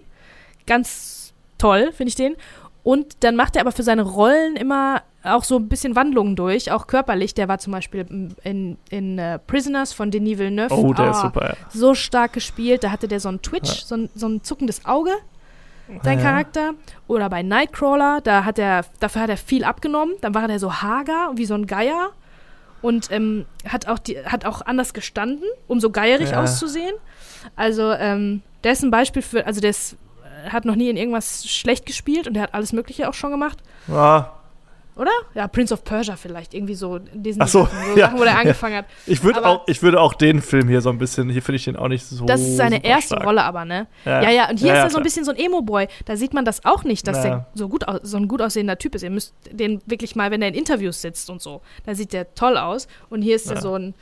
Ganz toll, finde ich den. Und dann macht er aber für seine Rollen immer auch so ein bisschen Wandlungen durch, auch körperlich. Der war zum Beispiel in, in äh, Prisoners von Denis Villeneuve. Oh, der ist Ah, super, ja. So stark gespielt. Da hatte der so ein Twitch, Ja. so, ein, so ein zuckendes Auge sein Ja. Charakter. Oder bei Nightcrawler, da hat er, dafür hat er viel abgenommen. Dann war er so hager, wie so ein Geier. Und ähm, hat, auch die, hat auch anders gestanden, um so geierig Ja. auszusehen. Also, ähm, der ist ein Beispiel für, also der ist, hat noch nie in irgendwas schlecht gespielt und der hat alles Mögliche auch schon gemacht. Ah, Oder? Ja, Prince of Persia vielleicht, irgendwie so in diesen Ach so, Sachen, so [laughs] ja. Sachen, wo der angefangen hat. ich würde auch, ich würde auch den Film hier so ein bisschen, hier finde ich den auch nicht so Das ist seine erste stark. Rolle aber, ne? Ja, Ja, ja, und hier ist er so ein bisschen so ein Emo-Boy. Da sieht man das auch nicht, dass der so, gut aus, so ein gut aussehender Typ ist. Ihr müsst den wirklich mal, wenn er in Interviews sitzt und so, da sieht der toll aus. Und hier ist er so ein,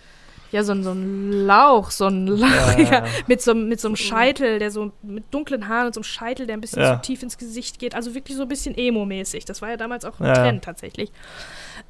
ja, so ein, so ein Lauch, so ein Lauch, Ja, [laughs] mit, so, einem- mit so einem Scheitel, der so mit dunklen Haaren und so einem Scheitel, der ein bisschen Ja. so tief ins Gesicht geht. Also wirklich so ein bisschen Emo-mäßig. Das war ja damals auch ein Ja. Trend tatsächlich.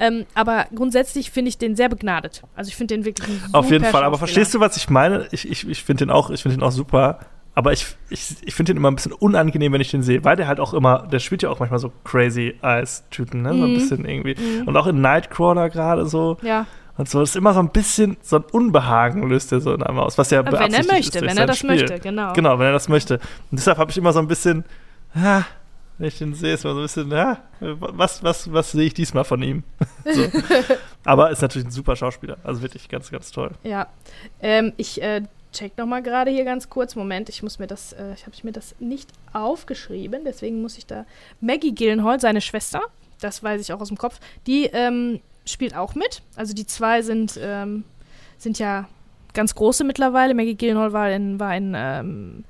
Ähm, aber grundsätzlich finde ich den sehr begnadet. Also ich finde den wirklich Auf jeden Fall, aber verstehst du, was ich meine? Ich, ich, ich finde den auch, ich finde den auch super. Aber ich, ich, ich finde den immer ein bisschen unangenehm, wenn ich den sehe, weil der halt auch immer, der spielt ja auch manchmal so crazy Eyes-Typen, ne? So ein Mhm. bisschen irgendwie. Mhm. Und auch in Nightcrawler gerade so. Ja, Und so, ist immer so ein bisschen, so ein Unbehagen löst er so in einem aus, was ja wenn er möchte, wenn er das Spiel. möchte, genau. Genau, wenn er das möchte. Und deshalb habe ich immer so ein bisschen, ah, wenn ich den sehe, ist immer so ein bisschen, ah, was, was, was sehe ich diesmal von ihm? [laughs] so. Aber ist natürlich ein super Schauspieler, also wirklich ganz, ganz toll. Ja, ähm, ich äh, check noch mal gerade hier ganz kurz. Moment, ich muss mir das, äh, ich habe mir das nicht aufgeschrieben, deswegen muss ich da. Maggie Gyllenhaal, seine Schwester, das weiß ich auch aus dem Kopf, die ähm, spielt auch mit. Also die zwei sind, ähm, sind ja ganz große mittlerweile. Maggie Gyllenhaal war in, war in ähm,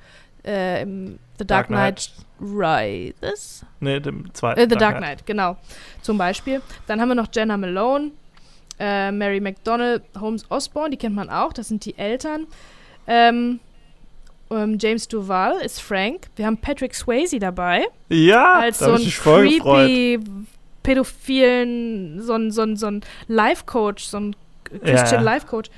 äh, im The Dark, Dark Knight, Knight Rises. Nee, dem zweiten. Äh, The Dark, Dark Knight. Knight, genau. Zum Beispiel. Dann haben wir noch Jenna Malone, äh, Mary McDonnell, Holmes Osborne, die kennt man auch, das sind die Eltern. Ähm, ähm, James Duval ist Frank. Wir haben Patrick Swayze dabei. Ja, als so ein creepy, pädophilen, so ein, so ein, so ein Life-Coach, so ein Christian ja. Life-Coach.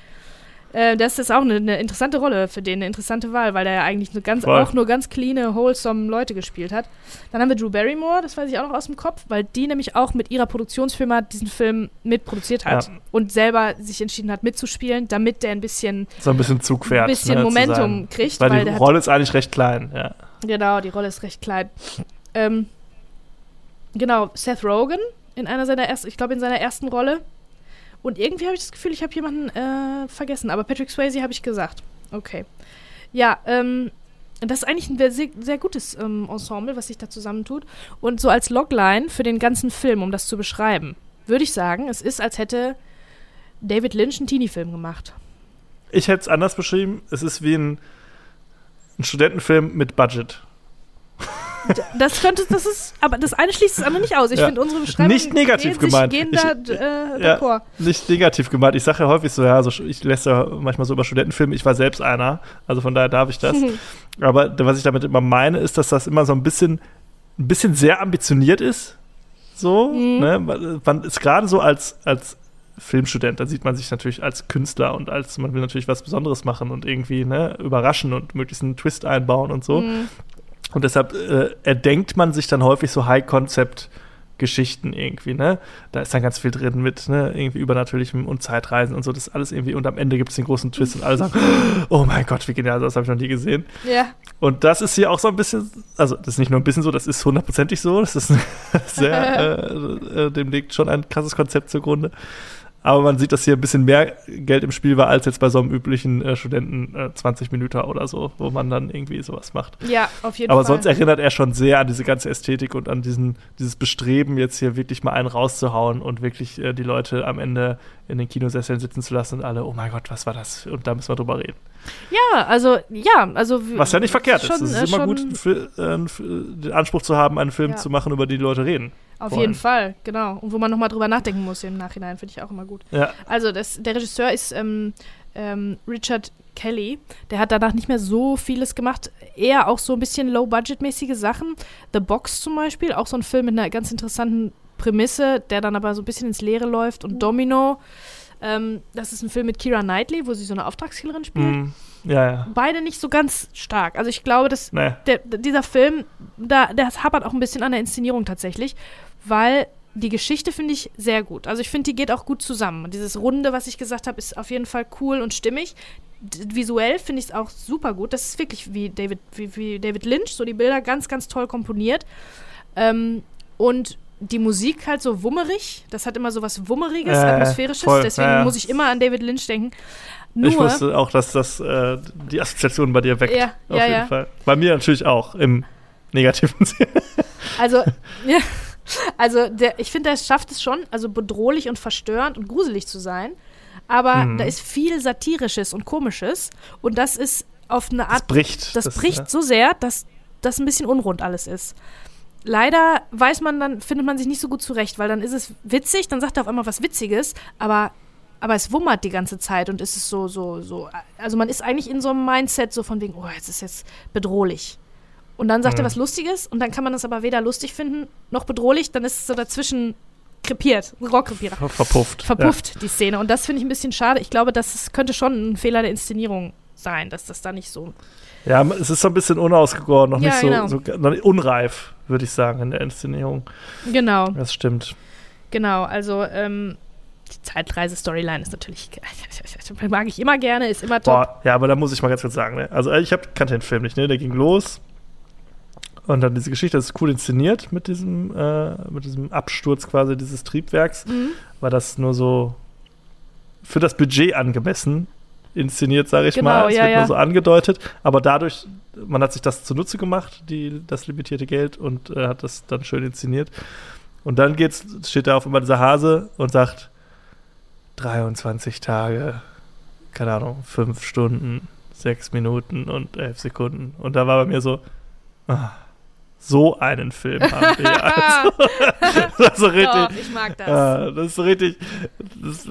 Äh, das ist auch eine, eine, interessante Rolle für den, eine interessante Wahl, weil der ja eigentlich nur ganz, auch nur ganz clean, wholesome Leute gespielt hat. Dann haben wir Drew Barrymore, das weiß ich auch noch aus dem Kopf, weil die nämlich auch mit ihrer Produktionsfirma diesen Film mitproduziert hat ja. und selber sich entschieden hat mitzuspielen, damit der ein bisschen so ein bisschen Zug fährt, ein bisschen ne, Momentum kriegt. Weil, weil die Rolle ist eigentlich recht klein, ja. Genau, die Rolle ist recht klein. Ähm, genau, Seth Rogen in einer seiner ersten, ich glaube in seiner ersten Rolle und irgendwie habe ich das Gefühl, ich habe jemanden äh, vergessen. Aber Patrick Swayze habe ich gesagt. Okay. Ja, ähm, das ist eigentlich ein sehr, sehr gutes ähm, Ensemble, was sich da zusammentut. Und so als Logline für den ganzen Film, um das zu beschreiben, würde ich sagen, es ist, als hätte David Lynch einen Teenie-Film gemacht. Ich hätte es anders beschrieben. Es ist wie ein, ein Studentenfilm mit Budget. Das könnte, das ist, aber das eine schließt das andere nicht aus. Ich ja. finde unsere Beschreibung nicht negativ gemeint. Gehen da, äh, ja, nicht negativ gemeint. Ich sage ja häufig so, ja, so, ich lässt ja manchmal so über Studentenfilme. Ich war selbst einer, also von daher darf ich das. aber was ich damit immer meine, ist, dass das immer so ein bisschen, ein bisschen sehr ambitioniert ist. So, mhm. ne? Man ist gerade so als, als Filmstudent, da sieht man sich natürlich als Künstler und als man will natürlich was Besonderes machen und irgendwie ne, überraschen und möglichst einen Twist einbauen und so. Mhm. Und deshalb äh, erdenkt man sich dann häufig so High-Concept- Geschichten irgendwie, ne? Da ist dann ganz viel drin mit, ne, irgendwie übernatürlichem und Zeitreisen und so, das ist alles irgendwie, und am Ende gibt es den großen Twist und alle sagen, [gasps] oh mein Gott, wie genial, das habe ich noch nie gesehen. Ja. Und das ist hier auch so ein bisschen, also das ist nicht nur ein bisschen so, das ist hundertprozentig so, das ist [laughs] sehr, [laughs] äh, äh, dem liegt schon ein krasses Konzept zugrunde. Aber man sieht, dass hier ein bisschen mehr Geld im Spiel war, als jetzt bei so einem üblichen äh, Studenten äh, 20 Minuten oder so, wo man dann irgendwie sowas macht. Ja, auf jeden Aber Fall. Aber sonst erinnert er schon sehr an diese ganze Ästhetik und an diesen, dieses Bestreben, jetzt hier wirklich mal einen rauszuhauen und wirklich äh, die Leute am Ende in den Kinosesseln sitzen zu lassen und alle, oh mein Gott, was war das? Und da müssen wir drüber reden. Ja, also, ja, also. Was ja nicht verkehrt schon, ist. Es ist immer gut, äh, den Anspruch zu haben, einen Film ja. zu machen, über den die Leute reden. Auf jeden Fall, genau. Und wo man nochmal drüber nachdenken muss im Nachhinein, finde ich auch immer gut. Ja. Also das, der Regisseur ist ähm, ähm, Richard Kelly. Der hat danach nicht mehr so vieles gemacht. Eher auch so ein bisschen low-budget-mäßige Sachen. The Box zum Beispiel, auch so ein Film mit einer ganz interessanten Prämisse, der dann aber so ein bisschen ins Leere läuft. Und Domino, ähm, das ist ein Film mit Kira Knightley, wo sie so eine Auftragskillerin spielt. Mm. Ja, ja. Beide nicht so ganz stark. Also ich glaube, dass nee. der, dieser Film, da, der hapert auch ein bisschen an der Inszenierung tatsächlich weil die Geschichte finde ich sehr gut. Also ich finde, die geht auch gut zusammen. Dieses Runde, was ich gesagt habe, ist auf jeden Fall cool und stimmig. D visuell finde ich es auch super gut. Das ist wirklich wie David, wie, wie, David Lynch, so die Bilder ganz, ganz toll komponiert. Ähm, und die Musik halt so wummerig. Das hat immer so was Wummeriges, äh, Atmosphärisches. Voll, Deswegen ja. muss ich immer an David Lynch denken. Nur, ich wusste auch, dass das äh, die Assoziation bei dir weckt. Ja, auf ja, jeden ja. Fall. Bei mir natürlich auch im negativen [laughs] Sinne. Also, ja. [laughs] Also der, ich finde, er schafft es schon, also bedrohlich und verstörend und gruselig zu sein. Aber mhm. da ist viel Satirisches und Komisches. Und das ist auf eine Art. Das bricht. Das, das bricht ja. so sehr, dass das ein bisschen unrund alles ist. Leider weiß man dann, findet man sich nicht so gut zurecht, weil dann ist es witzig, dann sagt er auf einmal was Witziges, aber, aber es wummert die ganze Zeit und ist es so, so, so. Also man ist eigentlich in so einem Mindset so von wegen, oh, jetzt ist jetzt bedrohlich. Und dann sagt mhm. er was Lustiges und dann kann man das aber weder lustig finden noch bedrohlich, dann ist es so dazwischen krepiert, Rohrkrepierer. Verpufft. Verpufft, ja. die Szene. Und das finde ich ein bisschen schade. Ich glaube, das könnte schon ein Fehler der Inszenierung sein, dass das da nicht so. Ja, es ist so ein bisschen unausgegoren, noch ja, nicht so, genau. so unreif, würde ich sagen, in der Inszenierung. Genau. Das stimmt. Genau, also ähm, die Zeitreise-Storyline ist natürlich, [laughs] mag ich immer gerne, ist immer top. Boah, ja, aber da muss ich mal ganz kurz sagen, ne? also ich hab, kannte den Film nicht, ne? der ging los und dann diese Geschichte, das ist cool inszeniert mit diesem, äh, mit diesem Absturz quasi dieses Triebwerks, mhm. war das nur so für das Budget angemessen inszeniert, sage ich genau, mal. Es ja, wird ja. nur so angedeutet, aber dadurch, man hat sich das zunutze gemacht, die, das limitierte Geld und äh, hat das dann schön inszeniert. Und dann geht's, steht da auf einmal dieser Hase und sagt, 23 Tage, keine Ahnung, 5 Stunden, 6 Minuten und 11 Sekunden. Und da war bei mir so, ah, so einen Film haben wir. Also, [laughs] das ist so richtig. Doch, ich mag das. Ah, das ist so richtig. Das,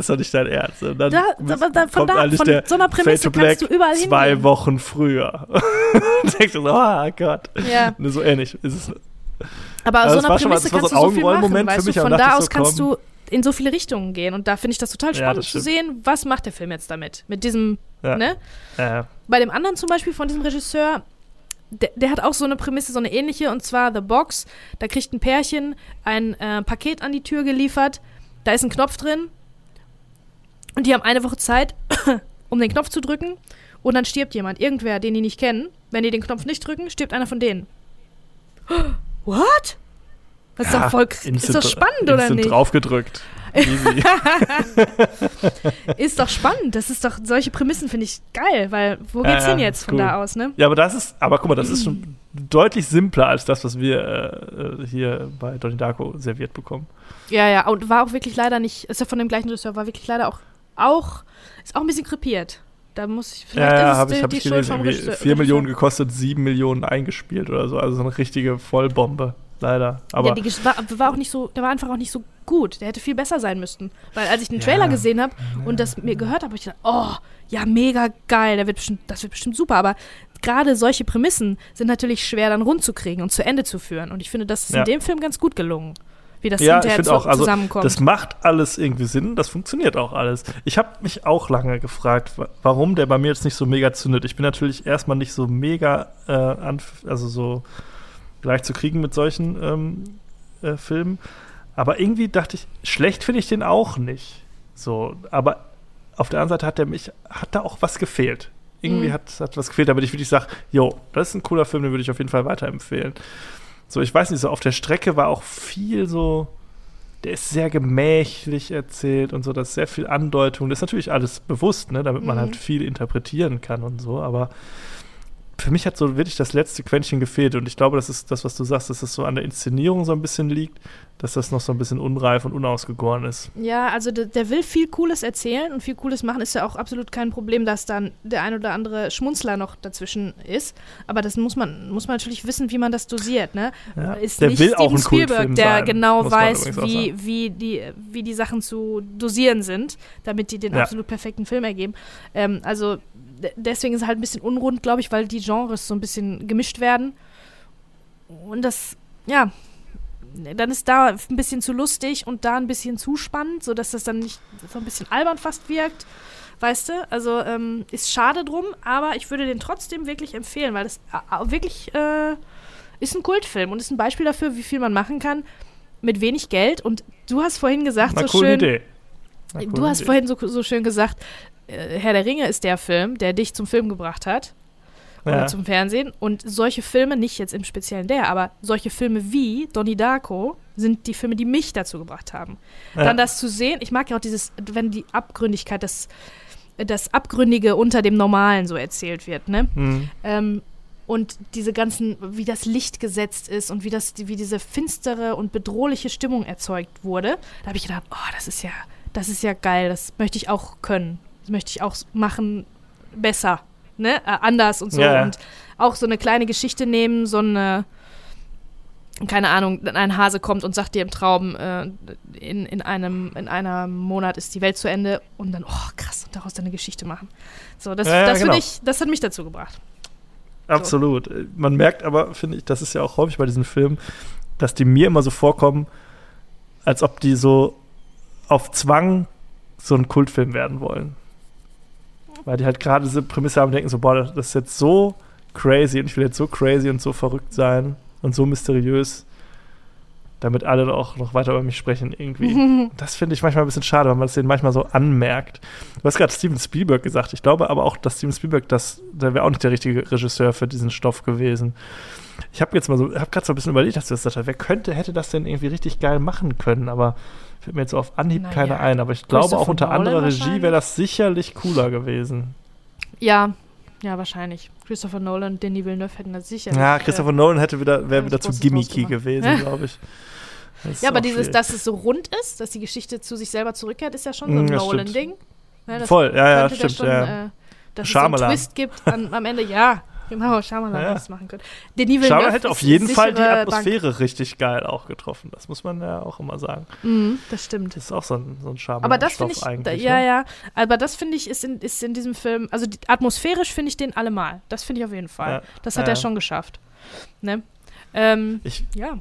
ist doch nicht dein Ernst. Und dann Da, aber da, von da, von so einer Prämisse kannst du überall zwei hingehen. Wochen früher. [laughs] denkst du so, oh Gott. Ja. So ähnlich ist es. Aber Also so einer mal- Prämisse war kannst so du so viel machen, für weißt du? Von da aus so, kannst komm. du in so viele Richtungen gehen und da finde ich das total Ja, spannend das zu sehen, was macht der Film jetzt damit? Mit diesem, Ja. ne? Äh, Bei dem anderen zum Beispiel von diesem Regisseur, der, der hat auch so eine Prämisse, so eine ähnliche, und zwar The Box. Da kriegt ein Pärchen ein äh, Paket an die Tür geliefert, da ist ein Knopf drin und die haben eine Woche Zeit, [coughs] um den Knopf zu drücken und dann stirbt jemand, irgendwer, den die nicht kennen. Wenn die den Knopf nicht drücken, stirbt einer von denen. [gasps] What? Das ist ja, doch voll, ist doch spannend, oder nicht? draufgedrückt. Easy. [laughs] Ist doch spannend. Das ist doch, solche Prämissen finde ich geil, weil wo geht's ja, hin jetzt von cool. da aus, ne? ja, aber das ist, aber guck mal, das ist schon [clears throat] deutlich simpler als das, was wir äh, hier bei Donnie Darko serviert bekommen. Ja, ja, und war auch wirklich leider nicht, ist ja von dem gleichen Regisseur, war wirklich leider auch, auch, ist auch ein bisschen krepiert. Da muss ich, vielleicht ja, ja, habe ich, hab ich gelesen. Irgendwie Regisseur. 4 Millionen gekostet, 7 Millionen eingespielt oder so. Also so eine richtige Vollbombe, leider. Aber ja, war, war auch nicht so, der war einfach auch nicht so gut. Der hätte viel besser sein müssen. Weil als ich den Ja. Trailer gesehen habe und das mir gehört habe, habe ich gedacht, oh, ja, mega geil, der wird bestimmt, das wird bestimmt super. Aber gerade solche Prämissen sind natürlich schwer dann rund zu kriegen und zu Ende zu führen. Und ich finde, das ist Ja. in dem Film ganz gut gelungen. Wie das Ja, ich hinterher finde zu, auch, also zusammenkommt. das macht alles irgendwie Sinn, das funktioniert auch alles. Ich habe mich auch lange gefragt, wa- warum der bei mir jetzt nicht so mega zündet. Ich bin natürlich erstmal nicht so mega, äh, also so gleich zu kriegen mit solchen ähm, äh, Filmen. Aber irgendwie dachte ich, schlecht finde ich den auch nicht. So, aber auf der anderen Seite hat der mich, hat da auch was gefehlt. Irgendwie Mhm. hat, hat was gefehlt, damit ich wirklich sage, jo, das ist ein cooler Film, den würde ich auf jeden Fall weiterempfehlen. So, ich weiß nicht, so auf der Strecke war auch viel so, der ist sehr gemächlich erzählt und so, das ist sehr viel Andeutung. Das ist natürlich alles bewusst, ne, damit man Mhm. halt viel interpretieren kann und so, aber für mich hat so wirklich das letzte Quäntchen gefehlt und ich glaube, das ist das, was du sagst, dass es so an der Inszenierung so ein bisschen liegt, dass das noch so ein bisschen unreif und unausgegoren ist. Ja, also der, der will viel Cooles erzählen und viel Cooles machen. Ist ja auch absolut kein Problem, dass dann der ein oder andere Schmunzler noch dazwischen ist. Aber das muss man, muss man natürlich wissen, wie man das dosiert. Ne? Ja. Ist Der nicht will Steven auch ein Spielberg, der sein, genau weiß, wie, wie, die, wie die Sachen zu dosieren sind, damit die den Ja. absolut perfekten Film ergeben. Ähm, also deswegen ist es halt ein bisschen unrund, glaube ich, weil die Genres so ein bisschen gemischt werden. Und das, ja, dann ist da ein bisschen zu lustig und da ein bisschen zu spannend, sodass das dann nicht so ein bisschen albern fast wirkt. Weißt du? Also ähm, ist schade drum, aber ich würde den trotzdem wirklich empfehlen, weil das äh, wirklich äh, ist ein Kultfilm und ist ein Beispiel dafür, wie viel man machen kann mit wenig Geld. Und du hast vorhin gesagt, Na, so coole schön, Idee. Na, du coole hast Idee. vorhin so, so schön gesagt, Herr der Ringe ist der Film, der dich zum Film gebracht hat oder ja. zum Fernsehen. Und solche Filme, nicht jetzt im Speziellen der, aber solche Filme wie Donnie Darko sind die Filme, die mich dazu gebracht haben. Ja. Dann das zu sehen, ich mag ja auch dieses, wenn die Abgründigkeit, das, das Abgründige unter dem Normalen so erzählt wird, ne? Hm. Ähm, und diese ganzen, wie das Licht gesetzt ist und wie das, wie diese finstere und bedrohliche Stimmung erzeugt wurde, da habe ich gedacht, oh, das ist ja, das ist ja geil, das möchte ich auch können. Möchte ich auch machen besser, ne? Äh, anders und so. Ja. Und auch so eine kleine Geschichte nehmen, so eine, keine Ahnung, ein Hase kommt und sagt dir im Traum, äh, in, in, einem, in einem Monat ist die Welt zu Ende und dann, oh krass, und daraus dann eine Geschichte machen. So, das, Ja, das genau. ich, das hat mich dazu gebracht. Absolut. Man merkt aber, finde ich, das ist ja auch häufig bei diesen Filmen, dass die mir immer so vorkommen, als ob die so auf Zwang so ein Kultfilm werden wollen. Weil die halt gerade diese Prämisse haben und denken so, boah, das ist jetzt so crazy und ich will jetzt so crazy und so verrückt sein und so mysteriös, damit alle auch noch weiter über mich sprechen irgendwie. [laughs] Das finde ich manchmal ein bisschen schade, weil man das denen manchmal so anmerkt. Du hast gerade Steven Spielberg gesagt. Ich glaube aber auch, dass Steven Spielberg, das, der wäre auch nicht der richtige Regisseur für diesen Stoff gewesen. Ich habe jetzt mal so, habe gerade so ein bisschen überlegt, dass du das gesagt hast. Wer könnte, hätte das denn irgendwie richtig geil machen können? Aber fällt mir jetzt so auf Anhieb Naja, keiner ein. Aber ich glaube, auch unter anderer Regie wäre das sicherlich cooler gewesen. Ja, ja, wahrscheinlich. Christopher Nolan und Denis Villeneuve hätten das sicher. Ja, Christopher Nolan hätte wieder, wäre wieder zu gimmicky gewesen, [laughs] glaube ich. Ja, aber dieses, schwierig. dass es so rund ist, dass die Geschichte zu sich selber zurückkehrt, ist ja schon so ein Mm, das Nolan-Ding. Ja, das Voll, ja, ja, stimmt. schon, ja. äh, dass Shyamalan. es so einen Twist gibt an, am Ende. Ja, genau, Shyamalan Ja. es machen können. Denis Villeneuve hätte auf ist jeden Fall die Atmosphäre richtig geil auch getroffen. Das muss man ja auch immer sagen. Bank. Mhm, das stimmt. Das ist auch so ein, so ein Charme. Aber das finde ich, eigentlich. ja, ne? ja, aber das finde ich ist in, ist in diesem Film, also die, atmosphärisch finde ich den allemal. Das finde ich auf jeden Fall. Ja, Das hat ja. er schon geschafft. Ne? Ähm, Ich, ja.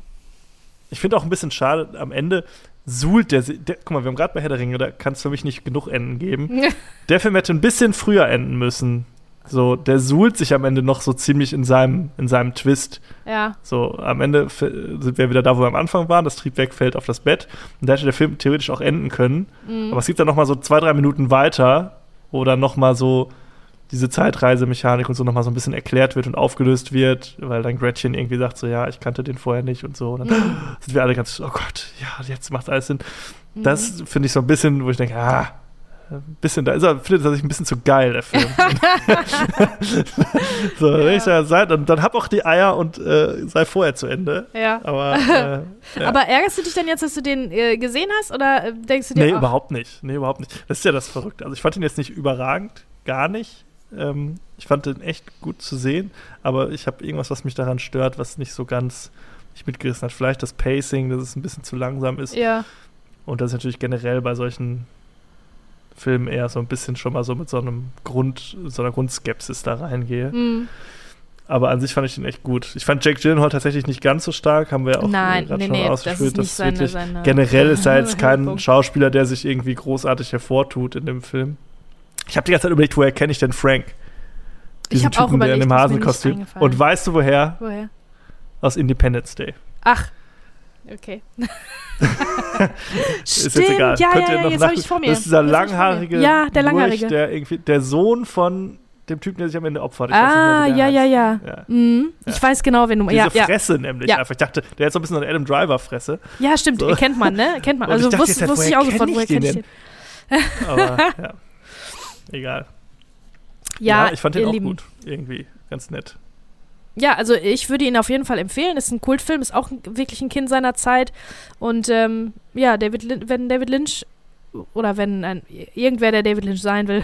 ich finde auch ein bisschen schade, am Ende suhlt der, der guck mal, wir haben gerade bei Herr der Ringe, da kann es für mich nicht genug Enden geben. [laughs] Der Film hätte ein bisschen früher enden müssen. So, der suhlt sich am Ende noch so ziemlich in seinem, in seinem Twist. ja. So, am Ende sind wir wieder da, wo wir am Anfang waren. Das Triebwerk fällt auf das Bett. Und da hätte der Film theoretisch auch enden können. Mhm. Aber es gibt dann noch mal so zwei, drei Minuten weiter, wo dann noch mal so diese Zeitreisemechanik und so noch mal so ein bisschen erklärt wird und aufgelöst wird, weil dann Gretchen irgendwie sagt so, ja, ich kannte den vorher nicht und so. Und dann Mhm. [gasps] sind wir alle ganz, oh Gott, ja, jetzt macht alles Sinn. Das finde ich so ein bisschen, wo ich denke, ah, bisschen, da ist er, findet er sich ein bisschen zu geil, der Film. [laughs] so, Ja. ich sag, sei, dann, dann hab auch die Eier und äh, sei vorher zu Ende. Ja. Aber, [laughs] äh, ja. Aber ärgerst du dich denn jetzt, dass du den äh, gesehen hast? Oder äh, denkst du dir, Nee, ach, überhaupt nicht. Nee, überhaupt nicht. Das ist ja das Verrückte. Also ich fand ihn jetzt nicht überragend, gar nicht. Ähm, ich fand den echt gut zu sehen, aber ich habe irgendwas, was mich daran stört, was nicht so ganz mich mitgerissen hat. Vielleicht das Pacing, dass es ein bisschen zu langsam ist. Ja, Und das ist natürlich generell bei solchen Filmen eher so ein bisschen schon mal so mit so einem Grund, so einer Grundskepsis da reingehe. mm, Aber an sich fand ich den echt gut. Ich fand Jake Gyllenhaal tatsächlich nicht ganz so stark, haben wir ja auch nein, gerade nee, schon nee, das ausgeführt. ist nicht seine, wirklich seine generell ist er jetzt kein. Schauspieler, der sich irgendwie großartig hervortut in dem Film. Ich habe die ganze Zeit überlegt, woher kenne ich denn Frank? Ich hab auch der in überlegt, dem Hasenkostüm. Und weißt du woher? Woher? Aus Independence Day. Ach, okay. [laughs] Ist jetzt egal. ja, Könnt ja, ihr ja, noch jetzt nach- habe ich vor mir. Das ist dieser langhaarige, Ja, der Lurch, langhaarige. der irgendwie der Sohn von dem Typen, der sich am Ende opfert. Ich weiß nicht ah, ja, ja, ja, ja. Mhm. Ja. Ich weiß genau, wen du Diese ja, ja. Fresse nämlich einfach. Ich dachte, der hat so ein bisschen so eine Adam Driver-Fresse. ja, stimmt, So. kennt man, ne? Kennt man. Und Also wusste, halt, wusste ich auch sofort, woher ich den kenn ich den. Aber [laughs] ja, egal. Ja, ich fand den auch Lieben. gut. Irgendwie. Ganz nett. Ja, also ich würde ihn auf jeden Fall empfehlen. Ist ein Kultfilm, ist auch wirklich ein Kind seiner Zeit. Und ähm, ja, David Lin wenn David Lynch oder wenn ein, irgendwer, der David Lynch sein will,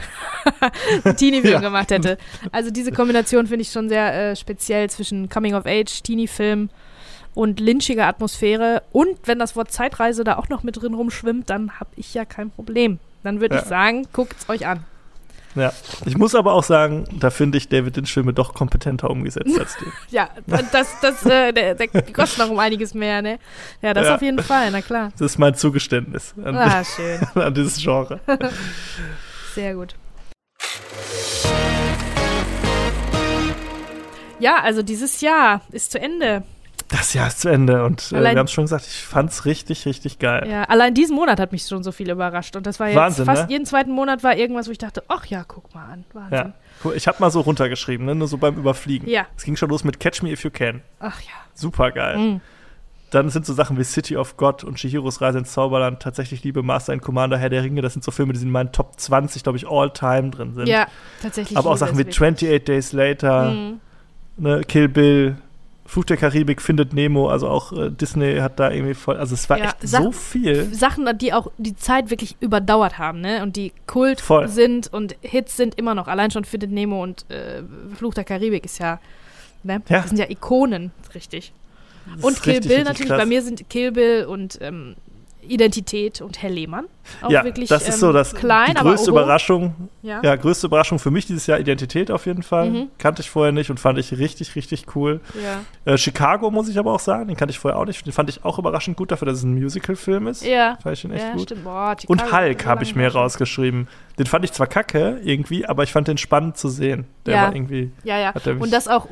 [laughs] einen Teenie-Film Ja. gemacht hätte. Also diese Kombination finde ich schon sehr äh, speziell zwischen Coming-of-Age, Teenie-Film und lynchiger Atmosphäre. Und wenn das Wort Zeitreise da auch noch mit drin rumschwimmt, dann habe ich ja kein Problem. Dann würde Ja. ich sagen, guckt's euch an. Ja. Ich muss aber auch sagen, da finde ich David Lynch Filme doch kompetenter umgesetzt als den. [laughs] Ja, das, das, äh, der, der kostet noch um einiges mehr, ne? Ja, das Ja. auf jeden Fall, na klar. Das ist mein Zugeständnis an, Ah, schön. [laughs] an dieses Genre. [laughs] Sehr gut. Ja, also dieses Jahr ist zu Ende. Das Jahr ist zu Ende und äh, wir haben es schon gesagt, ich fand's richtig, richtig geil. Ja, allein diesen Monat hat mich schon so viel überrascht. Und das war jetzt Wahnsinn, fast ne? jeden zweiten Monat war irgendwas, wo ich dachte, ach ja, guck mal an. Wahnsinn. Ja. Cool. Ich habe mal so runtergeschrieben, ne? nur so beim Überfliegen. Ja. Es ging schon los mit Catch Me If You Can. Ach ja. Super geil. Mm. Dann sind so Sachen wie City of God und Shihiros Reise ins Zauberland, tatsächlich Liebe, Master and Commander, Herr der Ringe. Das sind so Filme, die in meinen Top 20, glaube ich, all time drin sind. Ja, tatsächlich. Aber auch Sachen es wie wirklich. 28 Days Later, Mm. ne, Kill Bill, Fluch der Karibik, Findet Nemo. Also auch äh, Disney hat da irgendwie voll. Also es war Ja, echt Sa- so viel. Sachen, die auch die Zeit wirklich überdauert haben, ne? Und die Kult Voll. sind und Hits sind immer noch. Allein schon Findet Nemo und äh, Fluch der Karibik ist ja, ne? Ja. Das sind ja Ikonen, richtig. Und Kill richtig, Bill richtig natürlich. krass. Bei mir sind Kill Bill und ähm, Identität und Herr Lehmann. Auch ja, wirklich das ist ähm, so das, klein, die größte. Überraschung. Ja. Ja, größte Überraschung für mich dieses Jahr Identität auf jeden Fall. Mhm. Kannte ich vorher nicht und fand ich richtig, richtig cool. Ja. Äh, Chicago muss ich aber auch sagen, den kannte ich vorher auch nicht. Den fand ich auch überraschend gut dafür, dass es ein Musical-Film ist. Ja. Fand ich den echt Ja, gut. stimmt. Boah, Und Hulk habe ich mir rausgeschrieben. Den fand ich zwar kacke irgendwie, aber ich fand den spannend zu sehen. Der Ja. war irgendwie. Ja, ja. Und das auch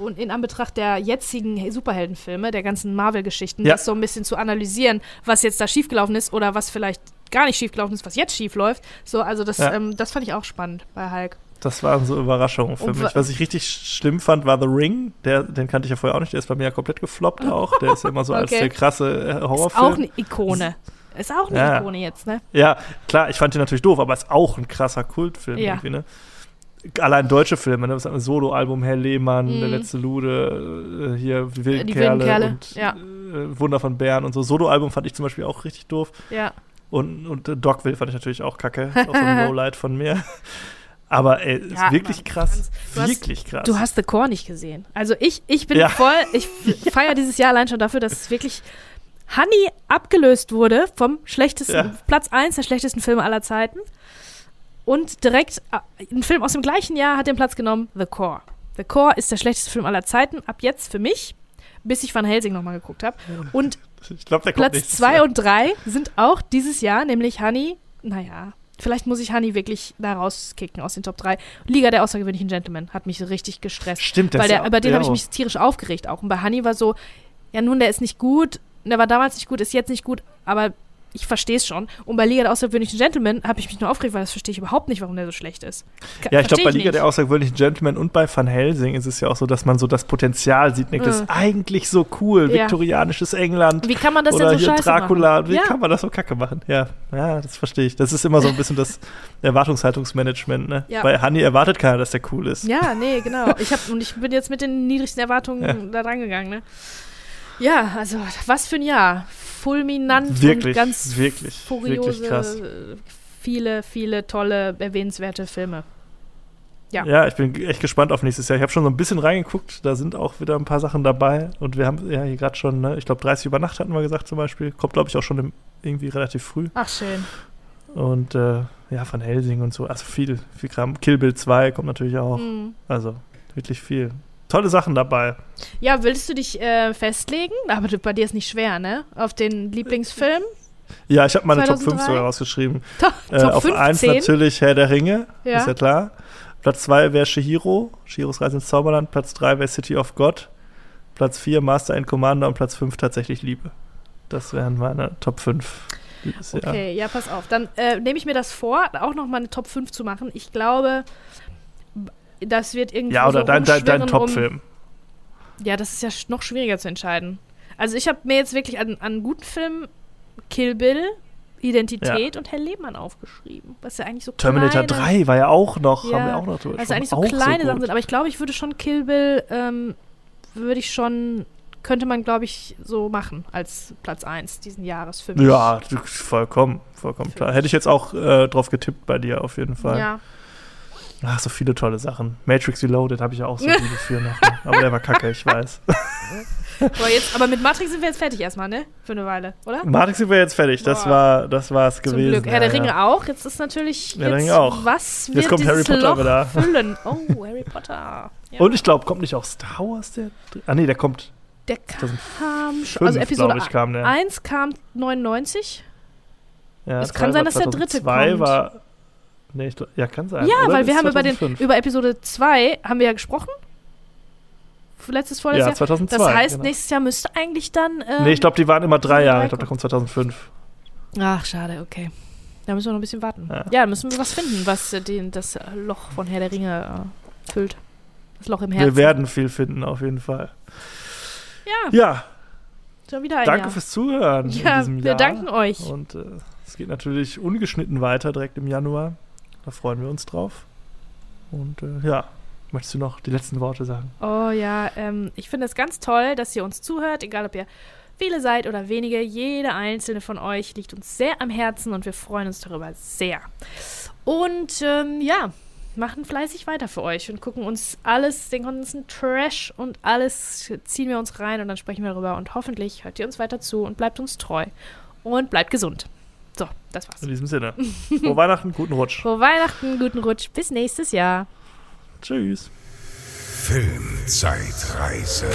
und in Anbetracht der jetzigen Superheldenfilme, der ganzen Marvel-Geschichten, Ja. das so ein bisschen zu analysieren, was jetzt da schiefgelaufen ist oder was vielleicht gar nicht schiefgelaufen ist, was jetzt schief läuft. So, also das, Ja. ähm, das fand ich auch spannend bei Hulk. Das waren so Überraschungen für Und mich. Was ich richtig schlimm fand, war The Ring. Der, den kannte ich ja vorher auch nicht. Der ist bei mir ja komplett gefloppt [laughs] auch. Der ist ja immer so als Okay. der krasse äh, Ist Horrorfilm. auch eine Ikone. Ist auch eine Ja. Ikone jetzt, ne? Ja, klar, ich fand den natürlich doof, aber ist auch ein krasser Kultfilm Ja. irgendwie, ne? Allein deutsche Filme, ne? das ein Solo-Album Herr Lehmann, Mhm. Der letzte Lude, äh, hier Die wilden Die Kerle, wilden Kerle, und ja. äh, Wunder von Bern und so. Solo-Album fand ich zum Beispiel auch richtig doof. Ja. Und, und äh, Dogville fand ich natürlich auch kacke. auch so ein [laughs] Lowlight von mir. Aber ey, ist Ja, wirklich Mann, krass. du hast- wirklich krass. Du hast The Core nicht gesehen. Also ich, ich bin Ja. voll, ich [laughs] feiere dieses Jahr allein schon dafür, dass es wirklich Honey abgelöst wurde vom schlechtesten. Platz 1 der schlechtesten Filme aller Zeiten. Und direkt äh, ein Film aus dem gleichen Jahr hat den Platz genommen, The Core. The Core ist der schlechteste Film aller Zeiten, ab jetzt für mich, bis ich Van Helsing nochmal geguckt habe. Und [laughs] kommt Platz nächstes 2 Jahr. und 3 sind auch dieses Jahr, nämlich Honey, naja, vielleicht muss ich Honey wirklich da rauskicken aus den Top 3. Liga der außergewöhnlichen Gentlemen hat mich richtig gestresst. Stimmt, das weil ist der, ja- bei dem ja, habe ich mich tierisch aufgeregt auch. Und bei Honey war so, ja nun, der ist nicht gut, der war damals nicht gut, ist jetzt nicht gut, aber ich verstehe es schon. Und bei Liga der außergewöhnlichen Gentlemen habe ich mich nur aufgeregt, weil das verstehe ich überhaupt nicht, warum der so schlecht ist. Ka- Ja, ich glaube, bei Liga nicht. der außergewöhnlichen Gentlemen und bei Van Helsing ist es ja auch so, dass man so das Potenzial sieht. Denkt, Das Mhm. ist eigentlich so cool. Ja. Viktorianisches England. Wie kann man das oder denn so hier scheiße Dracula. machen? Wie ja. kann man das so kacke machen? Ja, ja, das verstehe ich. Das ist immer so ein bisschen das [laughs] Erwartungshaltungsmanagement. Ne? Ja. Bei Honey erwartet keiner, dass der cool ist. Ja, nee, genau. Ich hab, und ich bin jetzt mit den niedrigsten Erwartungen Ja. da dran gegangen, ne? Ja, also was für ein Jahr. Fulminant Wirklich, und ganz wirklich, furiose, wirklich krass. viele, viele tolle, erwähnenswerte Filme. Ja. Ja, ich bin echt gespannt auf nächstes Jahr. Ich habe schon so ein bisschen reingeguckt, da sind auch wieder ein paar Sachen dabei. Und wir haben ja hier gerade schon, ne, ich glaube 30 über Nacht hatten wir gesagt zum Beispiel. Kommt, glaube ich, auch schon im, irgendwie relativ früh. Ach, schön. Und äh, ja, von Helsing und so. Also viel, viel Kram. Kill Bill 2 kommt natürlich auch. Mhm. Also wirklich viel. Tolle Sachen dabei. Ja, willst du dich äh, festlegen? Aber bei dir ist nicht schwer, ne? Auf den Lieblingsfilm? Ja, ich habe meine Top 5 2003? sogar rausgeschrieben. [laughs] Top, Äh, Top auf 15? 1 natürlich Herr der Ringe, Ja. ist ja klar. Platz 2 wäre Shihiro, Shihiros Reise ins Zauberland. Platz 3 wäre City of God. Platz 4 Master and Commander und Platz 5 tatsächlich Liebe. Das wären meine Top 5 dieses Jahr. Okay, ja, pass auf. Dann äh, nehme ich mir das vor, auch noch mal eine Top 5 zu machen. Ich glaube, das wird irgendwie. Ja, oder so dein, dein, dein rumschwirren um- Top-Film. Ja, das ist ja noch schwieriger zu entscheiden. Also ich habe mir jetzt wirklich an, an guten Filmen Kill Bill, Identität und Herr Lehmann aufgeschrieben. Was ja eigentlich so Terminator kleine, 3 war ja auch noch, Ja, haben wir auch noch drüber ja eigentlich so kleine gut. Sachen sind. Aber ich glaube, ich würde schon Kill Bill, ähm, würde ich schon, könnte man, glaube ich, so machen als Platz 1 diesen Jahres für mich. Ja, vollkommen, vollkommen klar. Hätte ich jetzt auch äh, drauf getippt bei dir auf jeden Fall. Ja. Ach, so viele tolle Sachen. Matrix Reloaded habe ich ja auch so Liebe für noch. ne? Aber der war kacke, ich weiß. [laughs] Aber, jetzt, aber mit Matrix sind wir jetzt fertig erstmal, ne? Für eine Weile, oder? Matrix sind wir jetzt fertig. Das Boah. war das war's Zum gewesen. Glück. Herr der ja, Ringe ja. auch. Jetzt ist natürlich. Herr der jetzt, auch. Was Jetzt wird kommt Harry Potter Loch wieder. füllen? Oh, Harry Potter. Ja. Und ich glaube, kommt nicht auch Star Wars der? Ah nee, der kommt. der 2005, kam schon. Also Episode ich, kam der. 1 kam 99. Ja, es kann sein, dass der dritte 2002 kommt. war. Nee, ich, ja, kann sein. Ja, oder? weil wir haben über, den, 2005. über Episode 2 haben wir ja gesprochen. Letztes, vorletztes Ja, Jahr. 2002. Das heißt, genau. nächstes Jahr müsste eigentlich dann. Ähm, Nee, ich glaube, die waren immer drei Jahre. Ich glaube, der kommt. kommt 2005. Ach, schade, okay. Da müssen wir noch ein bisschen warten. Ja. Ja, da müssen wir was finden, was äh, den, das äh, Loch von Herr der Ringe äh, füllt. Das Loch im Herzen. Wir werden viel finden, auf jeden Fall. Ja, Ja, schon wieder ein danke Jahr. fürs Zuhören in Ja, diesem wir Jahr. danken euch. Und äh, es geht natürlich ungeschnitten weiter direkt im Januar. Da freuen wir uns drauf. Und äh, ja, möchtest du noch die letzten Worte sagen? Oh ja, ähm, ich finde es ganz toll, dass ihr uns zuhört, egal ob ihr viele seid oder wenige. Jede einzelne von euch liegt uns sehr am Herzen und wir freuen uns darüber sehr. Und ähm, ja, machen fleißig weiter für euch und gucken uns alles, den ganzen Trash und alles ziehen wir uns rein und dann sprechen wir darüber und hoffentlich hört ihr uns weiter zu und bleibt uns treu und bleibt gesund. So, das war's. In diesem Sinne. Frohe Weihnachten, guten Rutsch. Frohe Weihnachten, guten Rutsch, bis nächstes Jahr. Tschüss. Filmzeitreise.